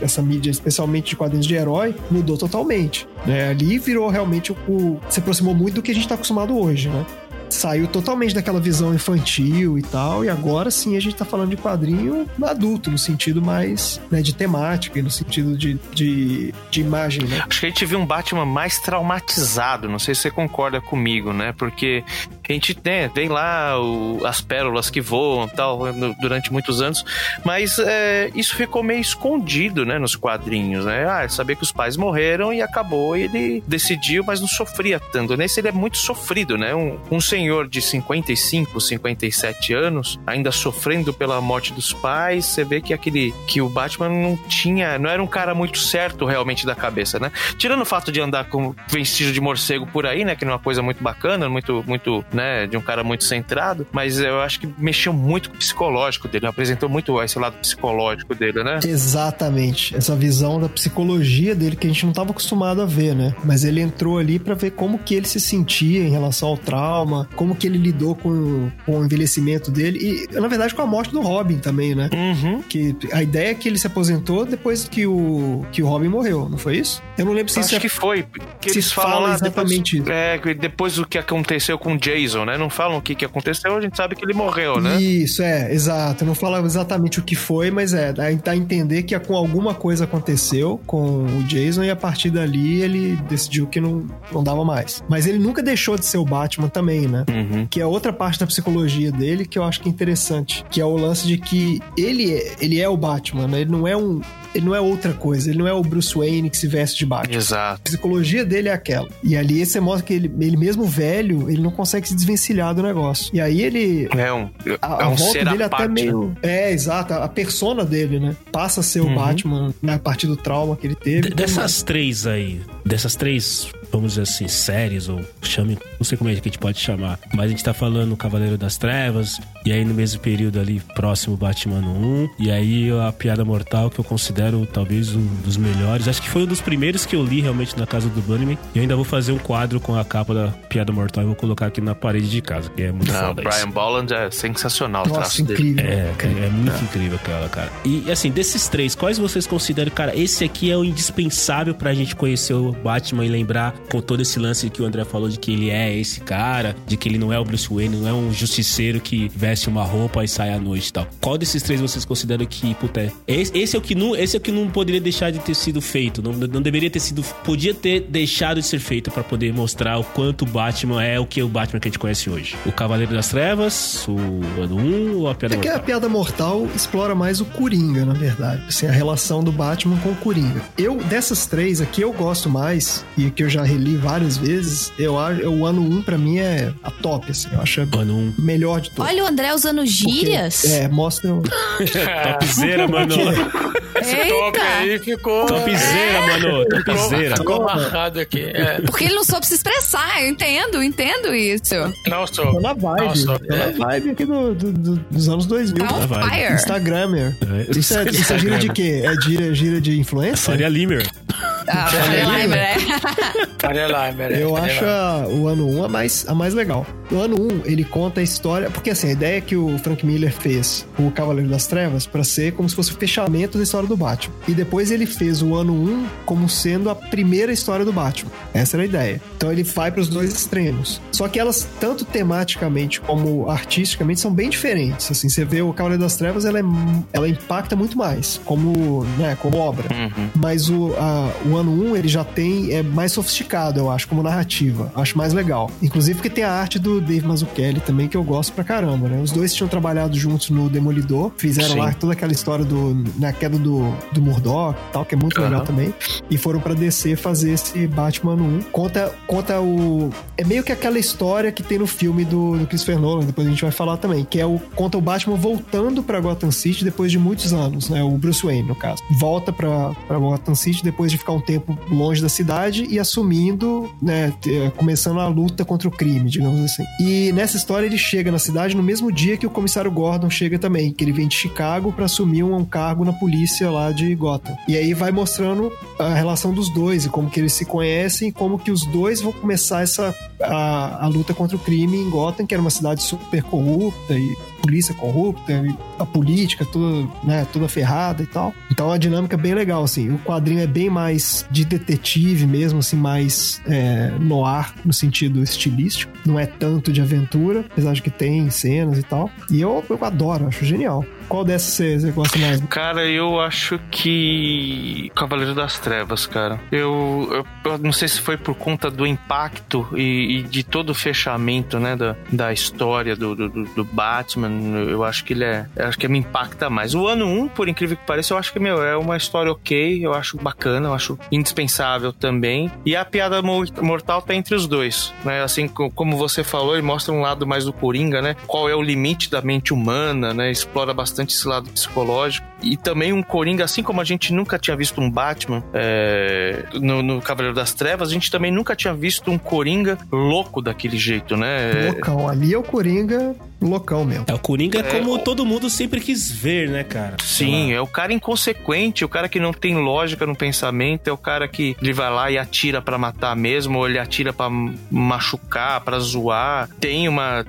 essa mídia especialmente de quadrinhos de herói, mudou totalmente. Né? Ali virou realmente o, o- se aproximou muito do que a gente está acostumado hoje, né? Saiu totalmente daquela visão infantil e tal, e agora sim a gente tá falando de quadrinho adulto, no sentido mais né, de temática e no sentido de, de, de imagem, né? Acho que a gente viu um Batman mais traumatizado, não sei se você concorda comigo, né? Porque a gente né, vem lá o- as pérolas que voam tal no- durante muitos anos, mas é, isso ficou meio escondido, né, nos quadrinhos, né? Ah, sabia que os pais morreram e acabou, e ele decidiu, mas não sofria tanto. Nesse ele é muito sofrido, né? Um, um senhor de 55, 57 anos, ainda sofrendo pela morte dos pais, você vê que aquele que o Batman não tinha, não era um cara muito certo realmente da cabeça, né? Tirando o fato de andar com vestígio de morcego por aí, né? Que não é uma coisa muito bacana, muito, muito, né? De um cara muito centrado. Mas eu acho que mexeu muito com o psicológico dele, apresentou muito esse lado psicológico dele, né? Exatamente. Essa visão da psicologia dele que a gente não estava acostumado a ver, né? Mas ele entrou ali para ver como que ele se sentia em relação ao trauma, como que ele lidou com, com o envelhecimento dele e, na verdade, com a morte do Robin também, né? Uhum. Que a ideia é que ele se aposentou depois que o, que o Robin morreu, não foi isso? Eu não lembro se isso Acho é que foi. Que se eles falam exatamente depois, é, que depois do que aconteceu com o Jason, né? Não falam o que, que aconteceu, a gente sabe que ele morreu, né? Isso, é, exato. Não fala exatamente o que foi, mas é, dá, dá a entender que com alguma coisa aconteceu com o Jason e a partir dali ele decidiu que não, não dava mais. Mas ele nunca deixou de ser o Batman também, né? Uhum. Que é outra parte da psicologia dele que eu acho que é interessante. Que é o lance de que ele é, ele é o Batman, né? Ele não é um. Ele não é outra coisa, ele não é o Bruce Wayne que se veste de Batman. Exato. A psicologia dele é aquela. E ali você mostra que ele, ele mesmo velho, ele não consegue se desvencilhar do negócio. E aí ele, É um, a, é a um volta ser dele à até parte, né? meio. É, exato. A persona dele, né? Passa a ser o Uhum. Batman né, a partir do trauma que ele teve. D- dessas três aí, dessas três, vamos dizer assim, séries, ou chame, não sei como é que a gente pode chamar, mas a gente tá falando Cavaleiro das Trevas, e aí no mesmo período ali, próximo Batman 1, e aí a Piada Mortal, que eu considero talvez um dos melhores, acho que foi um dos primeiros que eu li realmente na casa do Bunnyman, e eu ainda vou fazer um quadro com a capa da Piada Mortal e vou colocar aqui na parede de casa, que é muito Não, o foda isso. Brian Bolland é sensacional o Nossa, traço dele. incrível. É, cara, é muito incrível aquela, cara. E assim, desses três, quais vocês consideram, cara, esse aqui é o indispensável pra gente conhecer o Batman e lembrar com todo esse lance que o André falou de que ele é esse cara, de que ele não é o Bruce Wayne, não é um justiceiro que veste uma roupa e sai à noite e tal. Qual desses três vocês consideram que, puta, é- esse, esse é o que não, esse é o que não poderia deixar de ter sido feito, não, não deveria ter sido, podia ter deixado de ser feito pra poder mostrar o quanto o Batman é o que é o Batman que a gente conhece hoje. O Cavaleiro das Trevas, o ano 1 ou a Piada É que a Mortal? piada mortal explora mais o Coringa, na verdade. Assim, a relação do Batman com o Coringa. Eu, dessas três aqui, eu gosto mais mais, e que eu já reli várias vezes, eu acho o ano 1 pra mim é a top, assim. Eu acho Ano 1. a melhor de todos. Olha o André usando gírias. É, mostra. o- Topzera, mano. Esse top aí ficou. Topzera, mano. Topzera. Ficou marcado aqui. É. Porque ele não soube se expressar, eu entendo, eu entendo isso. Não Tô sou. na vibe. Nossa, tô na vibe aqui do, do- do- dos anos 2000. Tá on vai. fire. Instagrammer. Isso é, isso é gira de quê? É gira, gira de influência? Faria Limer. Ah, lembra, né? Faria Limer. é, Eu Faria acho Limer. a- o ano 1 a mais, a mais legal. O ano 1, ele conta a história. Porque assim, a ideia que o Frank Miller fez o Cavaleiro das Trevas pra ser como se fosse o fechamento da história do Batman. E depois ele fez o ano 1 como sendo a primeira história do Batman. Essa era a ideia. Então ele vai pros dois extremos. Só que elas, tanto tematicamente como artisticamente, são bem diferentes. Assim, você vê o Cavaleiro das Trevas, ela, é, ela impacta muito mais como, né, como obra. Mas o, a- o ano 1, ele já tem, é mais sofisticado, eu acho, como narrativa. Acho mais legal. Inclusive porque tem a arte do Dave Mazzucchelli também, que eu gosto pra caramba, né? Os dois tinham trabalhado juntos no Demolidor, fizeram Sim. lá toda aquela história do, na queda do, do Murdoch e tal, que é muito legal Aham. também. E foram pra DC fazer esse Batman 1. Conta, conta o... É meio que aquela história que tem no filme do, do Christopher Nolan, depois a gente vai falar também, que é o... Conta o Batman voltando pra Gotham City depois de muitos anos, né? O Bruce Wayne, no caso. Volta pra, pra Gotham City depois de ficar um tempo longe da cidade e assumindo, né? te- Começando a luta contra o crime, digamos assim. E nessa história ele chega na cidade no mesmo dia que o comissário Gordon chega também, que ele vem de Chicago pra assumir um, um cargo na polícia lá de Gotham. E aí vai mostrando a relação dos dois e como que eles se conhecem e como que os dois vão começar essa a, a luta contra o crime em Gotham, que era uma cidade super corrupta e polícia corrupta, a política toda, né, toda ferrada e tal. Então a dinâmica é bem legal, assim. O quadrinho é bem mais de detetive mesmo, assim, mais é, noir no sentido estilístico. Não é tanto de aventura, apesar de que tem cenas e tal. E eu, eu adoro, acho genial. Qual dessas você, você gosta mais? Cara, eu acho que. Cavaleiro das Trevas, cara. Eu, eu, eu não sei se foi por conta do impacto e, e de todo o fechamento, né, da, da história do, do, do- Batman. Eu acho que ele é. Acho que me impacta mais. O ano 1, por incrível que pareça, eu acho que, meu, é uma história ok. Eu acho bacana, eu acho indispensável também. E a piada mo- mortal tá entre os dois, né? Assim, co- como você falou, ele mostra um lado mais do Coringa, né? Qual é o limite da mente humana, né? Explora bastante esse lado psicológico. E também um Coringa, assim como a gente nunca tinha visto um Batman é, no, no Cavaleiro das Trevas, a gente também nunca tinha visto um Coringa louco daquele jeito, né? Loucão. Ali é o Coringa loucão mesmo. É, o Coringa é É, como todo mundo sempre quis ver, né, cara? Sim, é o cara inconsequente, o cara que não tem lógica no pensamento, é o cara que ele vai lá e atira pra matar mesmo, ou ele atira pra machucar, pra zoar. Tem uma.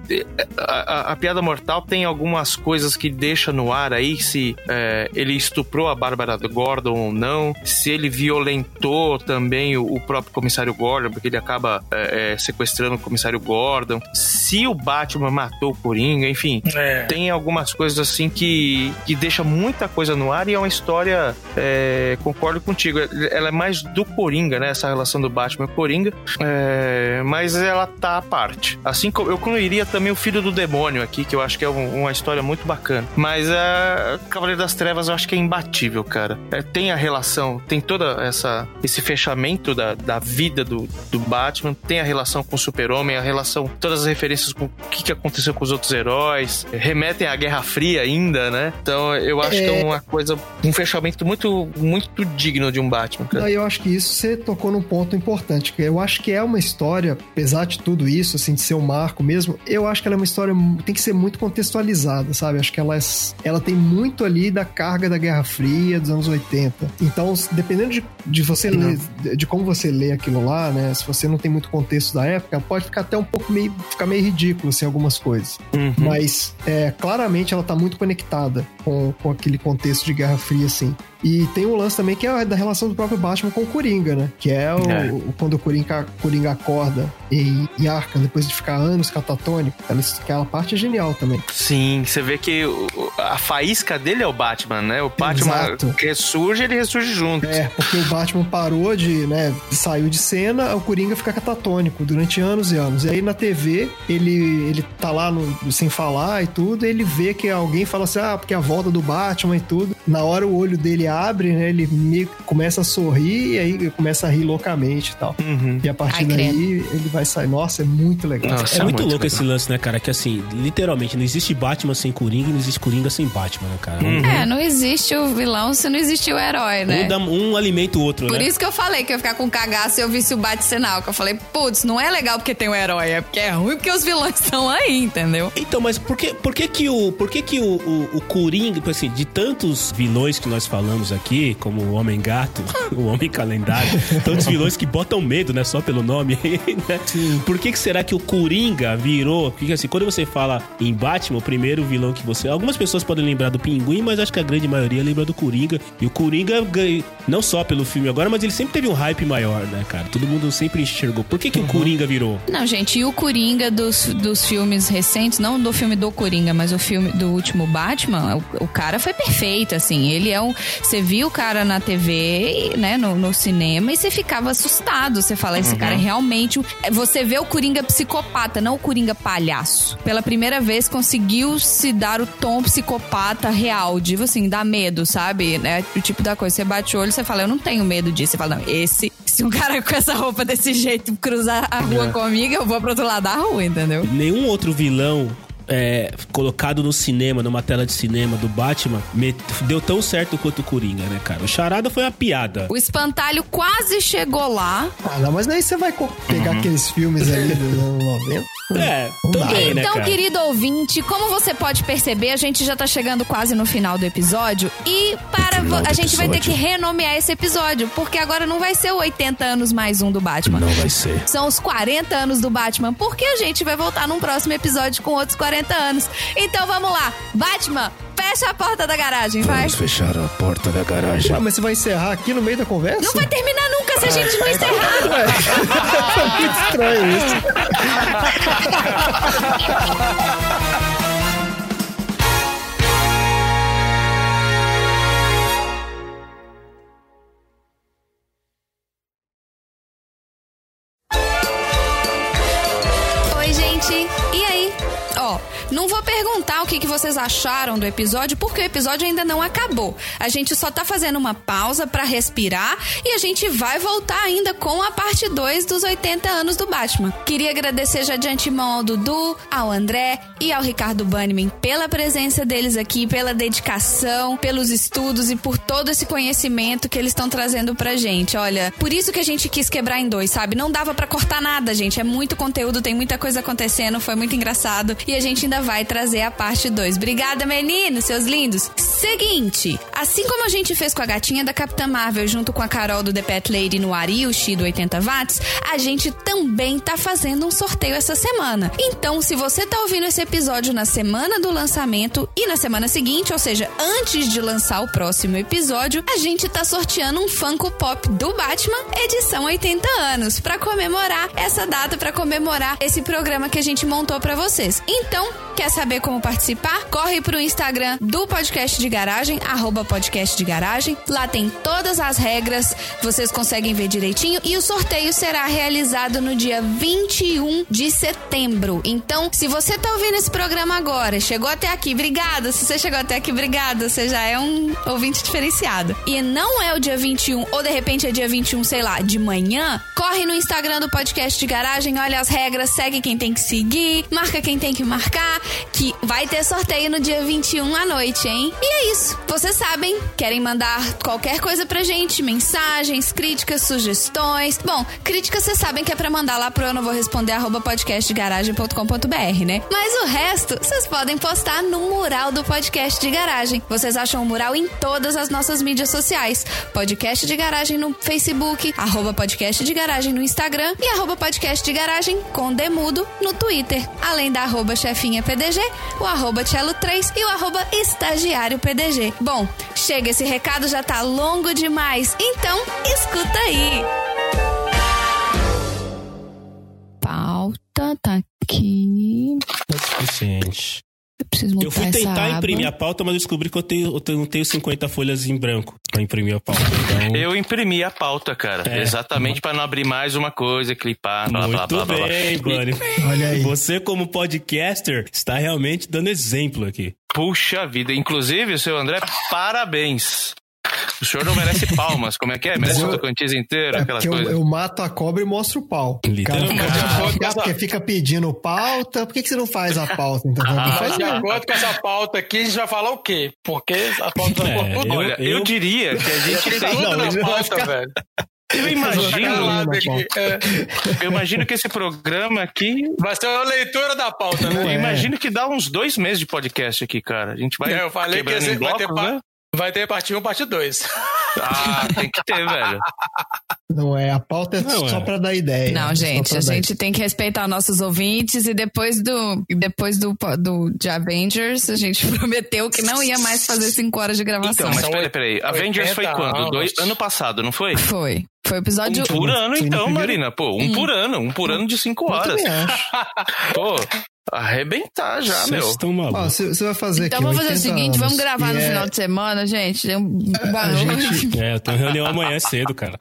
A, a- a piada mortal tem algumas coisas que deixa no ar aí, se é, ele estuprou a Bárbara Gordon ou não, se ele violentou também o, o próprio comissário Gordon, porque ele acaba é, é, sequestrando o comissário Gordon, se o Batman matou o Coringa, enfim É. tem algumas coisas assim que, que deixa muita coisa no ar e é uma história, é, concordo contigo, ela é mais do Coringa, né? Essa relação do Batman e Coringa, é, mas ela tá à parte. Assim como eu incluiria também o Filho do Demônio aqui, que eu acho que é um- uma história muito bacana. Mas a Cavaleiro das Trevas eu acho que é imbatível, cara. É, tem a relação, tem toda essa esse fechamento da, da vida do, do Batman, tem a relação com o Super-Homem, a relação, todas as referências com o que, que aconteceu com os outros heróis, remetem à Guerra Fria ainda, né? Então eu acho que é uma coisa, um fechamento muito, muito digno de um Batman, cara. Não, eu acho que isso você tocou num ponto importante, que eu acho que é uma história, apesar de tudo isso, assim, de ser um marco mesmo, eu acho que ela é uma história, tem que ser muito contextualizada, sabe? Acho que ela, é, ela tem muito ali da carga da Guerra Fria dos anos 80. Então, dependendo de, de você ler, de, de como você lê aquilo lá, né? Se você não tem muito contexto da época, pode ficar até um pouco meio, ficar meio ridículo, assim, algumas coisas. Uhum. Mas, é, claramente, ela tá muito conectada com, com aquele contexto de Guerra Fria, assim. E tem um lance também que é da relação do próprio Batman com o Coringa, né? Que é, o, É. o- quando o Coringa, Coringa acorda em, em Arkham, depois de ficar anos catatônico. Ela- Aquela parte é genial também. Sim, você vê que a, faísca dele é o Batman, né? O Batman Exato. ressurge, ele ressurge junto. É, porque o Batman parou de, né, saiu de cena, o Coringa fica catatônico durante anos e anos. E aí na TV, ele, ele tá lá no- sem falar e tudo, e ele vê que alguém fala assim, ah, porque a volta do Batman e tudo. Na hora o olho dele abre, né, ele meio que começa a sorrir e aí começa a rir loucamente e tal. E a partir Ai, daí, credo. ele vai sair. Nossa, é muito legal. Nossa, É muito, muito louco legal. esse lance, né, cara? Que assim, literalmente, não existe Batman sem Coringa e não existe Coringa sem Batman, né, cara? Um, É, não existe o vilão se não existe o herói, né? um, dá- um alimenta o outro, Por né? isso que eu falei que eu ia ficar com cagaço se eu visse o bate-sinal. Que eu falei, putz, não é legal porque tem o herói, é porque é ruim porque os vilões estão aí, entendeu? Então, mas por que, por que que o, por que que o, o, o Coringa, assim, de tantos vilões que nós falamos aqui, como o Homem-Gato, o Homem-Calendário, tantos vilões que botam medo, né, só pelo nome, né? Por que que será que o Coringa virou, porque assim, quando você fala em Batman, o primeiro vilão que você... Algumas pessoas podem lembrar do Pinguim, mas acho que a grande maioria lembra do Coringa. E o Coringa, ganha- não só pelo filme agora, mas ele sempre teve um hype maior, né, cara? Todo mundo sempre enxergou. Por que que o Coringa virou? Não, gente, e o Coringa dos, dos filmes recentes, não do filme do Coringa, mas o filme do último Batman, o, cara foi perfeito, assim. Ele é um. Você viu o cara na TV, né, no, no cinema, e você ficava assustado. Você fala, esse cara é realmente. é, Você vê o Coringa psicopata, não o Coringa palhaço. Pela primeira vez conseguiu se dar o tom psicopata real, digo assim, dá medo, sabe? É o tipo da coisa. Você bate o olho, você fala, eu não tenho medo disso. Você fala, não, esse. Se um cara com essa roupa desse jeito cruzar a rua comigo, eu vou pro outro lado da rua, entendeu? nenhum outro vilão é, colocado no cinema, numa tela de cinema do Batman, me- deu tão certo quanto o Coringa, né, cara? O Charada foi uma piada. O espantalho quase chegou lá. Ah, não, mas daí você vai pegar aqueles filmes ali dos anos 90. É, também, né, Então, cara? querido ouvinte, como você pode perceber, a gente já tá chegando quase no final do episódio e para vo- a gente vai ter que renomear esse episódio, porque agora não vai ser o 80 anos mais um do Batman. Não vai ser. São os 40 anos do Batman, porque a gente vai voltar num próximo episódio com outros 40 anos. Então vamos lá, Batman, fecha a porta da garagem, vai. fechar a porta da garagem. Ah, mas você vai encerrar aqui no meio da conversa? Não vai terminar nunca se a gente não encerrar. Foi muito estranho isso. não vou perguntar o que, que vocês acharam do episódio, porque o episódio ainda não acabou. A gente só tá fazendo uma pausa pra respirar e a gente vai voltar ainda com a parte 2 dos 80 anos do Batman. Queria agradecer já de antemão ao Dudu, ao André e ao Ricardo Banniman pela presença deles aqui, pela dedicação, pelos estudos e por todo esse conhecimento que eles estão trazendo pra gente. Olha, por isso que a gente quis quebrar em dois, sabe? Não dava pra cortar nada, gente. É muito conteúdo, tem muita coisa acontecendo, foi muito engraçado. E a gente ainda vai trazer a parte 2. Obrigada, meninos, seus lindos. Seguinte, assim como a gente fez com a gatinha da Capitã Marvel junto com a Carol do The Pet Lady no Ariushi do 80 Watts, a gente também tá fazendo um sorteio essa semana. Então, se você tá ouvindo esse episódio na semana do lançamento e na semana seguinte, ou seja, antes de lançar o próximo episódio, a gente tá sorteando um Funko Pop do Batman edição 80 anos para comemorar essa data, para comemorar esse programa que a gente montou para vocês. Então, quer saber como participar? Corre pro Instagram do podcast de garagem, arroba podcast de garagem. Lá tem todas as regras, vocês conseguem ver direitinho e o sorteio será realizado no dia 21 de setembro. Então, se você tá ouvindo esse programa agora, chegou até aqui, obrigada. Se você chegou até aqui, obrigada. Você já é um ouvinte diferenciado. E não é o dia 21, ou de repente é dia 21, sei lá, de manhã, corre no Instagram do podcast de garagem, olha as regras, segue quem tem que seguir, marca quem tem que marcar, que vai ter sorteio no dia 21 à noite, hein? E é isso. Vocês sabem, querem mandar qualquer coisa pra gente, mensagens, críticas, sugestões. Bom, críticas vocês sabem que é pra mandar lá pro eu não vou responder arroba podcastdegaragem.com.br, né? Mas o resto vocês podem postar no mural do podcast de garagem. Vocês acham o mural em todas as nossas mídias sociais. Podcast de garagem no Facebook, arroba podcast de garagem no Instagram e arroba podcast de garagem com demudo no Twitter. Além da arroba chefinha PDG, o arroba cello3 e o arroba estagiário PDG. Bom, chega, esse recado já tá longo demais, então escuta aí. Pauta tá aqui. É suficiente. Eu preciso Eu fui tentar aba. imprimir a pauta, mas descobri que eu, tenho, eu não tenho 50 folhas em branco pra imprimir a pauta. Então, Eu imprimi a pauta, cara. É. Exatamente pra não abrir mais uma coisa, clipar, blá, blá, muito blá, blá, blá. bem, Bunny. Olha aí. Você, como podcaster, está realmente dando exemplo aqui. Puxa vida. Inclusive, seu André, parabéns. O senhor não merece palmas. Como é que é? Merece eu- o Tocantins inteiro, É aquelas eu, eu mato a cobra e mostro o pau. Literalmente. Cara, fica, Ah, fica- porque fica pedindo pauta. Por que, que você não faz a pauta? Então, vamos Mas fazer. de acordo com essa pauta aqui, a gente vai falar o quê? Porque a pauta É, é, tudo. Olha, eu, eu- diria que a gente Tem tudo Não, na pauta, ficar- velho. Eu imagino, Não, Aqui, é, eu imagino que esse programa aqui. vai ser uma leitura da pauta, né? Eu É. imagino que dá uns dois meses de podcast aqui, cara. A gente vai. É, eu falei que esse em vai ter, pa- né? Vai ter parte 1, parte 2. Ah, tem que ter, velho. Não é, a pauta é Não, só é. pra dar ideia. Não, É gente, a gente tem que respeitar nossos ouvintes e depois do depois do, do de Avengers, a gente prometeu que não ia mais fazer cinco horas de gravação. Então, mas peraí, peraí. Avengers foi 80 quando? Dois, ano passado, não foi? Foi. Foi o episódio Um por ano, então, primeiro- Marina. Pô, um por ano. Um por ano de cinco horas. Pô, arrebentar já, Vocês meu. estão malucos. você, você vai fazer Então aqui vamos fazer o 80 seguinte, vamos gravar no é- final de semana, gente. Tem um A barulho. gente, É, eu tenho reunião amanhã cedo, cara.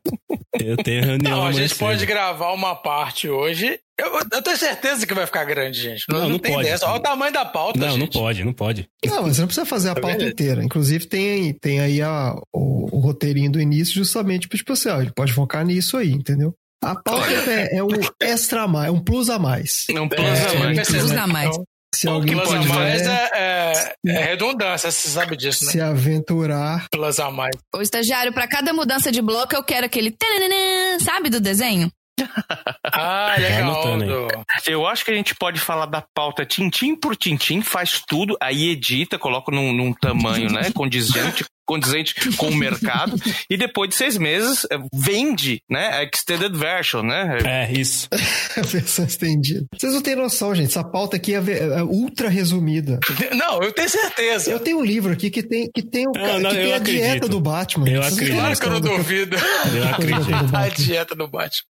Eu tenho reunião Não, a amanhã gente pode cedo. gravar uma parte hoje. Eu, eu tenho certeza que vai ficar grande, gente. Não, Não, não, não tem pode. dessa. Olha o tamanho da pauta, Não, não gente. pode, não pode. Não, mas você não precisa fazer a pauta Beleza. inteira. Inclusive, tem, tem aí a, o, o roteirinho do início, justamente para tipo assim, ó, ele pode focar nisso aí, entendeu? A pauta é, é um extra a mais, é um plus a mais. Não plus É, a mais. precisa- Plus a mais. Então, Se o alguém plus a quiser mais é, é- é redundância, você sabe disso, né? se aventurar, Plus a mais. Ô, estagiário, pra cada mudança de bloco eu quero aquele tananã, sabe do desenho? Ah, legal. Eu acho que a gente pode falar da pauta tintim por tintim, faz tudo, aí edita, coloca num, num tamanho, né, condizente, condizente com o mercado, e depois de seis meses eh, vende, né, a extended version, né? É, isso. a versão estendida. Vocês não têm noção, gente. Essa pauta aqui é, é ultra resumida. Não, eu tenho certeza. Eu tenho um livro aqui que tem, que tem, o, Ah, não, que tem eu a dieta acredito. do Batman. Eu Vocês acredito. Claro que eu não duvido. Eu acredito. A dieta do Batman.